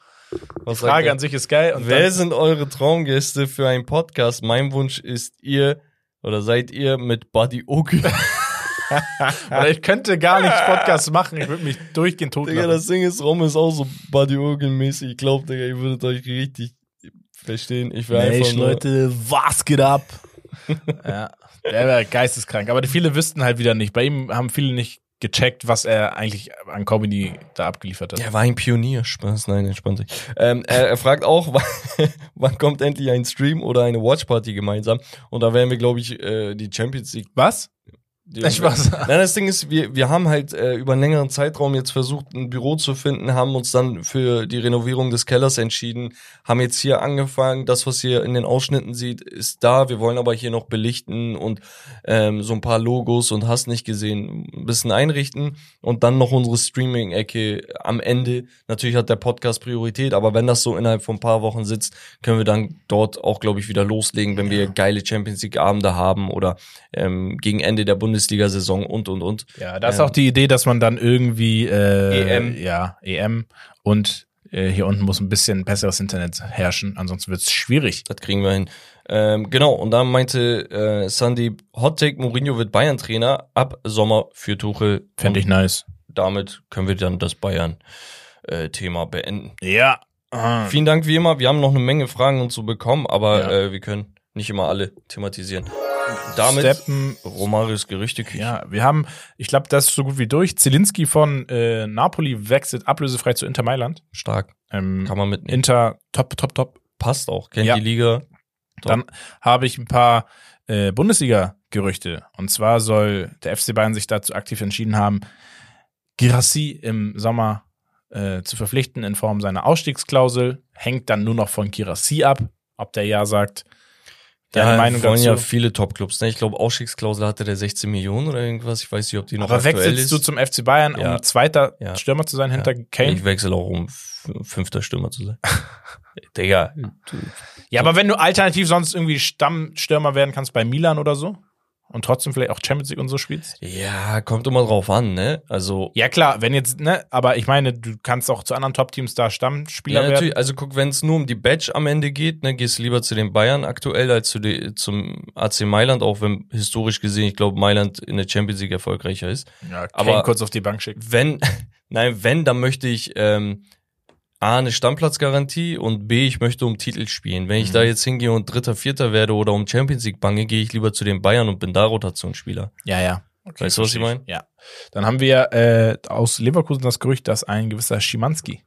Was die Frage an sich ist geil. Wer sind eure Traumgäste für einen Podcast? Mein Wunsch ist ihr oder seid ihr mit Buddy Oki. Oder ich könnte gar nicht Podcast machen, ich würde mich durchgehend tot Digga, das Ding ist, Rom ist auch so Buddy Ogen-mäßig. Ich glaube, Digga, ihr würdet euch richtig verstehen. Ich wäre einfach nur Leute, was geht ab? ja, der wäre geisteskrank. Aber viele wüssten halt wieder nicht. Bei ihm haben viele nicht gecheckt, was er eigentlich an Comedy da abgeliefert hat. Er war ein Pionier. Spaß, nein, entspannt sich. Ähm, er, er, fragt auch, wann, wann, kommt endlich ein Stream oder eine Watchparty gemeinsam? Und da werden wir, glaube ich, äh, die Champions League. Was? Ich weiß. Nein, das Ding ist, wir, wir haben halt äh, über einen längeren Zeitraum jetzt versucht, ein Büro zu finden, haben uns dann für die Renovierung des Kellers entschieden, haben jetzt hier angefangen. Das, was ihr in den Ausschnitten sieht, ist da. Wir wollen aber hier noch belichten und ähm, so ein paar Logos und hast nicht gesehen, ein bisschen einrichten und dann noch unsere Streaming-Ecke am Ende. Natürlich hat der Podcast Priorität, aber wenn das so innerhalb von ein paar Wochen sitzt, können wir dann dort auch, glaube ich, wieder loslegen, wenn wir geile Champions League-Abende haben oder ähm, gegen Ende der Bundesliga Bundesliga-Saison und und und. Ja, da ist ähm, auch die Idee, dass man dann irgendwie äh, EM, ja, EM und äh, hier unten muss ein bisschen besseres Internet herrschen, ansonsten wird es schwierig. Das kriegen wir hin. Ähm, genau, und dann meinte äh, Sandy, Hot Take, Mourinho wird Bayern-Trainer ab Sommer für Tuchel. Fände ich nice. Damit können wir dann das Bayern-Thema äh, beenden. Ja. Ah. Vielen Dank wie immer. Wir haben noch eine Menge Fragen und so bekommen, aber ja. äh, wir können nicht immer alle thematisieren damit Steppen, Romarius Gerüchte. Ja, wir haben, ich glaube, das ist so gut wie durch. Zielinski von äh, Napoli wechselt ablösefrei zu Inter Mailand. Stark. Ähm, Kann man mitnehmen. Inter, top, top, top. Passt auch. Kennt ja. die Liga. Top. Dann habe ich ein paar äh, Bundesliga-Gerüchte. Und zwar soll der FC Bayern sich dazu aktiv entschieden haben, Girassi im Sommer äh, zu verpflichten in Form seiner Ausstiegsklausel. Hängt dann nur noch von Girassi ab, ob der ja sagt. Deine ja, Meinung wollen dazu? ja viele Topclubs. Ne? Ich glaube, Ausstiegsklausel hatte der 16 Millionen oder irgendwas. Ich weiß nicht, ob die noch Aber aktuell wechselst ist. du zum FC Bayern, ja. um zweiter ja. Stürmer zu sein hinter Kane? Ich wechsle auch, um fünfter Stürmer zu sein. Digga. ja, aber wenn du alternativ sonst irgendwie Stammstürmer werden kannst bei Milan oder so? Und trotzdem vielleicht auch Champions League und so spielst? Ja, kommt immer drauf an, ne? Also. Ja, klar, wenn jetzt, ne, aber ich meine, du kannst auch zu anderen Top-Teams da Stammspieler ja, natürlich. werden. Also guck, wenn es nur um die Badge am Ende geht, ne, gehst du lieber zu den Bayern aktuell als zu die, zum AC Mailand, auch wenn historisch gesehen, ich glaube, Mailand in der Champions League erfolgreicher ist. Ja, aber kurz auf die Bank schicken. Wenn, nein, wenn, dann möchte ich, ähm, A, eine Stammplatzgarantie und B, ich möchte um Titel spielen. Wenn ich mhm. da jetzt hingehe und Dritter, Vierter werde oder um Champions League bange, gehe ich lieber zu den Bayern und bin da Rotationsspieler. Ja, ja. Okay, weißt du, was ich meine? Ja. Dann haben wir äh, aus Leverkusen das Gerücht, dass ein gewisser Schimanski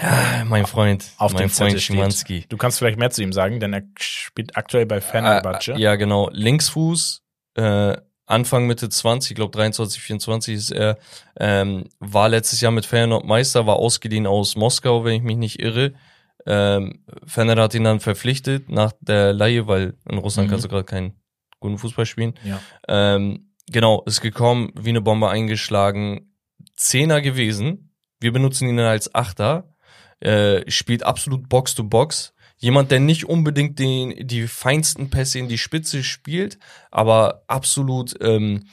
Ah, mein Freund, auf mein dem Freund Schimanski. Du kannst vielleicht mehr zu ihm sagen, denn er spielt aktuell bei Fenerbahce. Äh, ja, genau. Linksfuß, äh, Anfang Mitte 20, ich glaube 23, 24 ist er, ähm, war letztes Jahr mit Feyenoord Meister, war ausgeliehen aus Moskau, wenn ich mich nicht irre. Ähm, Feyenoord hat ihn dann verpflichtet nach der Laie, weil in Russland mhm. kannst du gerade keinen guten Fußball spielen. Ja. Ähm, genau, ist gekommen, wie eine Bombe eingeschlagen, Zehner gewesen. Wir benutzen ihn als Achter, äh, spielt absolut Box to Box Jemand, der nicht unbedingt den, die feinsten Pässe in die Spitze spielt, aber absolut ähm,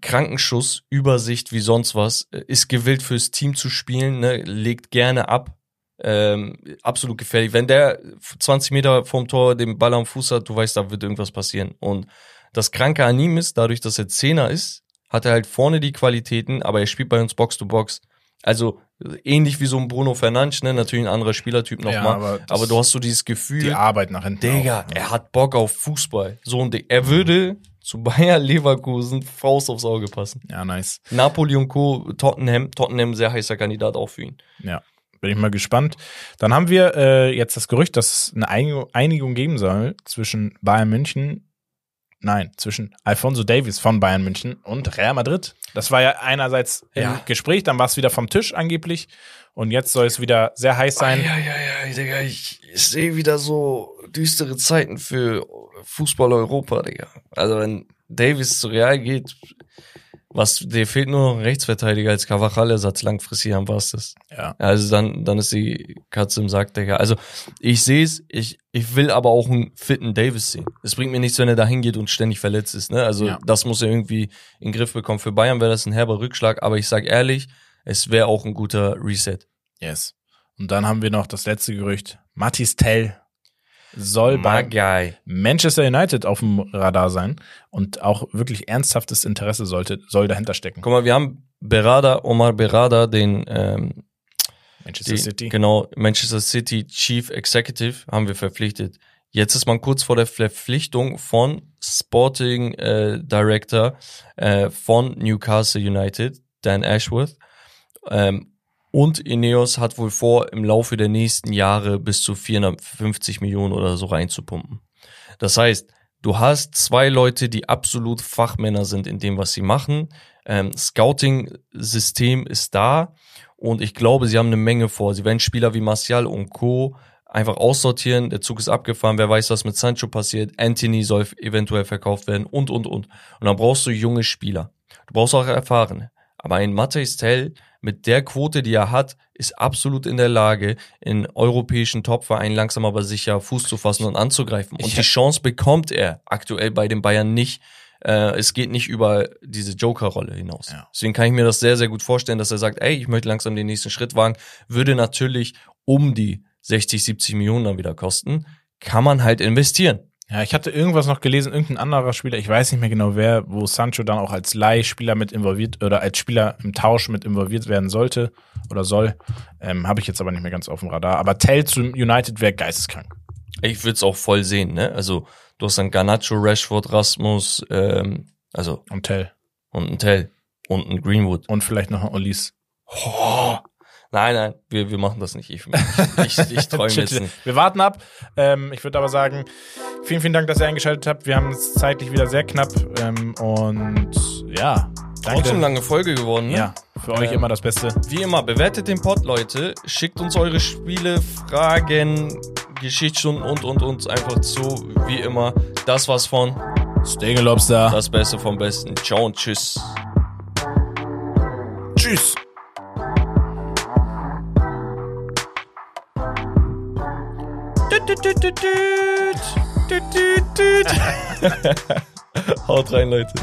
Krankenschuss, Übersicht wie sonst was, ist gewillt fürs Team zu spielen, ne, legt gerne ab. Ähm, absolut gefährlich. Wenn der 20 Meter vom Tor den Ball am Fuß hat, du weißt, da wird irgendwas passieren. Und das Kranke an ihm ist, dadurch, dass er Zehner ist, hat er halt vorne die Qualitäten, aber er spielt bei uns Box to Box. Also ähnlich wie so ein Bruno Fernandes, ne? Natürlich ein anderer Spielertyp nochmal. Ja, aber, aber, du hast so dieses Gefühl. Die Arbeit nach hinten. Digga, auch, er hat Bock auf Fußball. So ein. Er würde zu Bayer Leverkusen Faust aufs Auge passen. Ja, nice. Napoli und Co. Tottenham. Tottenham sehr heißer Kandidat auch für ihn. Ja. Bin ich mal gespannt. Dann haben wir äh, jetzt das Gerücht, dass es eine Einigung geben soll zwischen Bayern München Nein, zwischen Alfonso Davies von Bayern München und Real Madrid. Das war ja einerseits ja. im Gespräch, dann war es wieder vom Tisch angeblich und jetzt soll es wieder sehr heiß sein. Ja, ja, ja, Digga, ich, ich sehe wieder so düstere Zeiten für Fußball Europa, Digga. Also wenn Davies zu Real geht, was, dir fehlt nur noch ein Rechtsverteidiger als Cavachal-Ersatz langfristig, haben war es das. Ja. Also dann, dann ist die Katze im Sack, Digga. Also ich sehe es, ich, ich will aber auch einen fitten Davis sehen. Es bringt mir nichts, wenn er da hingeht und ständig verletzt ist, ne? Also ja. das muss er irgendwie in den Griff bekommen. Für Bayern wäre das ein herber Rückschlag, aber ich sag ehrlich, es wäre auch ein guter Reset. Yes. Und dann haben wir noch das letzte Gerücht. Matis Tell soll bei Manchester United auf dem Radar sein und auch wirklich ernsthaftes Interesse sollte, soll dahinter stecken. Guck mal, wir haben Berada, Omar Berada, den ähm, Manchester die, City. Genau, Manchester City Chief Executive haben wir verpflichtet. Jetzt ist man kurz vor der Verpflichtung von Sporting äh, Director äh, von Newcastle United, Dan Ashworth. Ähm, und Ineos hat wohl vor, im Laufe der nächsten Jahre bis zu 450 Millionen oder so reinzupumpen. Das heißt, du hast zwei Leute, die absolut Fachmänner sind in dem, was sie machen. Ähm, Scouting-System ist da und ich glaube, sie haben eine Menge vor. Sie werden Spieler wie Martial und Co. einfach aussortieren. Der Zug ist abgefahren. Wer weiß, was mit Sancho passiert. Anthony soll eventuell verkauft werden und, und, und. Und dann brauchst du junge Spieler. Du brauchst auch erfahrene. Aber ein Matthijs Tell mit der Quote, die er hat, ist absolut in der Lage, in europäischen Topvereinen langsam aber sicher Fuß zu fassen und anzugreifen. Und die Chance bekommt er aktuell bei den Bayern nicht. Äh, es geht nicht über diese Joker-Rolle hinaus. Ja. Deswegen kann ich mir das sehr, sehr gut vorstellen, dass er sagt, ey, ich möchte langsam den nächsten Schritt wagen. Würde natürlich um die 60, 70 Millionen dann wieder kosten. Kann man halt investieren. Ja, ich hatte irgendwas noch gelesen, irgendein anderer Spieler, ich weiß nicht mehr genau wer, wo Sancho dann auch als Leihspieler mit involviert oder als Spieler im Tausch mit involviert werden sollte oder soll. Ähm, Habe ich jetzt aber nicht mehr ganz auf dem Radar. Aber Tell zu United wäre geisteskrank. Ich würde es auch voll sehen, ne? Also du hast dann Garnacho, Rashford, Rasmus, ähm, also und Tell. Und ein Tell. Und ein Greenwood. Und vielleicht noch ein Olis. Oh, Nein, nein, wir, wir machen das nicht. Ich, ich, ich träume jetzt nicht. Wir warten ab. Ähm, ich würde aber sagen, vielen, vielen Dank, dass ihr eingeschaltet habt. Wir haben es zeitlich wieder sehr knapp. Ähm, und ja, danke. Trotzdem lange Folge geworden, ne? Ja, für euch ähm, immer das Beste. Wie immer, bewertet den Pod, Leute. Schickt uns eure Spiele, Fragen, Geschichtsstunden und, und, und einfach zu. Wie immer, das war's von Lobster. Das Beste vom Besten. Ciao und tschüss. Tschüss. Haut rein, Leute.